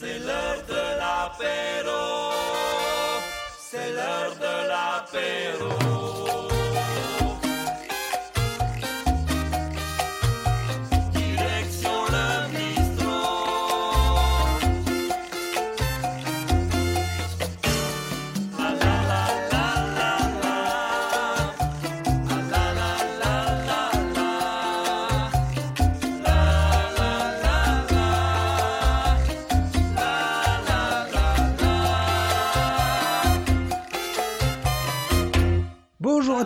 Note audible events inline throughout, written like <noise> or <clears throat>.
C'est l'heure de l'apéro. C'est l'heure de l'apéro.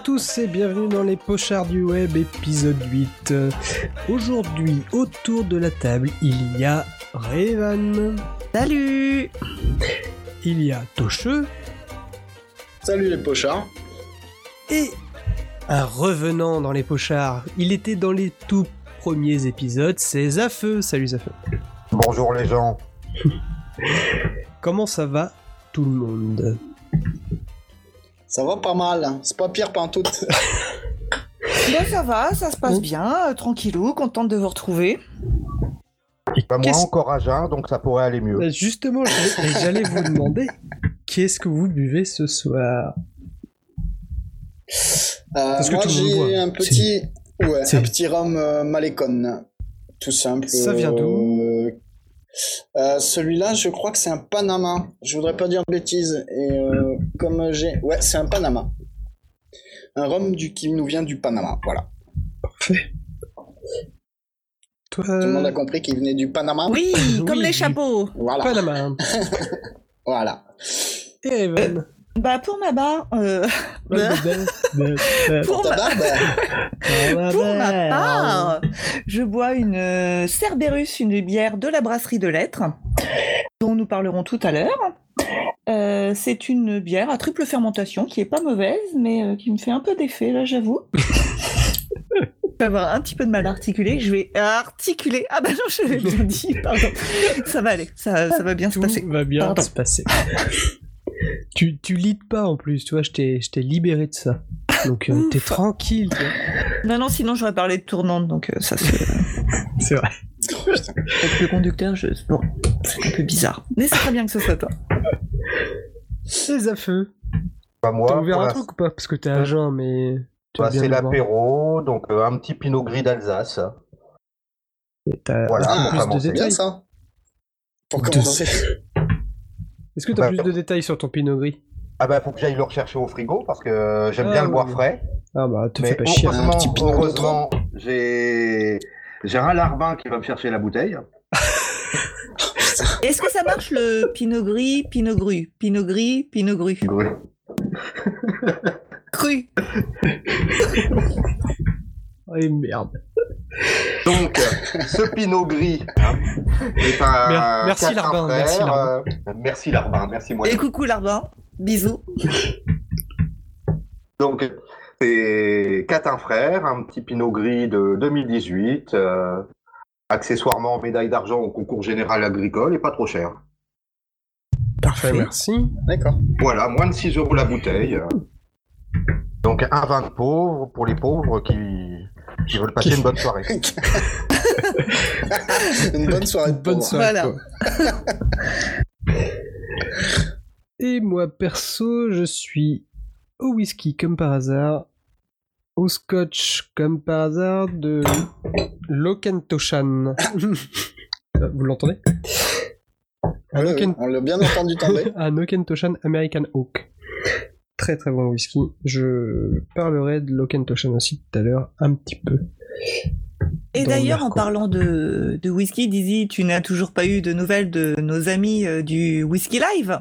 Tous et bienvenue dans les Pochards du Web épisode 8. Euh, Aujourd'hui, autour de la table, il y a Revan, Salut il y a Tocheux Salut les pochards. et un revenant dans les Pochards. Il était dans les tout premiers épisodes, c'est Zafeu. Salut Zafeu. Bonjour les gens. <laughs> Comment ça va tout le monde? Ça va pas mal, hein. c'est pas pire pantoute. <laughs> Ben ça va, ça se passe bien, euh, tranquillou, contente de vous retrouver. Bah, moi encore à jeun, donc ça pourrait aller mieux. Bah, Justement, j'allais vous demander qu'est-ce que vous buvez ce soir? Euh, Parce que moi j'ai un petit, ouais, un petit rhum euh, Malécon, tout simple. Ça vient d'où? Euh, Celui-là, je crois que c'est un Panama. Je voudrais pas dire de bêtises. Et euh, comme j'ai, ouais, c'est un Panama. Un rhum du qui nous vient du Panama. Voilà. Parfait. Toi, Tout le monde a compris qu'il venait du Panama. Oui, comme Oui, les chapeaux. Voilà. Panama. <laughs> Voilà. Et Evan. Bah pour ma part, euh, <laughs> pour, Ta ma, barbe, pour ma part, je bois une euh, Cerberus, une bière de la brasserie de Lettres, dont nous parlerons tout à l'heure. Euh, c'est une bière à triple fermentation qui est pas mauvaise, mais euh, qui me fait un peu d'effet là, j'avoue. <laughs> Je vais avoir un petit peu de mal à articuler. Je vais articuler. Ah bah non, je l'ai bien dit. Pardon. Ça va aller. Ça, ça va bien se Tout passer. va bien Pardon. se passer. Tu, tu lides pas en plus, tu vois, je t'ai libéré de ça. Donc euh, t'es tranquille. tu vois. Non, non, sinon j'aurais parlé de tournante, donc euh, ça se. <laughs> C'est vrai. Avec le conducteur, je... bon, c'est un peu bizarre. Mais c'est très bien que ce soit toi. Les affeux. Bah, moi, T'as ouvert un la- truc ou pas? Parce que t'es à jeun, mais. tu bah, c'est l'apéro, donc euh, un petit pinot gris d'Alsace. Et t'as Voilà, un pour plus de c'est détails. ça. Pour commencer. Est-ce que t'as Bah, plus de détails sur ton pinot gris? Ah bah faut que j'aille le rechercher au frigo parce que euh, j'aime Ah, bien le boire frais. Ah bah, te fais Mais pas chier. Un heureusement, petit pinot heureusement, j'ai j'ai un larbin qui va me chercher la bouteille. Est-ce que ça marche le pinot gris, pinot gru? Pinot gris, pinot gru. Cru. <laughs> Oh, et merde. Donc, ce pinot gris hein, <laughs> est un Mer- merci, Larbin, frères, merci, Larbin. euh, merci Larbin, merci moi. Et coucou Larbin. Bisous. <laughs> Donc, c'est Catin Frère, un petit pinot gris de 2018, euh, accessoirement médaille d'argent au concours général agricole et pas trop cher. Parfait, merci. D'accord. Voilà, moins de 6 euros la bouteille. Donc, un vin de pauvre pour les pauvres qui, qui veulent passer <laughs> une bonne soirée. Une bonne soirée. de Bonne soirée. Voilà. Et moi, perso, je suis au whisky comme par hasard, au scotch comme par hasard de Lokentoshan. <laughs> Vous l'entendez? Ah oui, On l'a bien entendu tomber. <laughs> un Okentoshan American Oak. Très très bon whisky. Je parlerai de Lokentoshan aussi tout à l'heure, un petit peu. Et d'ailleurs, leur en parlant de, de whisky, Dizzy, tu n'as toujours pas eu de nouvelles de nos amis euh, du Whisky Live?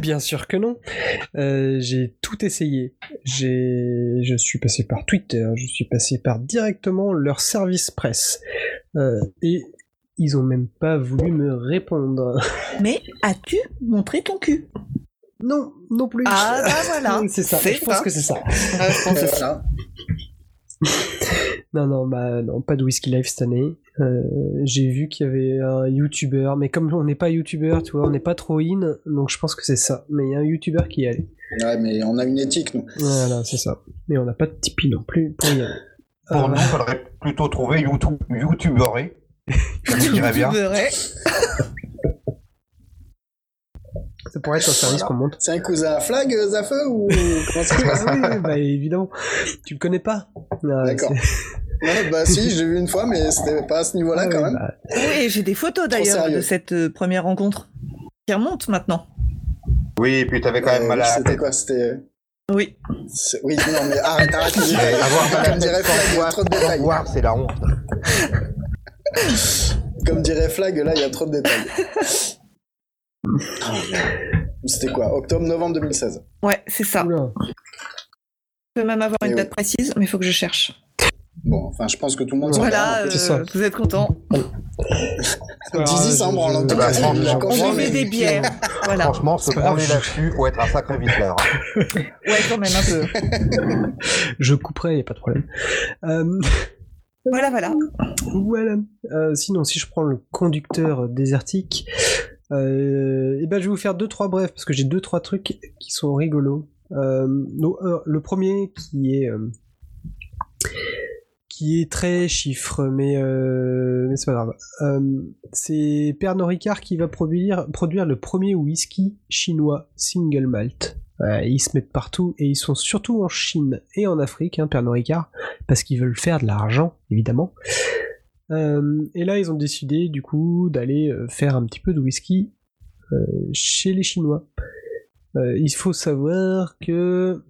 Bien sûr que non. Euh, j'ai tout essayé. J'ai, je suis passé par Twitter, je suis passé par directement leur service presse. Euh, et ils ont même pas voulu me répondre. Mais as-tu montré ton cul? Non, non plus. Ah bah voilà. <laughs> c'est ça. C'est je pense ça. que c'est ça. Ah, je pense aussi. <laughs> Voilà. Non, non, bah non, pas de whisky live cette année. Euh, j'ai vu qu'il y avait un YouTuber, mais comme on n'est pas YouTuber, tu vois, on n'est pas trop in, donc je pense que c'est ça. Mais il y a un YouTuber qui y allait. Ouais, mais on a une éthique, nous. Voilà, c'est ça. Mais on n'a pas de Tipeee non plus pour y aller. Pour Euh, nous, il faudrait plutôt trouver YouTube, YouTuberé. Ça nous irait bien. <laughs> YouTuberé. pourrait être un service qu'on monte. C'est un cousin à flag, euh, Zafeu, ou <laughs> comment ça se passe Ah oui, bah évidemment. Tu le connais pas. D'accord. bah si, j'ai vu une fois, mais c'était pas à ce niveau-là Ah quand même. bah, Oui, j'ai des photos d'ailleurs de cette euh, première rencontre qui remonte maintenant. Oui, et puis t'avais quand même Euh, mal à C'était quoi C'était. Oui. Oui, non, mais arrête, arrête. <laughs> Avoir mal à Comme la dirait tête Flag, il y a sans trop de voir- détails. voir, c'est la honte. Comme dirait Flag, là, il y a trop de détails. <laughs> C'était quoi Octobre, novembre 2016. Ouais, c'est ça. oula. Je peux même avoir Et une oui. date précise, mais il faut que je cherche. Bon, enfin, je pense que tout le monde s'en Voilà, ça. euh, vous êtes contents. Dizzy s'en branle, en tout cas. on buvait des bières. <laughs> Voilà. Franchement, se branler là-dessus, faut être un sacré viceleur. <laughs> Ouais, quand même un peu. <laughs> Je couperai, y a pas de problème. Euh, Voilà, voilà. voilà. Euh, sinon, si je prends le conducteur désertique, euh, eh ben, je vais vous faire deux trois brefs parce que j'ai deux trois trucs qui sont rigolos. Euh, euh, le premier qui est qui est très chiffre, mais mais c'est pas grave. C'est Pernod Ricard qui va produire produire le premier whisky chinois single malt. Ils se mettent partout et ils sont surtout en Chine et en Afrique, hein, Pernod parce qu'ils veulent faire de l'argent, évidemment. Euh, et là, ils ont décidé, du coup, d'aller euh, faire un petit peu de whisky euh, chez les Chinois. Euh, il faut savoir que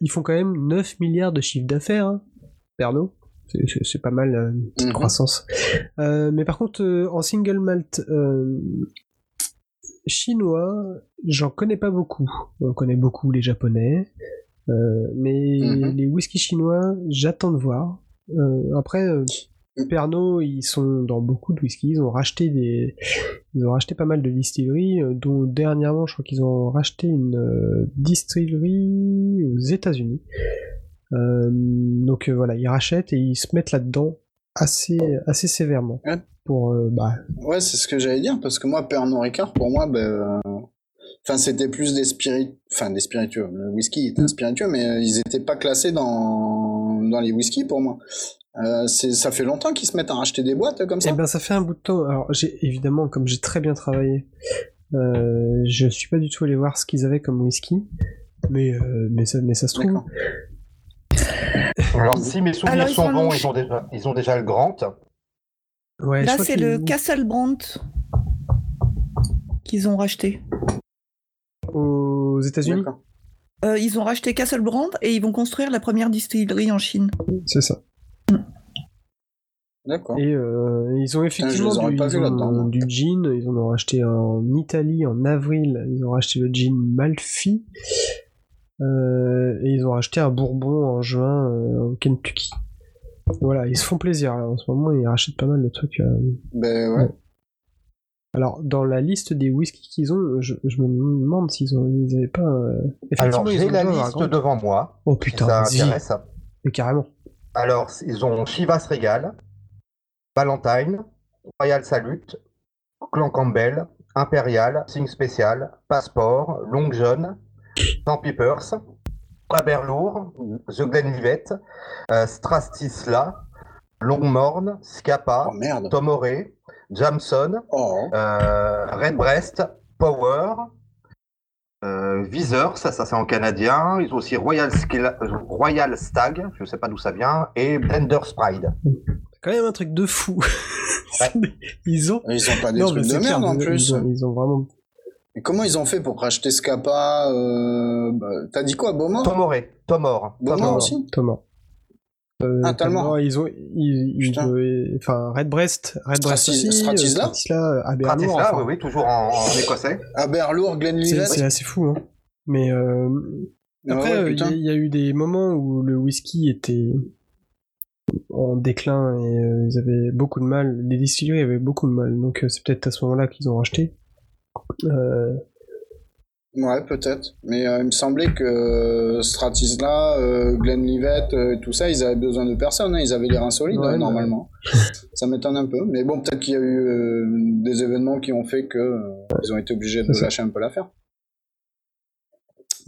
ils font quand même 9 milliards de chiffre d'affaires, hein, Pernod. C'est- pas mal, une petite Mhm. croissance. Mais par contre, en single malt chinois, j'en connais pas beaucoup. On connaît beaucoup les japonais, mais Mhm. les whisky chinois, j'attends de voir. Après, Pernod, ils sont dans beaucoup de whisky. Ils ont racheté des, ils ont racheté pas mal de distilleries, euh, dont dernièrement, je crois qu'ils ont racheté une euh, distillerie aux États-Unis. Euh, donc euh, voilà, ils rachètent et ils se mettent là-dedans assez, assez sévèrement. Ouais. Pour, euh, bah, Ouais, c'est ce que j'allais dire, parce que moi, Pernod Ricard, pour moi, ben, euh, enfin, c'était plus des spiritueux, enfin, des spiritueux. Le whisky était un spiritueux, mais ils étaient pas classés dans, dans les whiskies pour moi. Euh, ça fait longtemps qu'ils se mettent à racheter des boîtes comme ça. Eh ben, ça fait un bout de temps. Alors, j'ai évidemment, comme j'ai très bien travaillé, euh, je suis pas du tout allé voir ce qu'ils avaient comme whisky, mais euh, mais ça, mais ça se trouve. Alors, si mes souvenirs Alors, sont bons, ils ont déjà, ils ont déjà le Grant. Ouais, Là, c'est le Castle Brandt qu'ils ont racheté. aux États-Unis? D'accord. Euh, ils ont racheté Castle Brandt et ils vont construire la première distillerie en Chine. C'est ça. D'accord. Et euh, ils ont effectivement aurais du, ils ont du gin. Ils en ont racheté en Italie en avril. Ils ont racheté le gin Malfi. Euh, et ils ont racheté un bourbon en juin euh, au Kentucky. Voilà, ils se font plaisir là, en ce moment. Ils rachètent pas mal de trucs. euh, Ben ouais. Alors, dans la liste des whiskies qu'ils ont, je, je me demande s'ils ont, ils avaient pas. euh, Alors, j'ai ont la liste devant moi. Oh putain, ça intéresse. Mais carrément. Alors, ils ont Chivas Regal, Valentine, Royal Salute, Clan Campbell, Imperial, Sing Spécial, Passport, Long John, St. Peppers, Aberlour, The Glenlivet, euh, Strastisla, Longmorn, Scapa, Oh. Tomoré, Jamson, Oh. euh, Redbreast, Power, euh, ça, ça c'est en canadien. Ils ont aussi Royal, Skla- Royal Stag, je sais pas d'où ça vient, et Blender's Pride. C'est quand même un truc de fou. <laughs> ils ont. Ils ont pas des Non, trucs de merde en plus. Ils ont, ils ont vraiment. Et comment ils ont fait pour racheter Scapa euh... bah, T'as dit quoi, Beaumont? Tomoré, Tomor, non. aussi? Euh, Ah, tellement. Ils ont, ils, ils ont- enfin, Redbreast, Redbreast Stratis- aussi, Stratisla euh, Stratisla, Aberlour, Stratisla, enfin, oui, oui, toujours en, en écossais. Aberlour, c'est, Glenlivet. c'est assez fou, hein. Mais euh, Ah après, ouais, euh, il y, putain. a- il y a eu des moments où le whisky était en déclin et euh, ils avaient beaucoup de mal. Les distilleries avaient beaucoup de mal, donc euh, c'est peut-être à ce moment-là qu'ils ont racheté. Euh, Ouais, peut-être. Mais euh, il me semblait que Stratisla, euh, Glenlivet, euh, tout ça, ils avaient besoin de personne. hein. Ils avaient les reins solides, Ouais, hein, mais- normalement. <laughs> ça m'étonne un peu. Mais bon, peut-être qu'il y a eu euh, des événements qui ont fait que euh, ils ont été obligés de lâcher un peu l'affaire.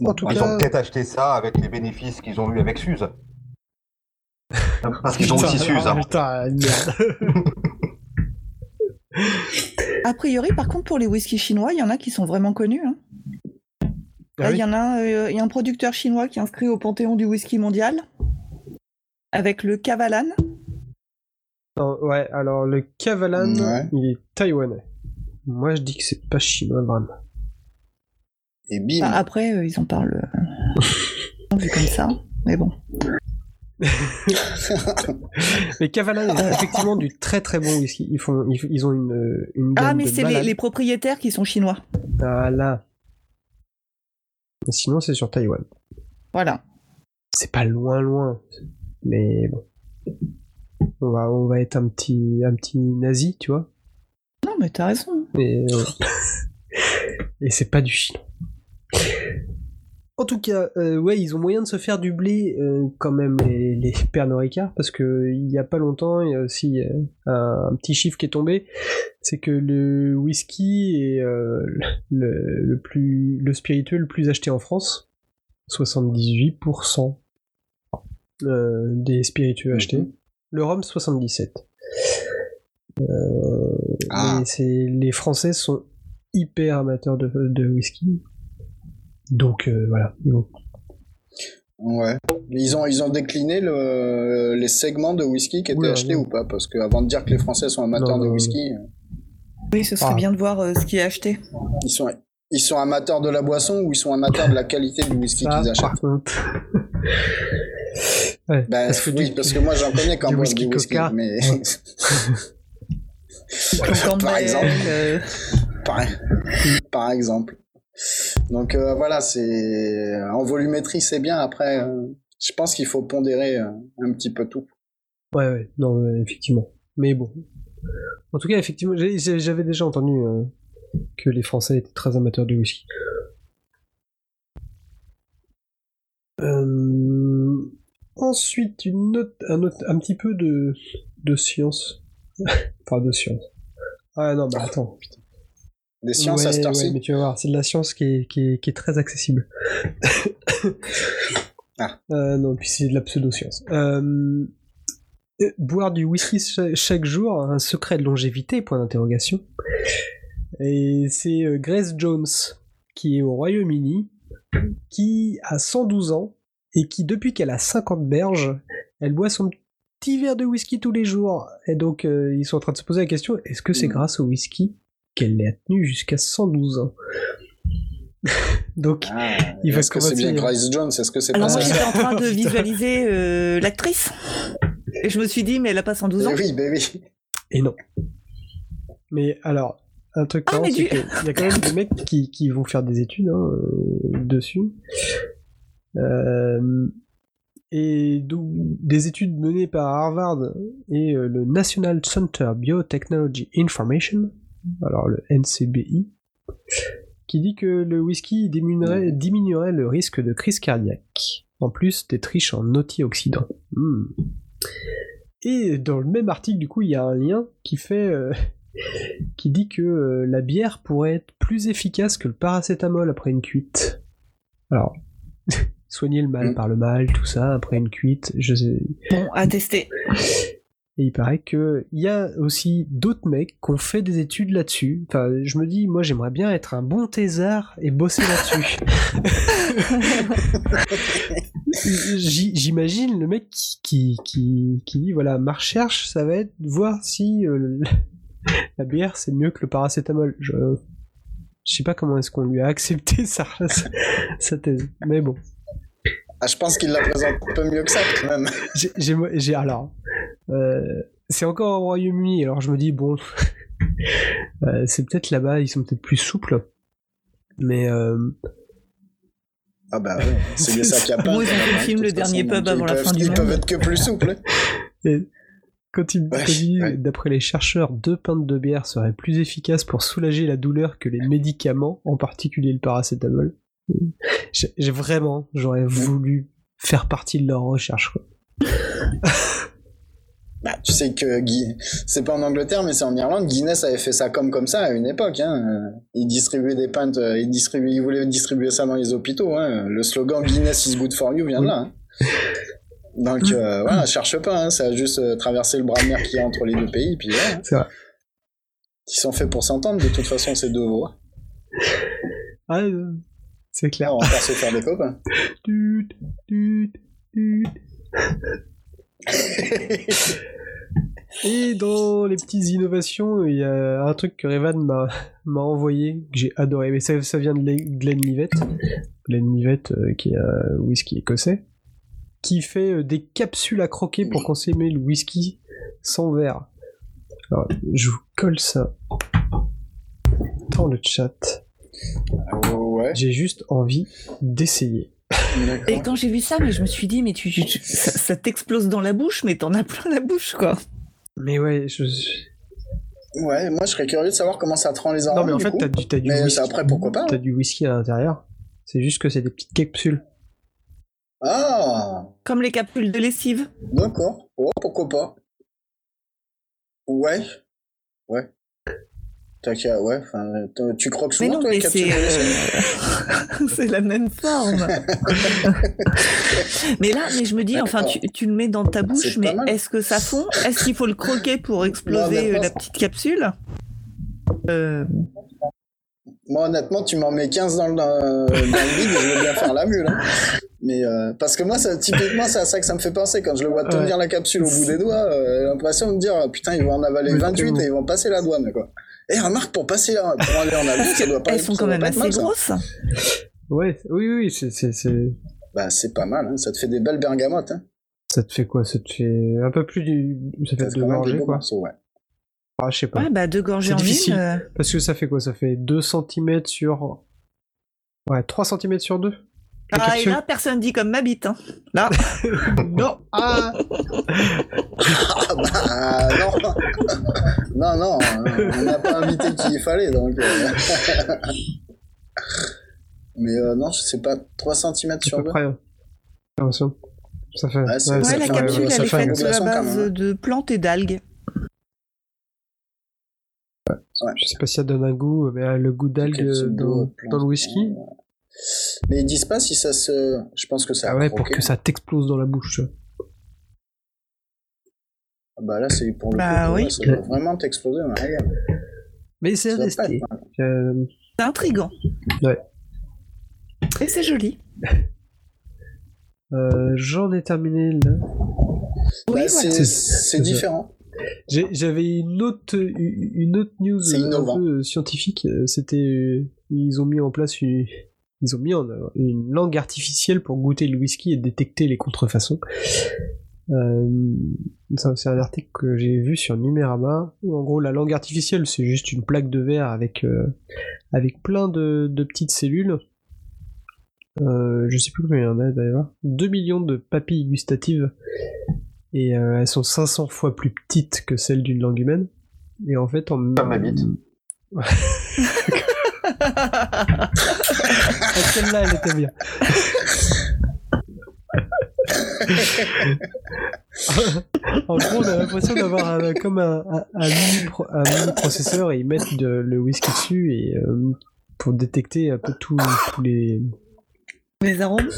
En tout Ils cas- ont peut-être acheté ça avec les bénéfices qu'ils ont eu avec Suze. Parce qu'ils ont aussi Suze. hein. putain, merde. <laughs> A priori, par contre, pour les whiskies chinois, il y en a qui sont vraiment connus. hein. Ah il oui y en a, un, euh, il y a un producteur chinois qui est inscrit au panthéon du whisky mondial avec le Cavalan. Non, ouais, alors le Cavalan, Ouais. il est taïwanais. Moi, je dis que c'est pas chinois, vraiment. Et bim. Enfin, après, euh, ils en parlent euh, vu comme ça. Mais bon. <laughs> Mais Cavalan est effectivement du très très bon whisky. Ils, font, ils, ils ont une, une gamme Ah, mais c'est les, les propriétaires qui sont chinois. Voilà. Sinon, c'est sur Taïwan. Voilà. C'est pas loin, loin. Mais bon. On va, on va être un petit, un petit nazi, tu vois. Non, mais t'as raison. Et, euh, <laughs> et c'est pas du chinois. En tout cas, euh, ouais, ils ont moyen de se faire du blé euh, quand même les, les parce que il y a pas longtemps, il y a aussi euh, un, un petit chiffre qui est tombé, c'est que le whisky est euh, le, le plus le spiritueux le plus acheté en France, 78% euh, des spiritueux Mhm. achetés. Le rhum 77. Euh, Ah. et c'est les Français sont hyper amateurs de, de whisky. Donc euh, voilà, Ouais. Ils ont, ils ont décliné le, les segments de whisky qui étaient achetés ou pas? Parce que avant de dire que les Français sont amateurs Non, de whisky, Oui, ce serait Ah. bien de voir euh, ce qui est acheté. ils sont, ils sont amateurs de la boisson ou ils sont amateurs de la qualité du whisky qu'ils achètent? par contre. <laughs> ouais, Bah, parce que oui, du- parce que moi j'en connais quand boit whisky du whisky, Coca. mais <laughs> par exemple. euh, par, par exemple. Donc euh, voilà, c'est en volumétrie c'est bien. Après, euh, je pense qu'il faut pondérer euh, un petit peu tout. Ouais, ouais, non, effectivement. Mais bon. En tout cas, effectivement, j'avais déjà entendu que les Français étaient très amateurs de whisky. Ensuite, une autre, un, petit peu de, de science. <laughs> enfin, de science. Ah non, bah attends. Des sciences ouais, à cette ouais, mais tu vas voir, c'est de la science qui est, qui est, qui est très accessible. <laughs> Ah. Euh, non, puis c'est de la pseudo-science. Euh, euh, boire du whisky cha- chaque jour, un secret de longévité, point d'interrogation. Et c'est Grace Jones, qui est au Royaume-Uni, qui a 112 ans, et qui, depuis qu'elle a 50 berges, elle boit son petit verre de whisky tous les jours. Et donc, euh, ils sont en train de se poser la question, est-ce que c'est Mm. grâce au whisky qu'elle l'a tenu jusqu'à 112 ans <laughs> Donc, Ah, Il va est-ce que c'est bien hein. Grace Jones? Est-ce que c'est Alors pas moi ça? j'étais en train de <laughs> visualiser euh, l'actrice. Et je me suis dit, mais elle a pas 112 ans. Oui, ben oui. et non. Mais alors, un truc Ah, mais c'est du- qu'il y a quand même des mecs qui, qui vont faire des études hein, euh, dessus. Euh, et donc, des études menées par Harvard et euh, le National Center Biotechnology Information, alors le NCBI, qui dit que le whisky diminuerait, diminuerait le risque de crise cardiaque, en plus d'être riche en antioxydants. Hmm. Et dans le même article, du coup, il y a un lien qui fait, euh, <laughs> qui dit que euh, la bière pourrait être plus efficace que le paracétamol après une cuite. Alors, <laughs> soigner le mal Mm. par le mal, tout ça après une cuite. Je sais, Bon, à tester. <laughs> et il paraît que il y a aussi d'autres mecs qui ont fait des études là-dessus. Enfin, je me dis, moi, j'aimerais bien être un bon thésard et bosser là-dessus. <laughs> J'imagine le mec qui, qui, qui, qui dit, voilà, ma recherche, ça va être voir si euh, la bière, c'est mieux que le paracétamol. Je, je sais pas comment est-ce qu'on lui a accepté <laughs> sa, sa, thèse. Mais bon. Ah, je pense qu'il la présente un peu mieux que ça quand même. J'ai- alors c'est encore au Royaume-Uni alors je me dis bon <laughs> euh, c'est peut-être là-bas ils sont peut-être plus souples mais euh, Ah bah ouais, c'est bien ça qui a pas. Moi, ils ont fait le film Le Dernier Pub avant ils la peuvent- fin du Ils monde. peuvent être que plus souples. <laughs> et quand il, Ouais, dit, ouais. d'après les chercheurs deux pintes de bière seraient plus efficaces pour soulager la douleur que les médicaments en particulier le paracétamol j'ai j'ai vraiment j'aurais voulu faire partie de leur recherche quoi. <laughs> Bah, tu sais que Guy, c'est pas en Angleterre, mais c'est en Irlande. Guinness avait fait ça comme comme ça à une époque. Hein. Euh, Il distribuait des pintes, euh, il distribuait, il voulait distribuer ça dans les hôpitaux. Hein. Le slogan Guinness is good for you vient de là. hein. Donc euh, voilà, cherche pas. Hein. Ça a juste euh, traversé le bras de mer qui est entre les deux pays, puis voilà. c'est vrai Ils sont faits pour s'entendre de toute façon ces deux voix. Ah, euh, C'est clair. on va pas se faire des copains. <laughs> <laughs> Et dans les petites innovations, il y a un truc que Revan m'a envoyé, que j'ai adoré. Mais ça, ça vient de Le- Glenlivet. Glenlivet, euh, qui est un whisky écossais, qui fait euh, des capsules à croquer pour consommer le whisky sans verre. Alors, je vous colle ça dans le chat. ouais, J'ai juste envie d'essayer. Et quand j'ai vu ça, mais je me suis dit, mais tu, tu- ça, ça t'explose dans la bouche, mais t'en as plein la bouche, quoi. Mais ouais, je... Ouais, moi je serais curieux de savoir comment ça te rend les arômes. Non mais en du fait, t'as du, t'as du Mais whisky. après, pourquoi pas, T'as hein. du whisky à l'intérieur. C'est juste que c'est des petites capsules. Ah, Comme les capsules de lessive. d'accord. Oh, pourquoi pas. Ouais, ouais. T'as ouais, tu croques Mais souvent non, toi mais c'est lessive euh, <laughs> c'est la même forme. <laughs> mais là, mais je me dis, enfin, tu, tu le mets dans ta bouche, mais est-ce que ça fond? Est-ce qu'il faut le croquer pour exploser Non, la petite capsule? Euh, Moi, honnêtement, tu m'en mets 15 dans le, dans, le vide et je veux bien faire la mule. hein. Mais euh, parce que moi, ça, typiquement, c'est à ça que ça me fait penser. Quand je le vois tenir Ouais. la capsule au bout des doigts, euh, j'ai l'impression de me dire, putain, ils vont en avaler Ouais, 28 tellement. et ils vont passer la douane, quoi. Et remarque, pour passer là, pour aller en avion, ça doit pas elles être- sont quand même assez mal, ça. grosses. Ouais, oui, oui, c'est, c'est, c'est- Bah, c'est pas mal, hein. ça te fait des belles bergamotes. Hein. Ça te fait quoi? Ça te fait un peu plus du. Ça fait gorgées, beaux quoi. morceaux, ouais. Ah, je sais pas. Ouais, bah deux gorgées C'est en difficile. euh, Parce que ça fait quoi? Ça fait 2 cm sur. Ouais, 3 cm sur 2 Ah, et là, personne dit comme ma bite. Hein. Là, <laughs> Non Ah <laughs> Ah bah, non Non, non, on n'a pas invité qui il fallait, donc... euh. <laughs> Mais euh, non, je sais pas, 3 cm sur peu 2 près. hein. Ça fait. Ouais, c'est- ouais, ouais, ça la fait- capsule, elle est faite de la base de plantes et d'algues. Je sais pas si ça donne un goût, mais euh, le goût d'algue dans, le whisky. Mais ils disent pas si ça se... Je pense que ça Ah a ouais, pour que ça t'explose dans la bouche. Ah Bah là, c'est pour le Bah coup, oui. ça doit vraiment t'exploser, mais. Mais c'est. Euh, C'est intriguant. Ouais. Et c'est joli. euh, J'en ai terminé là. Oui, Bah, voilà. c'est différent. J'avais une autre, une autre news euh, un peu euh, scientifique. euh, C'était, ils ont mis en place une, ils ont mis en œuvre une langue artificielle pour goûter le whisky et détecter les contrefaçons. Euh, c'est un article que j'ai vu sur Numérama. En gros, la langue artificielle, c'est juste une plaque de verre avec, euh, avec plein de, de petites cellules. Euh, je sais plus combien il y en a d'ailleurs. 2 millions de papilles gustatives. Et euh, elles sont 500 fois plus petites que celles d'une langue humaine. Et en fait, en. Comme ma bite. <laughs> Ah, Celle-là, elle était bien. <laughs> en gros, on a l'impression d'avoir un- comme un, un, un mini, pro- un mini processeur et ils mettent de- le whisky dessus et euh, pour détecter un peu tous tous les Les arômes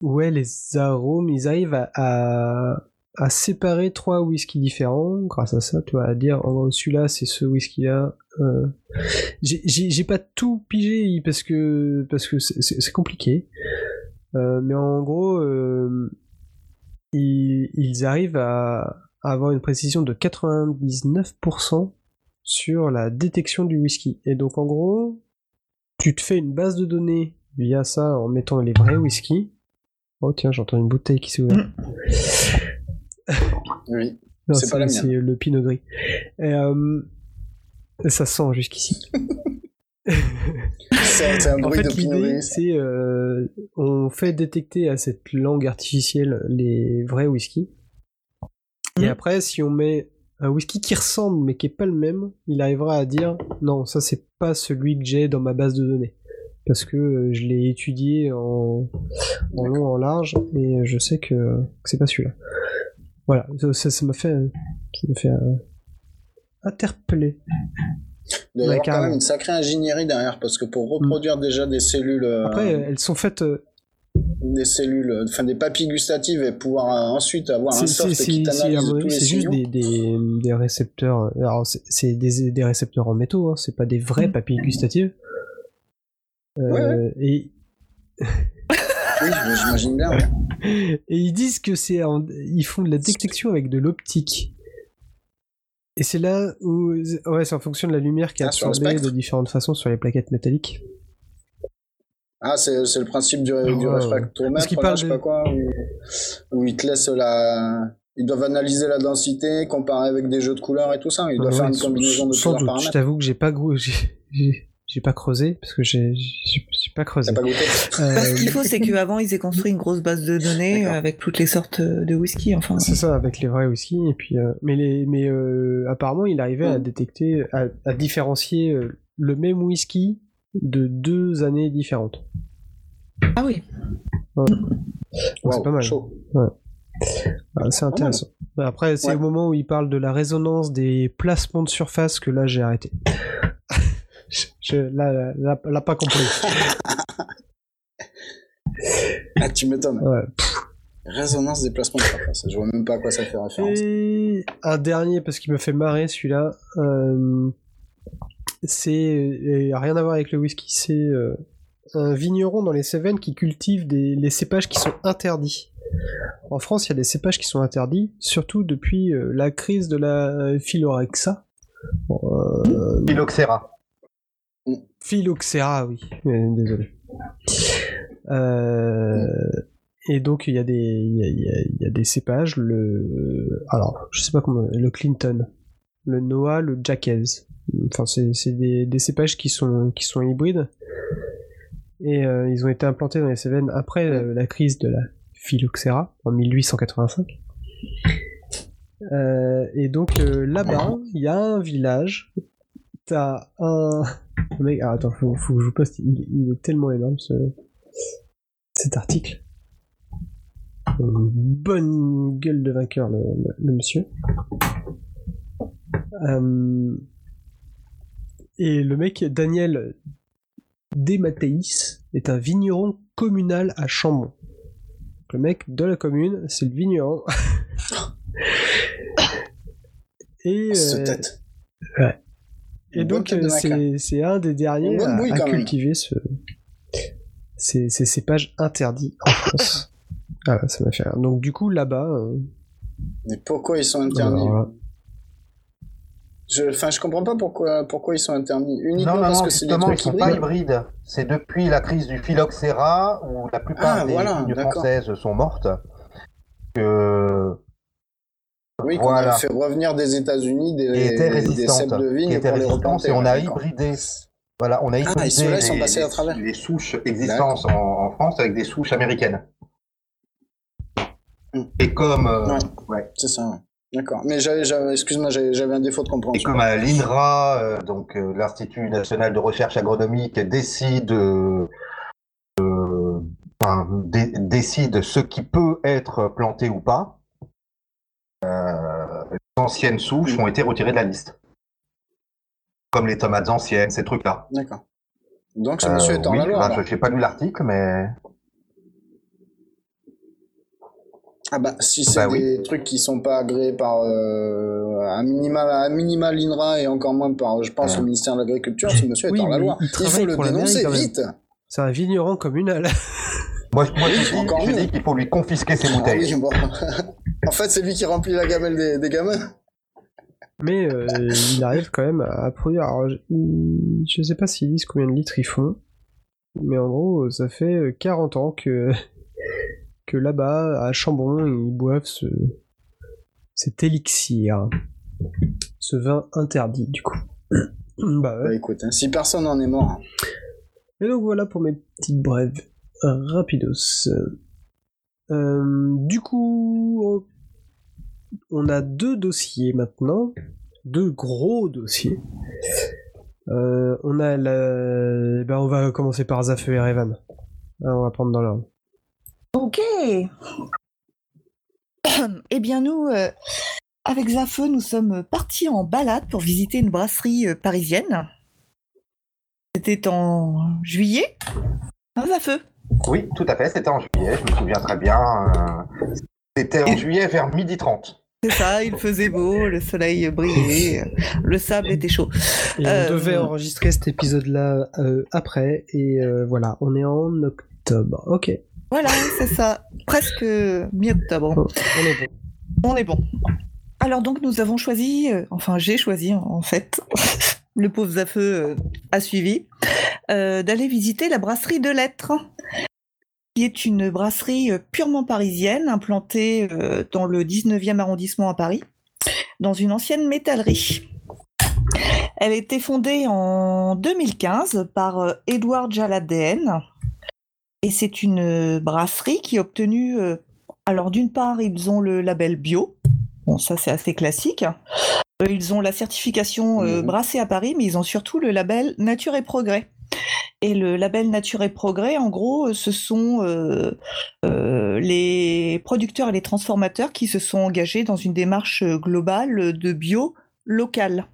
ouais les arômes. Ils arrivent à, à, à séparer trois whiskies différents grâce à ça. Tu vois, à dire oh, celui-là c'est ce whisky-là. Euh, j'ai- pas tout pigé parce que parce que c'est compliqué. Euh, mais en gros, euh, ils, ils arrivent à, à avoir une précision de 99% sur la détection du whisky. Et donc en gros, tu te fais une base de données via ça en mettant les vrais whiskies. Oh tiens, j'entends une bouteille qui s'ouvre. <coughs> Oui. Non, C'est pas la mienne. C'est le pinot gris. Et, euh, ça sent jusqu'ici. <laughs> C'est un <laughs> En bruit fait, de pinot gris. c'est euh, on fait détecter à cette langue artificielle les vrais whiskies. Et Mhm. après, si on met un whisky qui ressemble mais qui est pas le même, il arrivera à dire non, ça c'est pas celui que j'ai dans ma base de données. Parce que euh, je l'ai étudié en, en long, en large, et je sais que, que c'est pas celui-là. Voilà, ça- ça ça m'a fait, ça m'a fait euh, interpeller. Il doit y avoir quand même une sacrée ingénierie derrière, parce que pour reproduire déjà des cellules, euh, Après, elles sont faites. euh, des cellules, euh, enfin des papilles gustatives et pouvoir euh, ensuite avoir un soft qui t'analyse tous les c'est juste des, des, des récepteurs. Alors, c'est- c'est des, des récepteurs en métaux, hein, c'est pas des vraies Mm. papilles gustatives. Euh, Ouais, Et <laughs> Oui, j'imagine bien. ouais. <laughs> Et ils disent que c'est en- ils font de la détection avec de l'optique. Et c'est là où ouais, c'est en fonction de la lumière qui est Ah, absorbée de différentes façons sur les plaquettes métalliques. Ah, c'est c'est le principe du, du Ouais, ouais. réfractomètre, là, parle je sais pas quoi, où, où ils te laissent la... Ils doivent analyser la densité, comparer avec des jeux de couleurs et tout ça. Ils doivent Ouais, faire une combinaison de sans plusieurs doute. Je t'avoue que j'ai pas <laughs> j'ai j'ai- j'ai pas creusé parce que j'ai j'ai pas creusé. Pas Euh, Bah, ce qu'il faut, c'est qu'avant, ils aient construit une grosse base de données avec toutes les sortes de whisky. Enfin, C'est ça, avec les vrais whisky. Et puis, euh, mais les, mais euh, apparemment, il arrivait à Mm. détecter, à, à différencier le même whisky de deux années différentes. ah oui. Donc c'est pas mal. chaud. Ah, c'est intéressant. Après, c'est Ouais. au moment où il parle de la résonance des placements de surface que là, j'ai arrêté. <laughs> je, là, là, là, pas compris. <laughs> Ah, tu m'étonnes. Ouais. Résonance des placements de surface. Je vois même pas à quoi ça fait référence. Et un dernier, parce qu'il me fait marrer celui-là, euh, c'est rien à voir avec le whisky, c'est euh, un vigneron dans les Cévennes qui cultive des, les cépages qui sont interdits. En France, il y a des cépages qui sont interdits, surtout depuis euh, la crise de la phyllorexa. Bon, euh, Phylloxera. Phylloxera, oui, désolé. Euh, et donc il y a des y a, y a- des cépages le alors je sais pas comment le Clinton, le Noah, le Jacques. Enfin c'est des, des cépages qui sont qui sont hybrides et euh, ils ont été implantés dans les Cévennes après euh, la crise de la phylloxéra en 1885. Euh, et donc là-bas, il y a un village. T'as un mec. Ah, attends, faut, faut que je vous poste. Il, il est tellement énorme ce cet article. Une bonne gueule de vainqueur le, le- le monsieur. Euh, et le mec Daniel Desmathéis est un vigneron communal à Chambon. Le mec de la commune, c'est le vigneron. <laughs> Et, tête. Et donc euh, c'est c'est un des derniers à, à cultiver ce, ces, ces cépages interdits en France. <laughs> Ah, ça m'a fait rire. Donc du coup là-bas, euh, Mais pourquoi ils sont interdits alors là, je, Enfin, je comprends pas pourquoi, pourquoi ils sont interdits. Uniquement Non, non, parce non, que c'est des justement, ils trucs sont pas hybrides. C'est depuis la crise du phylloxéra, où la plupart Ah, des voilà, françaises sont mortes, que Oui, qu'on Voilà. a fait revenir des États-Unis des, qui étaient résistantes, de vigne qui étaient pour les résistantes, et on a hybridé. Voilà, on a hybridé Ah, et ils sont les- passés à travers. les souches existantes en, en France avec des souches américaines. Hmm. Et comme, euh, Ouais. ouais. C'est ça, ouais. D'accord. Mais j'avais, j'avais- excuse-moi, j'avais, un défaut de Et compréhension. comme à l'INRA, euh, donc euh, l'Institut national de recherche agronomique, décide, euh, euh, décide ce qui peut être planté ou pas, euh, les anciennes souches ont été retirées de la liste. Comme les tomates anciennes, ces trucs-là. D'accord. Donc ce Euh, monsieur est en oui, la loi. ben, alors. je n'ai pas lu l'article, mais Ah bah si c'est Bah des oui. trucs qui sont pas agréés par euh, un minima, un minima l'INRA et encore moins par, je pense, Ouais. le ministère de l'Agriculture, ce monsieur Oui, est en la loi. il faut le dénoncer vite. c'est un vigneron communal. moi, je- moi, je dis, Encore je mieux. dis qu'il faut lui confisquer ses Ah bouteilles. oui, <laughs> bon. En fait, c'est lui qui remplit la gamelle des, des gamins. Mais euh, il arrive quand même à produire. Alors, je, sais pas s'ils disent combien de litres ils font, mais en gros, ça fait euh, 40 ans que, <laughs> que là-bas, à Chambon, ils boivent ce, cet élixir. Ce vin interdit, du coup. <clears throat> bah ouais. Bah écoute, hein, si personne n'en est mort. Et donc voilà pour mes petites brèves euh, rapidos. Euh, du coup, on a deux dossiers maintenant, deux gros dossiers. Euh, on a la... ben, on va commencer par Zafeu et Revan. Ah, on va prendre dans l'ordre. Ok. <coughs> eh bien, nous, euh, avec Zafeu, nous sommes partis en balade pour visiter une brasserie parisienne. C'était en juillet. Hein, Zafeu Oui, tout à fait, c'était en juillet, je me souviens très bien. euh, C'était en <laughs> juillet vers midi 30. C'est ça, il faisait beau, le soleil brillait, euh, le sable était chaud. Et Euh, on devait enregistrer cet épisode-là euh, après, et euh, voilà, on est en octobre. Ok, Voilà, c'est ça. Presque mi-octobre. Bon, on est bon. On est bon. Alors donc nous avons choisi, euh, enfin j'ai choisi en fait, le pauvre Zafeu euh, a suivi, euh, d'aller visiter la brasserie de Lettres, qui est une brasserie euh, purement parisienne implantée dans le 19e arrondissement à Paris, dans une ancienne métallerie. Elle a été fondée en 2015 par Édouard Jaladén et c'est une brasserie qui a obtenu, alors d'une part ils ont le label bio, Bon, ça c'est assez classique. Euh, Ils ont la certification euh, Mhm. brassée à Paris, mais ils ont surtout le label Nature et Progrès. Et le label Nature et Progrès, en gros, euh, ce sont euh, euh, les producteurs et les transformateurs qui se sont engagés dans une démarche globale de bio local.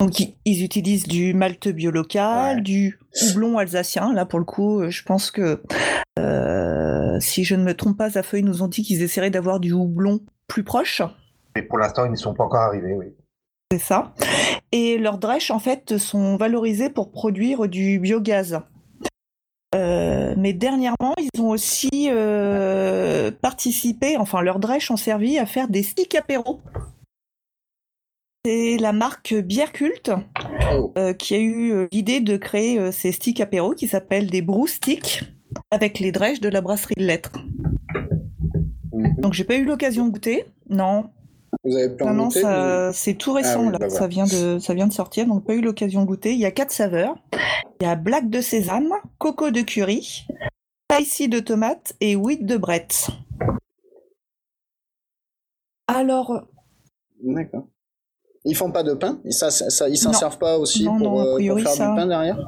Donc ils- utilisent du malt bio local, Ouais. du houblon alsacien. Là, pour le coup, je pense que euh, si je ne me trompe pas, Zafeuille nous ont dit qu'ils essaieraient d'avoir du houblon plus proche. Et pour l'instant, ils n'y sont pas encore arrivés, oui. C'est ça. Et leurs drèches, en fait, sont valorisées pour produire du biogaz. Euh, mais dernièrement, ils ont aussi euh, participé, enfin, leurs drèches ont servi à faire des sticks apéro. C'est la marque Bière Culte Oh. euh, qui a eu l'idée de créer ces sticks apéro qui s'appellent des brew sticks avec les drèches de la brasserie de lettres. Mhm. Donc j'ai pas eu l'occasion de goûter. Non, Vous avez pu en non, non, c'est tout récent Ah oui, là. bah. Ça vient de, ça vient de sortir, donc pas eu l'occasion de goûter. Il y a quatre saveurs. Il y a black de sésame, coco de curry, spicy de tomate et wheat de brette. Alors, D'accord. Ils font pas de pain? Ils ça, ça- ils s'en Non. servent pas aussi Non, pour, euh, pour priori, faire du pain derrière?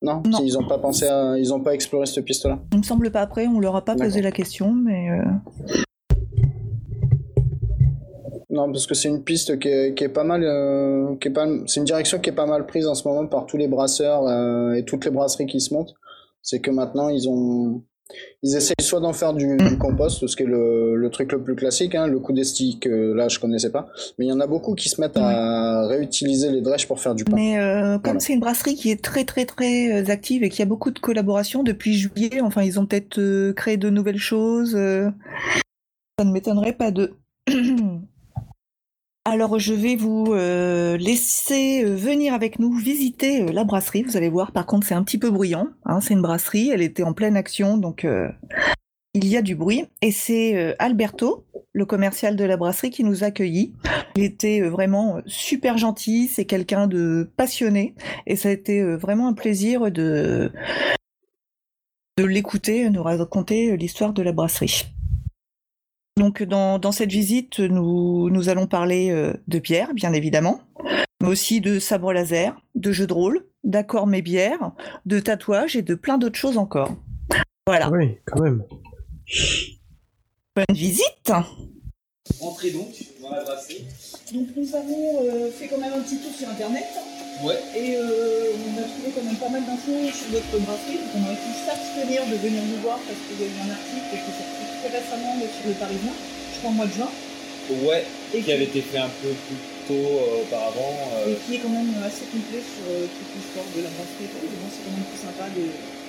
Non, Non. ils ont pas pensé à, ils ont pas exploré cette piste-là. il me semble pas après, on leur a pas posé la question, mais euh, Non, parce que c'est une piste qui est, qui est pas mal, euh, qui est pas, c'est une direction qui est pas mal prise en ce moment par tous les brasseurs euh, et toutes les brasseries qui se montent. C'est que maintenant ils ont, ils essayent soit d'en faire du, du compost, ce qui est le, le truc le plus classique, hein, le coup des sticks, euh, là je connaissais pas, mais il y en a beaucoup qui se mettent à réutiliser les drèches pour faire du pain. Mais euh, comme Voilà. c'est une brasserie qui est très très très active et qui a beaucoup de collaborations depuis juillet, enfin ils ont peut-être euh, créé de nouvelles choses. ça ne m'étonnerait pas de. <clears throat> Alors je vais vous euh, laisser euh, venir avec nous visiter euh, la brasserie. Vous allez voir, par contre c'est un petit peu bruyant. hein, c'est une brasserie, elle était en pleine action, donc il y a du bruit. Et c'est Alberto, le commercial de la brasserie, qui nous a. Il était vraiment super gentil, c'est quelqu'un de passionné et ça a été vraiment un plaisir de, de l'écouter, nous raconter l'histoire de la brasserie. Donc dans, dans cette visite, nous, nous allons parler euh, de bière, bien évidemment, mais aussi de sabre laser, de jeux de rôle, d'accords mes bières, de tatouages et de plein d'autres choses encore. Voilà, Oui, quand même. bonne visite Entrez donc dans la brasserie. Donc nous avons fait quand même un petit tour sur internet Ouais. et euh, on a trouvé quand même pas mal d'infos sur votre brasserie. Donc on aurait pu s'abstenir de venir nous voir parce qu'il y a eu un article qui est sorti très récemment le Parisien, je crois au mois de juin, Ouais, et qui avait été fait un peu plus tôt euh, auparavant. euh, et qui est quand même assez complet sur euh, toute l'histoire de la brasserie. et tout. C'est quand même plus sympa de,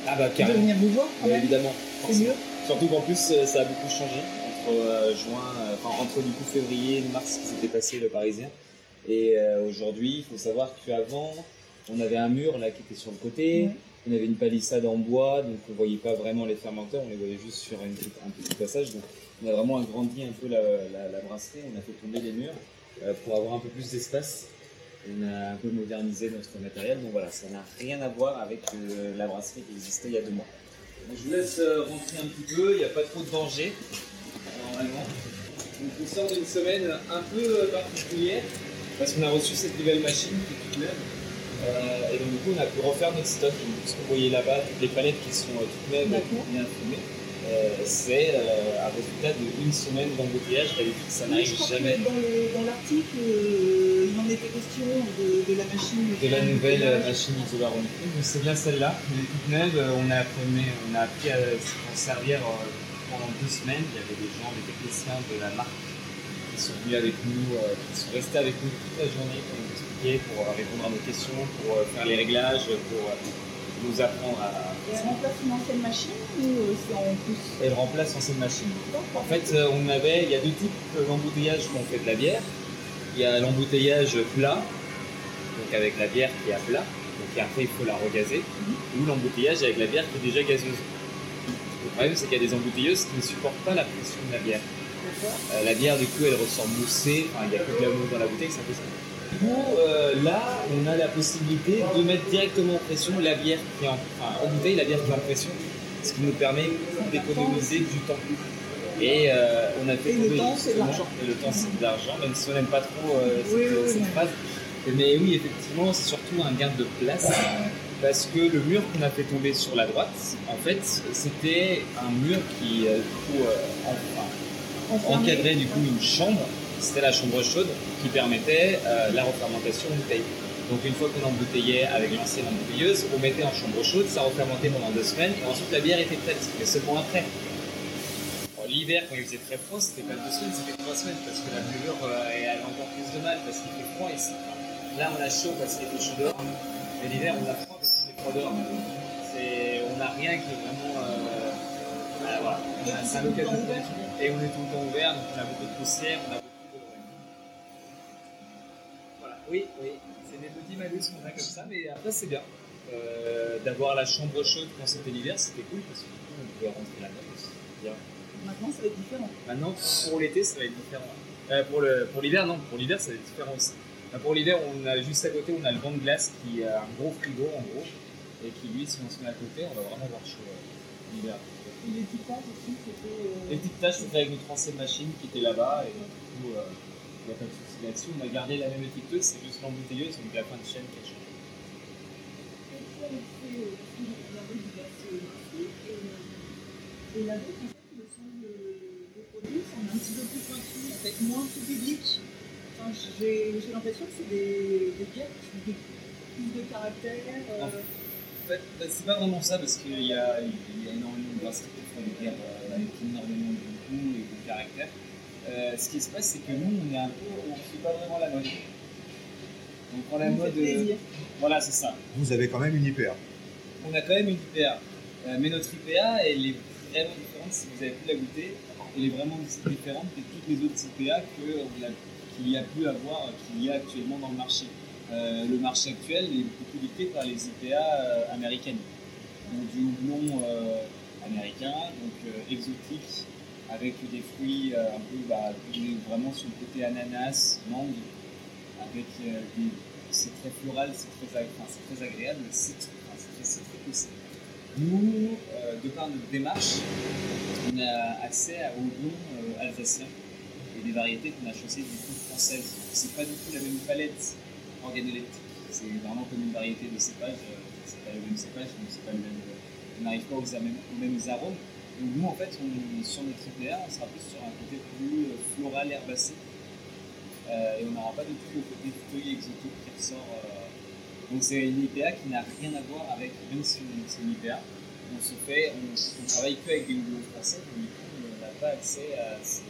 Ah bah de venir nous voir quand Ouais, même. évidemment. C'est mieux. Surtout qu'en plus euh, ça a beaucoup changé entre juin, enfin entre du coup février et mars qui s'était passé le Parisien. Et aujourd'hui, il faut savoir qu'avant, on avait un mur là qui était sur le côté, Ouais. On avait une palissade en bois, donc on voyait pas vraiment les fermenteurs, on les voyait juste sur un petit passage. Donc on a vraiment agrandi un peu la, brasserie, on a fait tomber les murs euh, pour avoir un peu plus d'espace. On a un peu modernisé notre matériel, donc voilà, ça n'a rien à voir avec euh, la brasserie qui existait il y a deux mois. Je vous laisse euh, rentrer un petit peu, il n'y a pas trop de danger, normalement. Donc on sort d'une semaine un peu particulière, parce qu'on a reçu cette nouvelle machine qui est toute neuve. Euh, et donc du coup on a pu refaire notre stock. Donc, ce que vous voyez là-bas, toutes les palettes qui sont euh, toutes neuves, bien euh, c'est euh, un résultat d'une semaine d'embouteillage. D'habitude ça n'arrive jamais. dans le- dans l'article, euh, il en était question de, de la machine. de la nouvelle machine isobaronique. Donc c'est bien celle-là, elle est toute neuve, on a, appris, on a appris à s'en servir pendant deux semaines. Il y avait des gens, des techniciens de la marque qui sont venus avec nous, qui sont restés avec nous toute la journée pour euh, répondre à nos questions, pour euh, faire les réglages, pour euh, nous apprendre à. Elle remplace une ancienne machine ou c'est en plus? Elle remplace l'ancienne machine. En fait, on avait, il y a deux types d'embouteillage quand on fait de la bière. Il y a l'embouteillage plat, donc avec la bière qui est à plat, donc après il faut la regazer, ou l'embouteillage avec la bière qui est déjà gazeuse. Le problème, c'est qu'il y a des embouteilleuses qui ne supportent pas la pression de la bière. Euh, la bière, du coup, elle ressort moussée, enfin, il n'y a que de la mousse dans la bouteille, c'est un peu ça. Du coup, euh, là, on a la possibilité de mettre directement en pression la bière qui est en, enfin, en bouteille, la bière qui est en pression, ce qui nous permet d'économiser du temps. Et euh, on a fait Et le tomber temps, c'est de l'argent. et le temps, c'est de l'argent, même si on n'aime pas trop euh, cette, Oui, oui, cette oui. phrase. Mais oui, effectivement, c'est surtout un gain de place. Parce que le mur qu'on a fait tomber sur la droite, en fait, c'était un mur qui, euh, du coup, en- enfin, encadrait du coup une chambre, c'était la chambre chaude qui permettait euh, la refermentation en bouteille. Donc une fois qu'on embouteillait avec l'ancienne embouteilleuse, on mettait en chambre chaude, ça refermentait pendant deux semaines et ensuite la bière était prête, mais seulement après. L'hiver, quand il faisait très froid, c'était pas deux semaines, c'était trois semaines parce que la levure euh, avait encore plus de mal parce qu'il fait froid ici. Là, on a chaud parce qu'il fait chaud dehors, mais l'hiver, on a froid parce qu'il fait froid dehors. On n'a rien qui est vraiment. euh, voilà, voilà. A- C'est de et on est tout le temps ouvert, donc on a beaucoup de poussière, on a beaucoup oui, oui, c'est des petits malus qu'on a comme ça, mais après c'est bien. Euh, D'avoir la chambre chaude quand c'était l'hiver, c'était cool parce que du coup on pouvait rentrer là-dedans. c'est bien. Maintenant, ça va être différent. Maintenant, pour l'été, ça va être différent. Euh, pour l'hiver, non, pour l'hiver, ça va être différent aussi. Euh, pour l'hiver, on a juste à côté, on a le banc de glace qui a un gros frigo en gros, et qui lui, si on se met à côté, on va vraiment avoir chaud euh, l'hiver. Et l'équipage aussi, c'était. Les tâches, c'était avec notre ancienne machine qui était là-bas, et du coup, là-dessus. On a gardé la même étiqueteuse, c'est juste l'embouteilleuse, donc la fin de chaîne qui a changé. Et la d'autres, en fait, le son de, des produits, c'est un petit peu plus pointu, en fait, moins tout public. Enfin, j'ai l'impression que c'est des, des qui ont plus de caractère. En fait, bah, c'est pas vraiment ça parce qu'il y a, il y a énormément de brasseries qui font des bières euh, avec énormément de goût et de caractère. Euh, ce qui se passe, c'est que nous, on est un peu, on suit pas vraiment la mode. Donc, on la mode, euh, plaisir. voilà, c'est ça. Vous avez quand même une IPA. On a quand même une IPA, Euh, mais notre IPA, elle est vraiment différente. Si vous avez pu la goûter, elle est vraiment différente de toutes les autres IPA qu'il y a pu avoir, qu'il y a actuellement dans le marché. Euh, le marché actuel est beaucoup dicté par les IPA américaines. Donc du houblon euh, américain, donc euh, exotique, avec des fruits euh, un peu bah, vraiment sur le côté ananas, mangue, avec euh. C'est très floral, c'est très, agréable, c'est enfin, très, très poussé. Nous, euh, de par notre démarche, on a accès à- au houblon euh, alsacien et des variétés qu'on a choisies du coup françaises. C'est pas du tout la même palette organoleptique, c'est vraiment comme une variété de cépage, c'est pas le même cépage, c'est pas le même, on n'arrive pas aux, aux mêmes arômes. Donc nous en fait, on, sur notre IPA, on sera plus sur un côté plus euh, floral herbacé, euh, et on n'aura pas du tout le côté feuille exotique qui ressort. euh, donc c'est une IPA qui n'a rien à voir avec, même si c'est une IPA, on se fait, on, travaille que avec des houblons français, donc du coup on n'a pas accès à ces,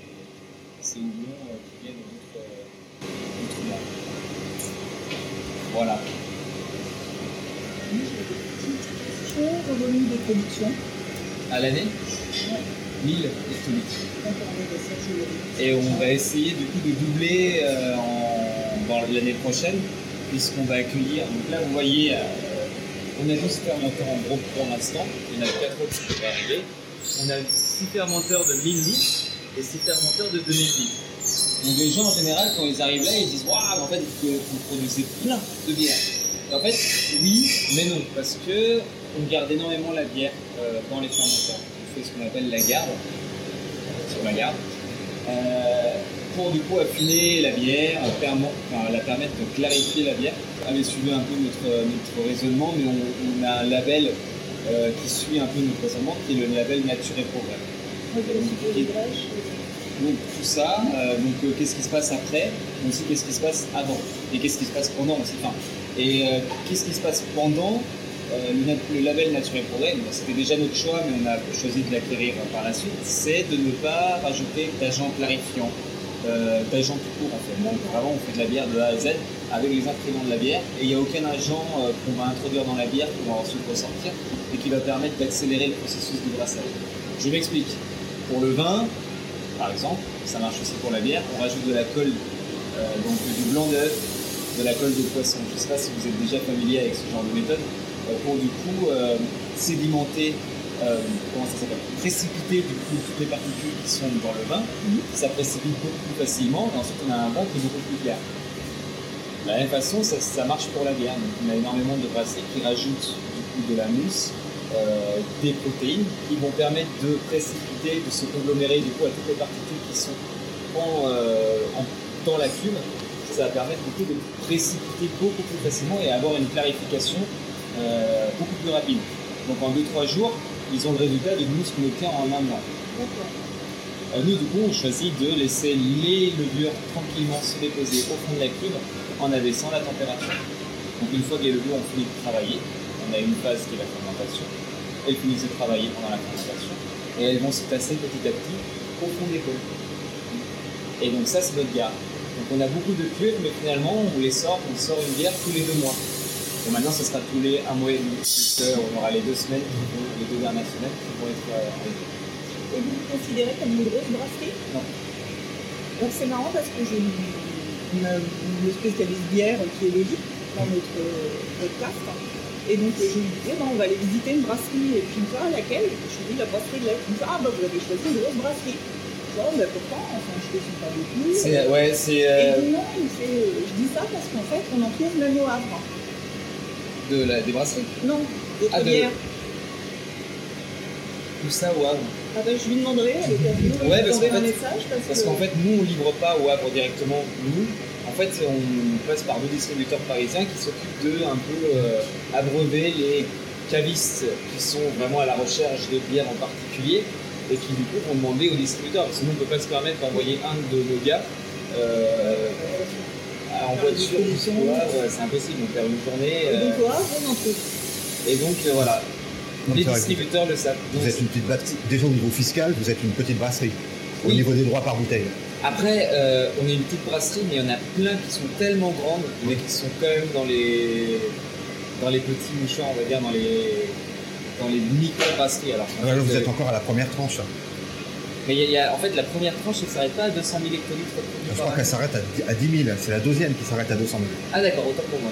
ces houblons qui viennent d'autres langues. Voilà. J'ai volume de production. À l'année 1000 hectolitres. Et on va essayer du coup de doubler euh, en, l'année prochaine, puisqu'on va accueillir. Donc là, vous voyez, euh, on a 12 fermenteurs en gros pour l'instant. Il y en a 4 autres qui vont arriver. On a 6 fermenteurs de 1000 litres et 6 fermenteurs de 2000 litres. Donc les gens en général, quand ils arrivent là, ils disent Waouh, en fait, vous, produisez plein de bière. Et en fait, oui, mais non, parce que on garde énormément la bière euh, dans les fermenteurs. On fait ce qu'on appelle la garde, sur la garde, euh, pour du coup affiner la bière, enfin, la permettre de clarifier la bière. Vous avez suivi un peu notre, notre raisonnement, mais on, on a un label euh, qui suit un peu notre raisonnement, qui est le label Nature et Progrès. Donc tout ça, euh, donc euh, qu'est-ce qui se passe après, mais aussi qu'est-ce qui se passe avant, et qu'est-ce qui se passe pendant aussi? Enfin, et euh, qu'est-ce qui se passe pendant? Euh, le, label Nature et Progrès, bon, c'était déjà notre choix, mais on a choisi de l'acquérir euh, par la suite, c'est de ne pas rajouter d'agents clarifiants, euh, d'agents tout court en fait. Donc vraiment on fait de la bière de A à Z avec les ingrédients de la bière et il n'y a aucun agent euh, qu'on va introduire dans la bière qu'on va ensuite ressortir et qui va permettre d'accélérer le processus de brassage. Je m'explique. Pour le vin, par exemple, ça marche aussi pour la bière, on rajoute de la colle, donc du blanc d'œuf, de la colle de poisson. Je ne sais pas si vous êtes déjà familier avec ce genre de méthode, pour du coup euh, sédimenter, euh, comment ça s'appelle, précipiter du coup toutes les particules qui sont dans le vin. Ça précipite beaucoup plus facilement et ensuite on a un vin qui est beaucoup plus clair. De la même façon, ça, ça marche pour la bière. Donc, on a énormément de brasseries qui rajoutent du coup de la mousse, euh, des protéines qui vont permettre de précipiter, de se conglomérer du coup à toutes les particules qui sont en, euh, en- dans la cuve. Ça va permettre du coup de précipiter beaucoup plus facilement et avoir une clarification euh, beaucoup plus rapide. Donc en 2-3 jours, ils ont le résultat d'une mousse qu'on obtient en un mois. Euh, nous, du coup, on choisit de laisser les levures tranquillement se déposer au fond de la cuve en abaissant la température. Donc, une fois que les levures ont fini de travailler, on a une phase qui est la fermentation. Elles finissent de travailler pendant la fermentation et elles vont se tasser petit à petit au fond des cols. Et donc, ça, c'est notre bière. Donc, on a beaucoup de cuves, mais finalement, on les sort, on sort une bière tous les deux mois. Et maintenant, ce sera tous les un mois et demi, puisqu'on aura les deux semaines, les deux dernières semaines qui vont être euh. Et vous vous considérez comme une grosse brasserie? Non. Donc c'est marrant parce que j'ai une, une, spécialiste bière qui est logique dans notre podcast. Et donc je lui disais, ben, on va aller visiter une brasserie. Et puis toi, laquelle? Je lui dis la brasserie de l'Est. Il me dit, ah bah vous avez choisi une grosse brasserie. Oh, ben pourtant, enfin je ne sais pas beaucoup. C'est, ouais, c'est Et euh, non, il fait, euh, je dis ça parce qu'en fait, on en trouve même au Havre. De la, des brasseries. Non, d'autres Ah, bières. Tout ça au Havre. Ah ben, je lui demanderai à Ouais, parce qu'en un fait- message. Parce, Parce que... qu'en fait, nous, on livre pas au Havre directement, nous. En fait, on passe par deux distributeurs parisiens qui s'occupent de un peu euh, abreuver les cavistes qui sont vraiment à la recherche de bières en particulier et qui du coup vont demander aux distributeurs. Parce que nous, on ne peut pas se permettre d'envoyer un de nos gars euh, en voiture jusqu'au Havre, c'est impossible. On perd une journée. Et euh, donc au Havre, on en trouve. et donc, euh, voilà. Donc, les distributeurs le savent. Vous Donc, êtes une petite brasserie. Déjà au niveau fiscal, vous êtes une petite brasserie. Au Oui. niveau des droits par bouteille. Après, euh, on est une petite brasserie, mais il y en a plein qui sont tellement grandes, mais qui sont quand même dans les, dans les petits mouchoirs, on va dire, dans les, dans les micro-brasseries. Alors, Ah, là, vous euh, êtes encore à la première tranche. Mais il y a- il y a- en fait, la première tranche, elle ne s'arrête pas à 200 000 hectolitres Je crois qu'elle s'arrête à, à 10 000. C'est la deuxième qui s'arrête à 200 000. Ah d'accord, autant pour moi.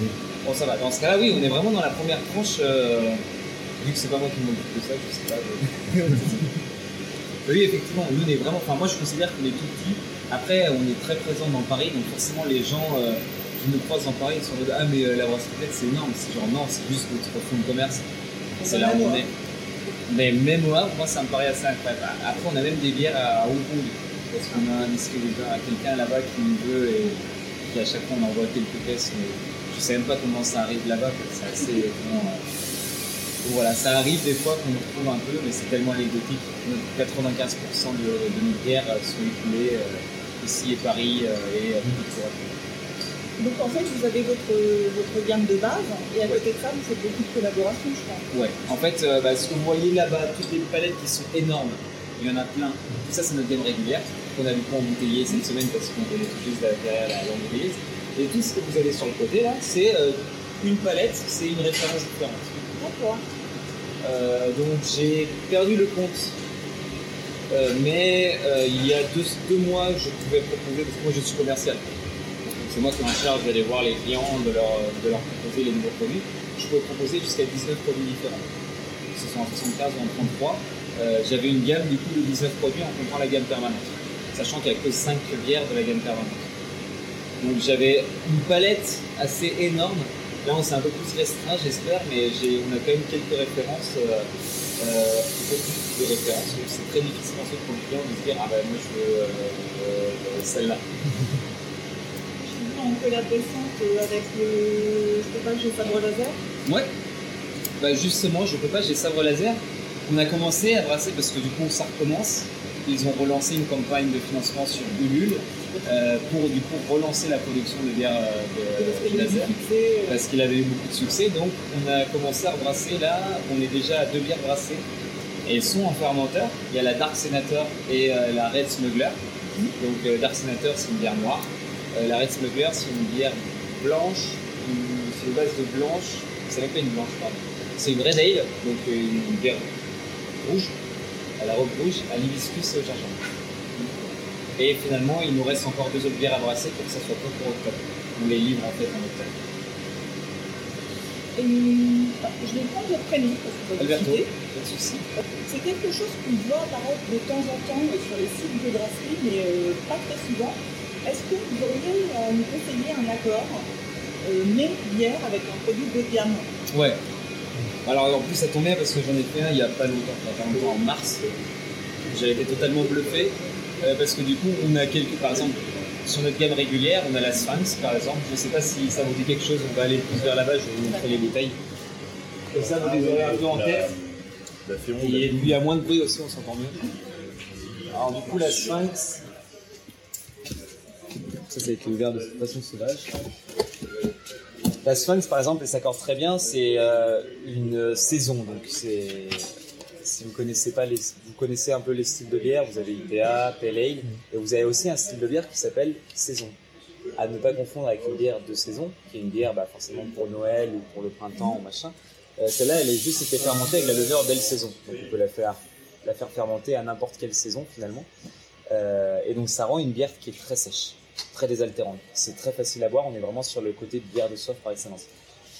Oui. Bon, ça va. Dans ce cas-là, oui, on est vraiment dans la première tranche. euh, vu que c'est pas moi qui m'occupe de ça, je sais pas. mais- <laughs> oui, effectivement, nous, on est vraiment. Enfin, moi, je considère qu'on est tout petit. Après, on est très présent dans Paris, donc forcément, les gens euh, qui nous croisent dans Paris ils sont en mode Ah, mais euh, la brasserie, c'est énorme. C'est genre, non, c'est juste notre fonds de commerce. C'est là où on est. Mais même Havre, moi, ça me paraît assez incroyable. Après, on a même des bières à Hong Kong. Parce qu'on a un distributeur, quelqu'un là-bas qui nous veut et qui à chaque fois on envoie quelques pièces. Mais je sais même pas comment ça arrive là-bas. C'est assez. euh, donc voilà, ça arrive des fois qu'on nous retrouve un peu, mais c'est tellement anecdotique. Notre 95% de, nos bières euh, sont écoulées euh, ici et Paris euh, et à. Donc en fait, vous avez votre, votre gamme de base et à côté de ça, vous faites beaucoup de collaborations, je crois. Ouais, en fait, euh, bah, ce que vous voyez là-bas, toutes les palettes qui sont énormes, il y en a plein. Tout ça, c'est notre gamme régulière qu'on a du coup embouteillé cette semaine parce qu'on est tout juste derrière la l'embouteilleuse. Et tout ce que vous avez sur le côté là, c'est euh, une palette, c'est une référence différente. D'accord. Euh, donc j'ai perdu le compte. Euh, mais euh, il y a deux, deux mois, je pouvais proposer, parce que moi je suis commercial. Moi qui est en charge d'aller voir les clients, de leur, proposer les nouveaux produits. Je pouvais proposer jusqu'à 19 produits différents. Ce soit en 75 ou en 33. Euh, J'avais une gamme du coup de 19 produits en comptant la gamme permanente. Sachant qu'il n'y a que 5 bières de la gamme permanente. Donc j'avais une palette assez énorme. Là on s'est un peu plus restreint j'espère, mais on a quand même quelques références, euh, euh, références. C'est très difficile ensuite pour le client de se dire ah ben moi je veux celle-là. Suis en collaboration euh, avec le. Pas, j'ai sabre laser. Ouais. Bah justement, je peux pas, j'ai sabre laser. On a commencé à brasser parce que du coup ça recommence. Ils ont relancé une campagne de financement sur Ulule euh, pour du coup relancer la production de bière euh, de, laser. succès. parce qu'il avait eu beaucoup de succès. Donc on a commencé à brasser là, on est déjà à deux bières brassées. Et elles sont en fermenteur. Il y a la Dark Senator et euh, la Red Smuggler. Donc euh, Dark Senator c'est une bière noire. Euh, la Red Smuggler, c'est une bière blanche, c'est une base de blanche, c'est même pas une blanche, pardon. C'est une Red Ale, donc euh, une bière rouge, à la robe rouge, à l'hibiscus et au. Et finalement, il nous reste encore deux autres bières à brasser pour que ça soit pas pour octobre. On les livre en fait en octobre. Et, euh, je vais prendre votre prénom parce que Alberto, pas de souci. C'est quelque chose qu'on voit apparaître de temps en temps euh, sur les sites de brasserie, mais euh, pas très souvent. Est-ce que vous auriez à nous conseiller un accord euh, mais bière avec un produit de gamme? Ouais. Alors en plus ça tombe bien parce que j'en ai fait un il y a pas longtemps, il y a pas longtemps en mars. J'avais été totalement bluffé euh, parce que du coup on a quelques, par exemple sur notre gamme régulière, on a la Sphinx par exemple. Je sais pas si ça vous dit quelque chose, on va aller plus vers là-bas, je vais vous montrer les bouteilles. Comme ça vous les aurez un peu en tête. Et puis y a moins de bruit aussi, on s'entend mieux. Alors du coup la Sphinx, ça ça a été ouvert de façon sauvage. La Sphinx, par exemple, elle s'accorde très bien. C'est euh, une saison, donc c'est si vous connaissez pas les, vous connaissez un peu les styles de bière. Vous avez IPA, Pale Ale, et vous avez aussi un style de bière qui s'appelle saison. À ne pas confondre avec une bière de saison, qui est une bière bah, forcément pour Noël ou pour le printemps ou machin. Euh, Celle-là, elle est juste été fermentée avec la levure belle saison. Donc on peut la faire, la faire fermenter à n'importe quelle saison finalement. Euh, et donc ça rend une bière qui est très sèche, très désaltérante. C'est très facile à boire, on est vraiment sur le côté de bière de soif par excellence.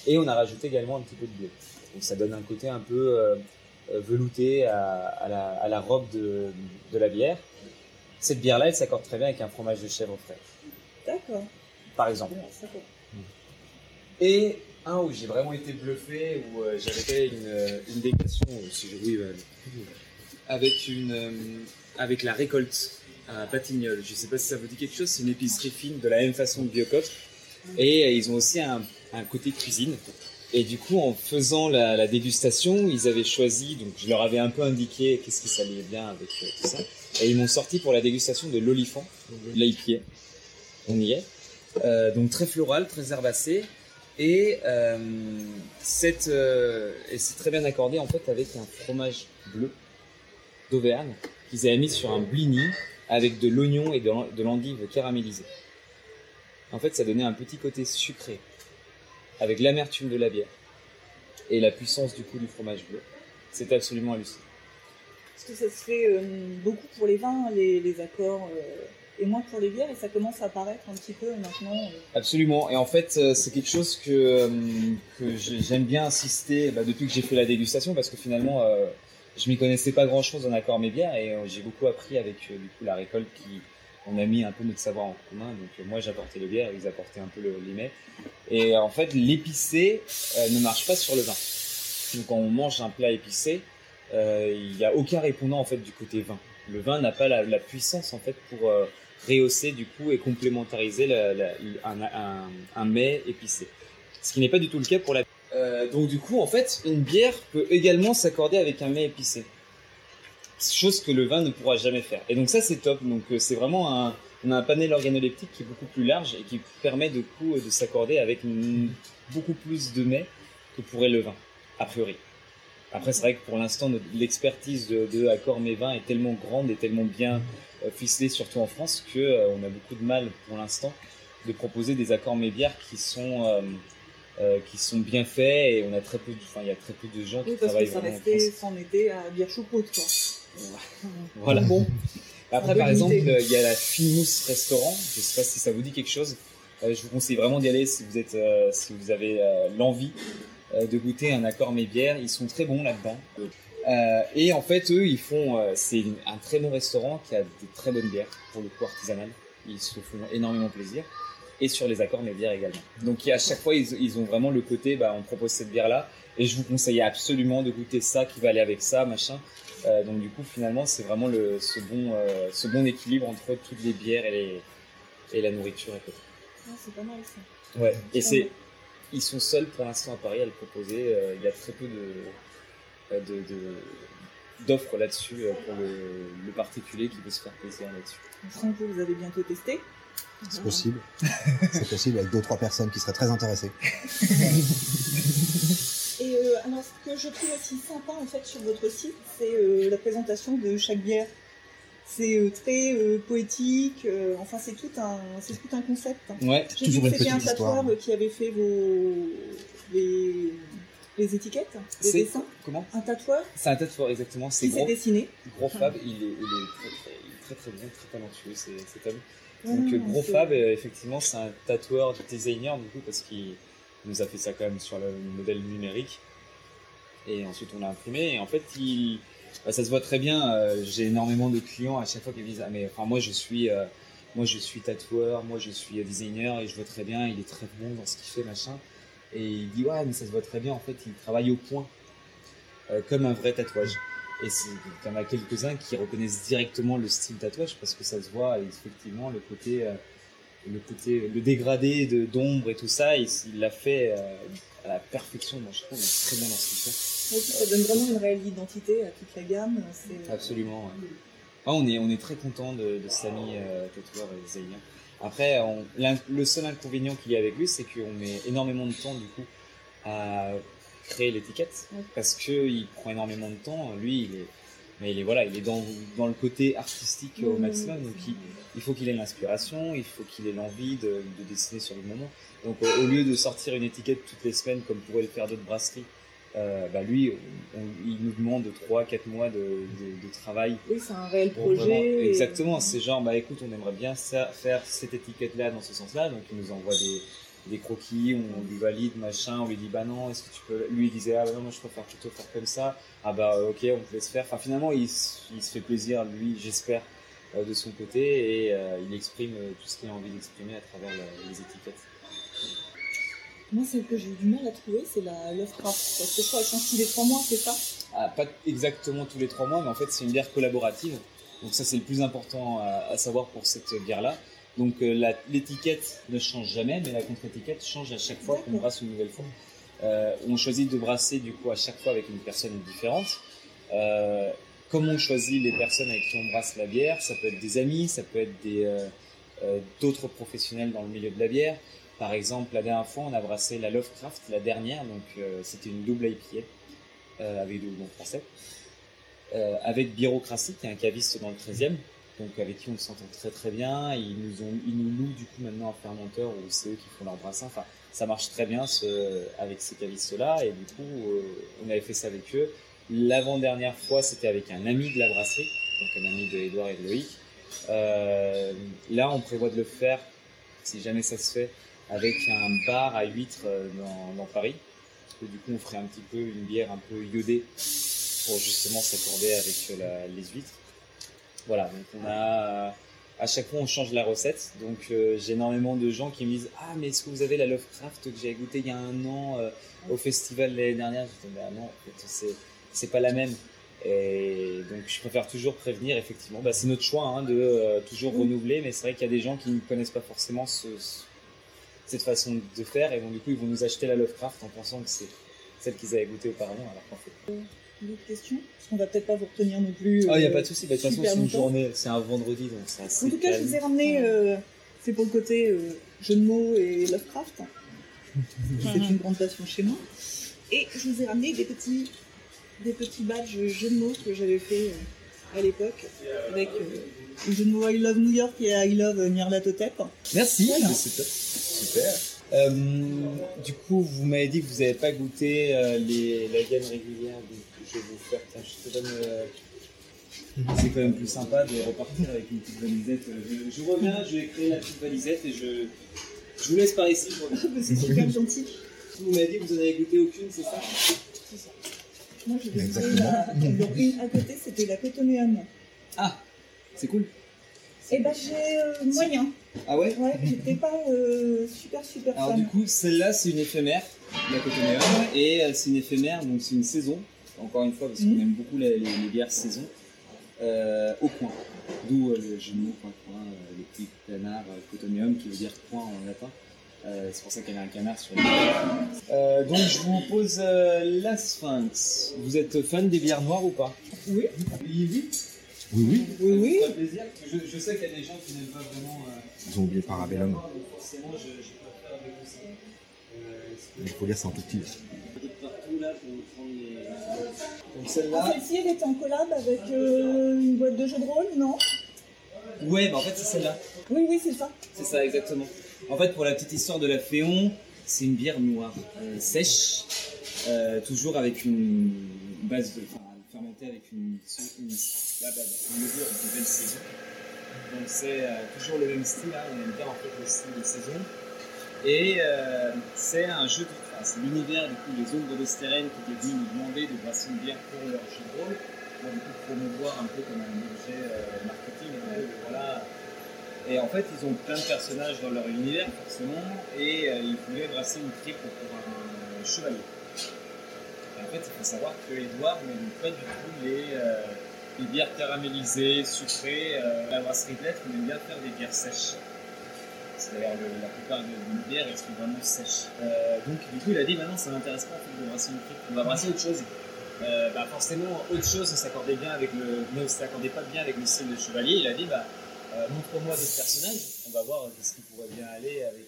Et on a rajouté également un petit peu de bleu. Donc ça donne un côté un peu euh, euh, velouté à, à la, à la robe de, de la bière. Cette bière-là, elle s'accorde très bien avec un fromage de chèvre frais, D'accord. par exemple. Va. Et un où j'ai vraiment été bluffé, où euh, j'avais fait une, une dégustation, si je- oui, avec, une, euh, avec la récolte à Patignolles. Je sais pas si ça vous dit quelque chose, c'est une épicerie fine de la même façon que Biocop. Et euh, ils ont aussi un, côté cuisine. Et du coup, en faisant la, dégustation, ils avaient choisi, donc je leur avais un peu indiqué qu'est-ce qui s'allait bien avec euh, tout ça. Et ils m'ont sorti pour la dégustation de l'olifant, de l'IPA. On y est. Euh, donc très floral, très herbacé. Et, et c'est très bien accordé en fait avec un fromage bleu d'Auvergne qu'ils avaient mis sur un blini avec de l'oignon et de l'en- de l'endive caramélisée. En fait, ça donnait un petit côté sucré avec l'amertume de la bière et la puissance du coup du fromage bleu. C'était absolument hallucinant. Parce que ça se fait euh, beaucoup pour les vins, les, les accords, euh, et moins pour les bières, et ça commence à apparaître un petit peu maintenant. euh. Absolument. Et en fait, c'est quelque chose que, que j'ai- j'aime bien insister bah, depuis que j'ai fait la dégustation, parce que finalement, je m'y connaissais pas grand-chose en accord mes bières, et euh, j'ai beaucoup appris avec euh, du coup la récolte qui on a mis un peu notre savoir en commun. Donc euh, moi, j'apportais les bières, ils apportaient un peu le, les mets. Et en fait, l'épicé ne marche pas sur le vin. Donc quand on mange un plat épicé, il n'y a aucun répondant en fait du côté vin. Le vin n'a pas la, puissance en fait pour rehausser du coup et complémentariser un, un mets épicé. Ce qui n'est pas du tout le cas pour la. Euh, donc du coup, en fait, une bière peut également s'accorder avec un mets épicé. Chose que le vin ne pourra jamais faire. Et donc ça, c'est top. Donc euh, c'est vraiment un, on a un panel organoleptique qui est beaucoup plus large et qui permet de coup de s'accorder avec beaucoup plus de mets que pourrait le vin, a priori. Après, c'est vrai que pour l'instant, l'expertise de, de Accord Mes Vins est tellement grande et tellement bien euh, ficelée, surtout en France, que on a beaucoup de mal pour l'instant de proposer des accords mes bières qui sont euh, qui sont bien faits et on a très peu, de- enfin il y a très peu de gens qui Oui, parce travaillent que ça vraiment restait, c'en était à bière choucroute, quoi. <laughs> Voilà. Bon. Après, par exemple, il y a la Finmousse Restaurant. Je sais pas si ça vous dit quelque chose. Euh, je vous conseille vraiment d'y aller si vous êtes, euh, si vous avez l'envie de goûter un accord mes bières. Ils sont très bons là-dedans. Et en fait, eux, ils font, c'est un très bon restaurant qui a des très bonnes bières pour le coup artisanal. Ils se font énormément plaisir. Et sur les accords mes bières également. Donc à chaque fois, ils, ils ont vraiment le côté, bah, on propose cette bière-là. Et je vous conseille absolument de goûter ça qui va aller avec ça, machin. Euh, donc du coup, finalement, c'est vraiment le, ce, bon, euh, ce bon équilibre entre toutes les bières et, les, et la nourriture à côté. Ah, c'est pas mal ça. Ouais. Et c'est, ils sont seuls pour l'instant à Paris à le proposer. Euh, il y a très peu de, de, de- d'offres là-dessus pour le, le particulier qui veut se faire plaisir là-dessus. Que vous avez bientôt testé. C'est possible. C'est possible avec deux trois personnes qui seraient très intéressées. Et euh, alors, ce que je trouve aussi sympa en fait sur votre site, c'est euh, la présentation de chaque bière. C'est euh, très euh, poétique. euh, enfin, c'est tout un, c'est tout un concept. hein. Ouais, J'ai vu que c'était un tatoueur qui avait fait vos les, les étiquettes, les C'est- dessins. comment Un tatoueur C'est un tatoueur, exactement. C'est qui s'est gros, dessiné. gros Fab, il est, il est très, très, il est très très bon, très talentueux, c'est cet homme. Ah, Donc euh, gros Fab, euh, effectivement, c'est un tatoueur designer du coup parce qu'il nous a fait ça quand même sur le modèle numérique. Et ensuite on l'a imprimé et en fait il, bah, ça se voit très bien. euh, J'ai énormément de clients à chaque fois qui me disent ah mais enfin moi je suis euh, moi je suis tatoueur, moi je suis designer et je vois très bien. Il est très bon dans ce qu'il fait machin. Et il dit ouais mais ça se voit très bien. En fait il travaille au point euh, comme un vrai tatouage. Et il y en a quelques-uns qui reconnaissent directement le style tatouage parce que ça se voit effectivement le côté, euh, le côté, le dégradé de d'ombre et tout ça, il l'a fait euh, à la perfection. Moi je trouve très bon dans ce qu'il fait. Ça donne vraiment une réelle identité à toute la gamme. C'est Absolument. ouais. Ah, on est on est très content de, de Samy euh, tatoueur et designer. Après on- le seul inconvénient qu'il y a avec lui c'est qu'on met énormément de temps du coup à créer l'étiquette parce que il prend énormément de temps. Lui il est mais il est voilà il est dans dans le côté artistique au maximum donc il, il faut qu'il ait l'inspiration, il faut qu'il ait l'envie de, de dessiner sur le moment. Donc au, lieu de sortir une étiquette toutes les semaines comme pourraient le faire d'autres brasseries, euh, bah lui, on- il nous demande 3-4 mois de, de- de travail. Oui, c'est un réel projet. vraiment- et- Exactement, c'est genre, bah écoute, on aimerait bien ça- faire cette étiquette-là dans ce sens-là, donc il nous envoie des, des croquis, on lui valide, machin, on lui dit, bah non, est-ce que tu peux... Lui, il disait, ah bah non, moi je préfère plutôt faire comme ça, ah bah ok, on te laisse faire. Enfin finalement, il, se fait plaisir, lui, j'espère, euh, de son côté, et euh, il exprime euh, tout ce qu'il a envie d'exprimer à travers la- les étiquettes. Moi, celle que j'ai eu du mal à trouver, c'est la Lovecraft. Parce que je crois qu'elle change tous les trois mois, c'est ça? Ah, pas exactement tous les trois mois, mais en fait c'est une bière collaborative. Donc ça c'est le plus important à, à savoir pour cette bière-là. Donc euh, l'étiquette ne change jamais, mais la contre-étiquette change à chaque fois qu'on brasse une nouvelle fois. Euh, on choisit de brasser du coup à chaque fois avec une personne différente. Euh, comme on choisit les personnes avec qui on brasse la bière, ça peut être des amis, ça peut être euh, d'autres professionnels dans le milieu de la bière. Par exemple, la dernière fois, on a brassé la Lovecraft, la dernière, donc c'était une double IPA avec du houblon français, avec Bureaucratie, qui est un caviste dans le 13e, donc avec qui on s'entend très très bien. Ils nous, ont, ils nous louent du coup maintenant un fermenteur où c'est eux qui font leur brassin. Enfin, ça marche très bien avec ces cavistes-là, et du coup, euh, on avait fait ça avec eux. L'avant-dernière fois, c'était avec un ami de la brasserie, donc un ami de Edouard et de Loïc. Euh, là, on prévoit de le faire, si jamais ça se fait, avec un bar à huîtres euh, dans, Paris. Que du coup, on ferait un petit peu une bière un peu iodée pour justement s'accorder avec les huîtres. Voilà, donc on a. À chaque fois, on change la recette. Donc, euh, j'ai énormément de gens qui me disent Ah, mais est-ce que vous avez la Lovecraft que j'ai goûté il y a un an euh, au festival l'année dernière? Je dis Bah non, en fait, c'est, c'est pas la même. Et donc, je préfère toujours prévenir, effectivement. Bah, c'est notre choix hein, de euh, toujours renouveler, mais c'est vrai qu'il y a des gens qui ne connaissent pas forcément ce, ce- cette façon de faire, et bon, du coup, ils vont nous acheter la Lovecraft en pensant que c'est celle qu'ils avaient goûté auparavant, alors qu'en fait. Une autre question Parce qu'on va peut-être pas vous retenir non plus. Ah, il n'y a euh, pas de souci, bah, de toute façon, c'est une journée, c'est un vendredi, donc c'est assez En tout cas, je vous ai ramené, euh, c'est pour le côté euh, jeu de mots et Lovecraft. <laughs> C'est une grande passion chez moi. Et je vous ai ramené des petits, des petits badges jeux de mots que j'avais fait euh, à l'époque avec euh, le jeu de mots I Love New York et I Love Nyarlathotep. Merci, Voilà. c'est top. Super. Euh, du coup, vous m'avez dit que vous n'avez pas goûté euh, les, la gamme régulière, donc je vais vous faire. Tiens, je te donne. euh, c'est quand même plus sympa de repartir avec une petite valisette. Je, je reviens, je vais créer la petite valisette et je, je vous laisse par ici. reviens. C'est super gentil. Vous m'avez dit que vous n'en avez goûté aucune, c'est ça? C'est ça. Moi, j'ai Exactement. la... donc, une à côté, c'était la Cotonéum. Ah, c'est cool. Et bah, j'ai euh, moyen. Ah ouais? Ouais, j'étais pas euh, super super Alors fan. du coup, celle-là, c'est une éphémère, la Cotonéum, et euh, c'est une éphémère, donc c'est une saison, encore une fois, parce qu'on Mhm. aime beaucoup les, les- les bières saison, euh, au coin. D'où euh, le jeu de mots coin coin, euh, le petit canard euh, Cotonéum, qui veut dire coin en latin. Euh, c'est pour ça qu'elle a un canard sur les euh, Donc je vous pose euh, la Sphinx. Vous êtes fan des bières noires ou pas? Oui. Oui, oui. Oui, oui. Oui, oui. Ça plaisir. Je, je sais qu'il y a des gens qui n'aiment pas vraiment... euh, Ils ont oublié Parabellum. donc forcément, je, je préfère avec aussi. Euh, Il faut lire, c'est en tout petit. Les. Donc Ah, celle-là, Celle-ci, elle était en collab avec euh, une boîte de jeux de rôle, non? Ouais, mais en fait, c'est celle-là. Oui, oui, c'est ça. C'est ça, exactement. En fait, pour la petite histoire de la Féon, c'est une bière noire, euh, sèche, euh, toujours avec une base de. Enfin, fermentée avec une. une, la base, une levure de belle saison. Donc, c'est euh, toujours le même style, hein, on aime bien en fait le style de saison. Et euh, c'est un jeu de. C'est l'univers, du coup, les ombres de Steren qui étaient venus demander de brasser une bière pour leur jeu de rôle, pour promouvoir un peu comme un objet euh, marketing. et en fait, ils ont plein de personnages dans leur univers, forcément, et euh, ils voulaient brasser une triple pour un chevalier. Et en fait, il faut savoir que Edouard n'aime pas du tout les, euh, bières caramélisées, sucrées. Euh, la brasserie de lettres, on aime bien faire des bières sèches. C'est d'ailleurs le- la plupart de nos bières, sont vraiment sèches. Euh, donc, du coup, il a dit maintenant, ça m'intéresse pas de brasser une on va brasser autre chose. Euh, bah, forcément, autre chose ne s'accordait bien avec le, s'accordait pas bien avec le style de chevalier. Il a dit, bah, euh, montre-moi d'autres personnages, on va voir ce qui pourrait bien aller avec.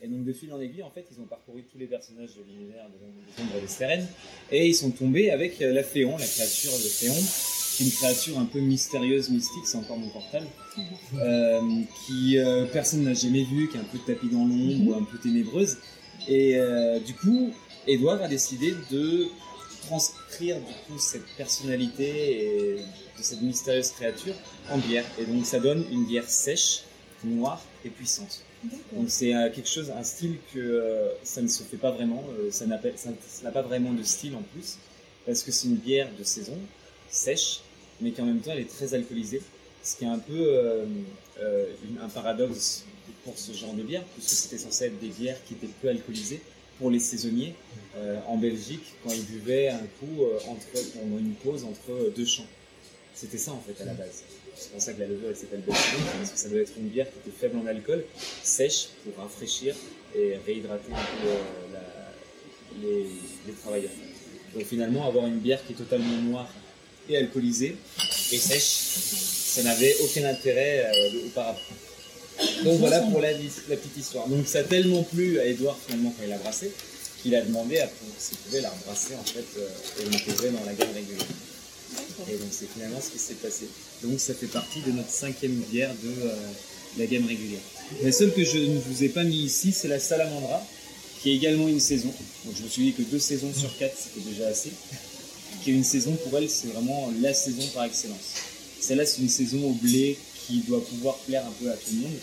Et donc de fil en aiguille, en fait, ils ont parcouru tous les personnages de l'univers de des ombres de Steren, et ils sont tombés avec la Féon, la créature de Féon, qui est une créature un peu mystérieuse, mystique, c'est encore mon portable, euh, qui euh, personne n'a jamais vu, qui est un peu tapis dans l'ombre, un peu ténébreuse. Et euh, du coup, Edouard a décidé de transcrire du coup cette personnalité et de cette mystérieuse créature en bière. Et donc ça donne une bière sèche, noire et puissante. Donc c'est euh, quelque chose, un style que ça ne se fait pas vraiment, ça n'a pas, ça- ça n'a pas vraiment de style en plus, parce que c'est une bière de saison, sèche, mais qu'en même temps elle est très alcoolisée, ce qui est un peu euh, euh, un paradoxe pour ce genre de bière, puisque c'était censé être des bières qui étaient peu alcoolisées pour les saisonniers euh, en Belgique quand ils buvaient un coup entre, pendant une pause entre deux champs. C'était ça en fait à la base. C'est pour ça que la levure elle s'appelle Belgique, parce que ça doit être une bière qui était faible en alcool, sèche pour rafraîchir et réhydrater les, les travailleurs. Donc finalement, avoir une bière qui est totalement noire et alcoolisée et sèche, ça n'avait aucun intérêt euh, auparavant. Donc voilà pour la, la petite histoire. Donc ça a tellement plu à Edouard finalement quand il a brassé qu'il a demandé à s'il pouvait la rebrasser en fait euh, et l'intégrer dans la gamme régulière. Et donc c'est finalement ce qui s'est passé. Donc ça fait partie de notre cinquième bière de euh, la gamme régulière. La seule que je ne vous ai pas mis ici, c'est la Salamandra, qui est également une saison. Donc je me suis dit que deux saisons sur quatre, c'était déjà assez. Qui est une saison pour elle, c'est vraiment la saison par excellence. Celle-là, c'est une saison au blé qui doit pouvoir plaire un peu à tout le monde.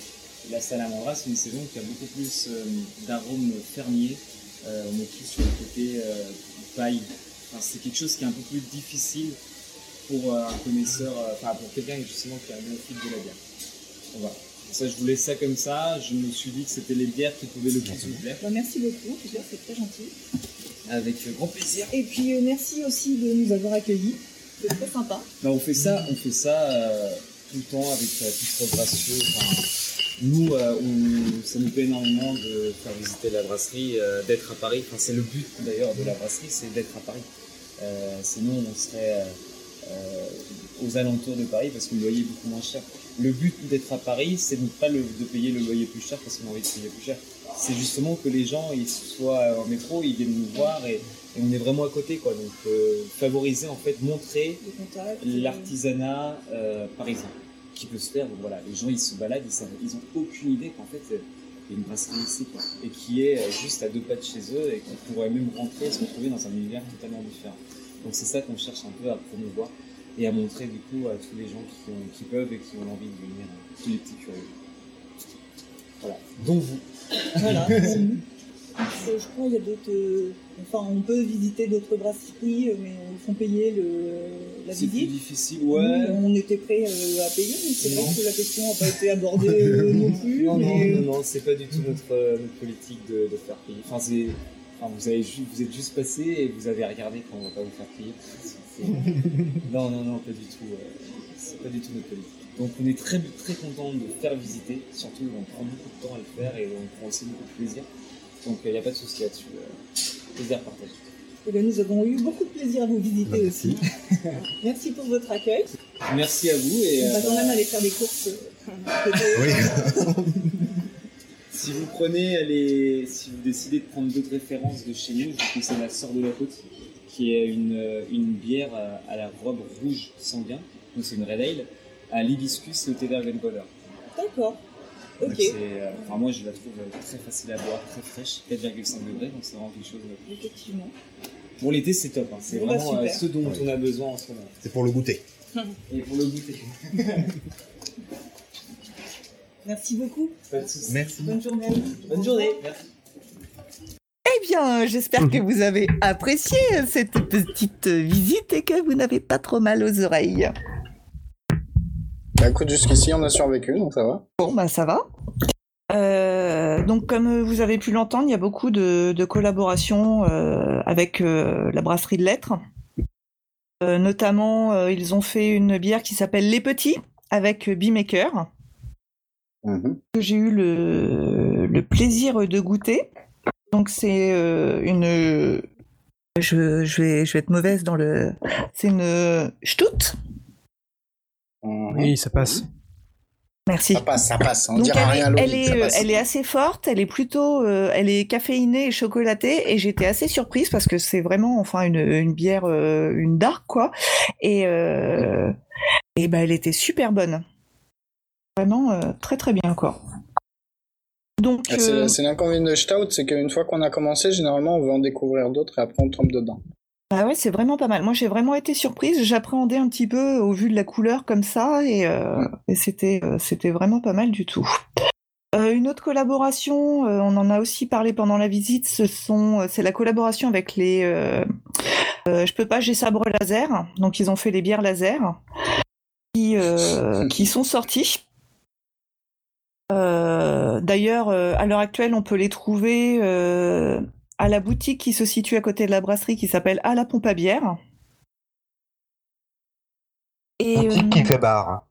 Et la Salamandra, c'est une saison qui a beaucoup plus euh, d'arômes fermiers. Euh, on est plus sur le côté euh, paille. Enfin, c'est quelque chose qui est un peu plus difficile pour euh, un connaisseur, euh, enfin pour quelqu'un justement qui a un néophyte de la bière. Donc, voilà. Ça, je vous laisse ça comme ça. Je me suis dit que c'était les bières qui pouvaient le plus vous plaire. Bah, merci beaucoup, c'est très gentil. Avec grand plaisir. Et puis euh, merci aussi de nous avoir accueillis. C'est très sympa. Bah, on fait ça, on fait ça euh, tout le temps avec euh, Pistre Brassieux. Enfin, nous, euh, on- ça nous plaît énormément de faire visiter la brasserie, euh, d'être à Paris. Enfin, c'est le but d'ailleurs de la brasserie, c'est d'être à Paris. Euh, sinon, on serait aux alentours de Paris parce que le loyer est beaucoup moins cher. Le but d'être à Paris, c'est de pas le- de payer le loyer plus cher parce qu'on a envie de payer plus cher. C'est justement que les gens ils soient en métro, ils viennent nous voir et, et on est vraiment à côté. Quoi. Donc, euh, favoriser, en fait, montrer contacts. l'artisanat euh, parisien qui peut se faire. Donc voilà, les gens ils se baladent, ils savent, ils ont aucune idée qu'en fait euh, il y a une brasserie ici quoi, et qui est euh, juste à deux pas de chez eux et qui pourrait même rentrer et se retrouver dans un univers totalement différent. Donc c'est ça qu'on cherche un peu à promouvoir et à montrer du coup à tous les gens qui, ont- qui peuvent et qui ont envie de venir, tous les petits curieux. Voilà, donc vous. Voilà. <laughs> Je crois qu'il y a d'autres. euh, Enfin, on peut visiter d'autres brasseries, euh, mais ils font payer le, la C'est plus visite. difficile, Nous, ouais. on était prêts euh, à payer, mais c'est Non. vrai que la question n'a pas été abordée euh, <laughs> non plus. Non, non, mais- non, non, c'est pas du tout notre, notre politique de, de faire payer. Enfin, vous, avez vous êtes juste passé et vous avez regardé quand on va pas vous faire payer. Non, non, non, pas du tout. euh, c'est pas du tout notre politique. Donc, on est très, très content de faire visiter. Surtout, on prend beaucoup de temps à le faire et on prend aussi beaucoup de plaisir. Donc, il n'y a pas de souci là-dessus. euh, plaisir partagé. Eh ben, nous avons eu beaucoup de plaisir à vous visiter aussi. <laughs> Merci pour votre accueil. Merci à vous et On va euh, quand même aller faire des courses. euh, <laughs> peut-être. Si vous prenez les, si vous décidez de prendre d'autres références de chez nous, je vous conseille la Sœur de la Côte, qui est une, euh, une bière à, à la robe rouge sanguin. Donc c'est une red ale à l'hibiscus et au thé d'Argencoder. D'accord. Ok. euh, enfin, moi, je la trouve euh, très facile à boire, très fraîche, 4,5 degrés, donc c'est vraiment quelque chose. de- Effectivement. Pour l'été, c'est top. hein. C'est bah, vraiment euh, ce dont on a besoin en ce moment. C'est pour le goûter. <laughs> Et pour le goûter. Merci beaucoup. Pas de soucis. Merci. Bonne journée. Bonne journée. Merci. Eh bien, j'espère que vous avez apprécié cette petite visite et que vous n'avez pas trop mal aux oreilles. Bah écoute, jusqu'ici, on a survécu, donc ça va. Bon, bah ça va. Euh, donc, comme vous avez pu l'entendre, il y a beaucoup de, de collaborations euh, avec euh, la brasserie de lettres. Euh, notamment, euh, ils ont fait une bière qui s'appelle Les Petits avec Beemaker, Mhm. que j'ai eu le, le plaisir de goûter. Donc, c'est euh, une. Je, je, vais, je vais être mauvaise dans le. C'est une Stout. Oui, ça passe. Merci. Ça passe, ça passe. On Donc dira elle, rien à elle, est, elle est assez forte, elle est plutôt, euh, elle est caféinée et chocolatée et j'étais assez surprise parce que c'est vraiment enfin une, une bière, euh, une dark quoi et euh, et ben elle était super bonne, vraiment euh, très très bien quoi. Donc Ah, C'est euh, c'est l'inconvénient de Stout, c'est qu'une fois qu'on a commencé, généralement, on veut en découvrir d'autres et après on tombe dedans. bah ouais c'est vraiment pas mal. Moi j'ai vraiment été surprise, j'appréhendais un petit peu au vu de la couleur comme ça et, euh, et c'était euh, c'était vraiment pas mal du tout. Euh, une autre collaboration, euh, on en a aussi parlé pendant la visite, ce sont, euh, c'est la collaboration avec les, euh, euh, je peux pas, j'ai sabre laser, donc ils ont fait les bières laser, qui, euh, <laughs> qui sont sorties. Euh, D'ailleurs, euh, à l'heure actuelle, on peut les trouver euh, à la boutique qui se situe à côté de la brasserie, qui s'appelle À la pompe à bière. Et, Boutique qui fait bar.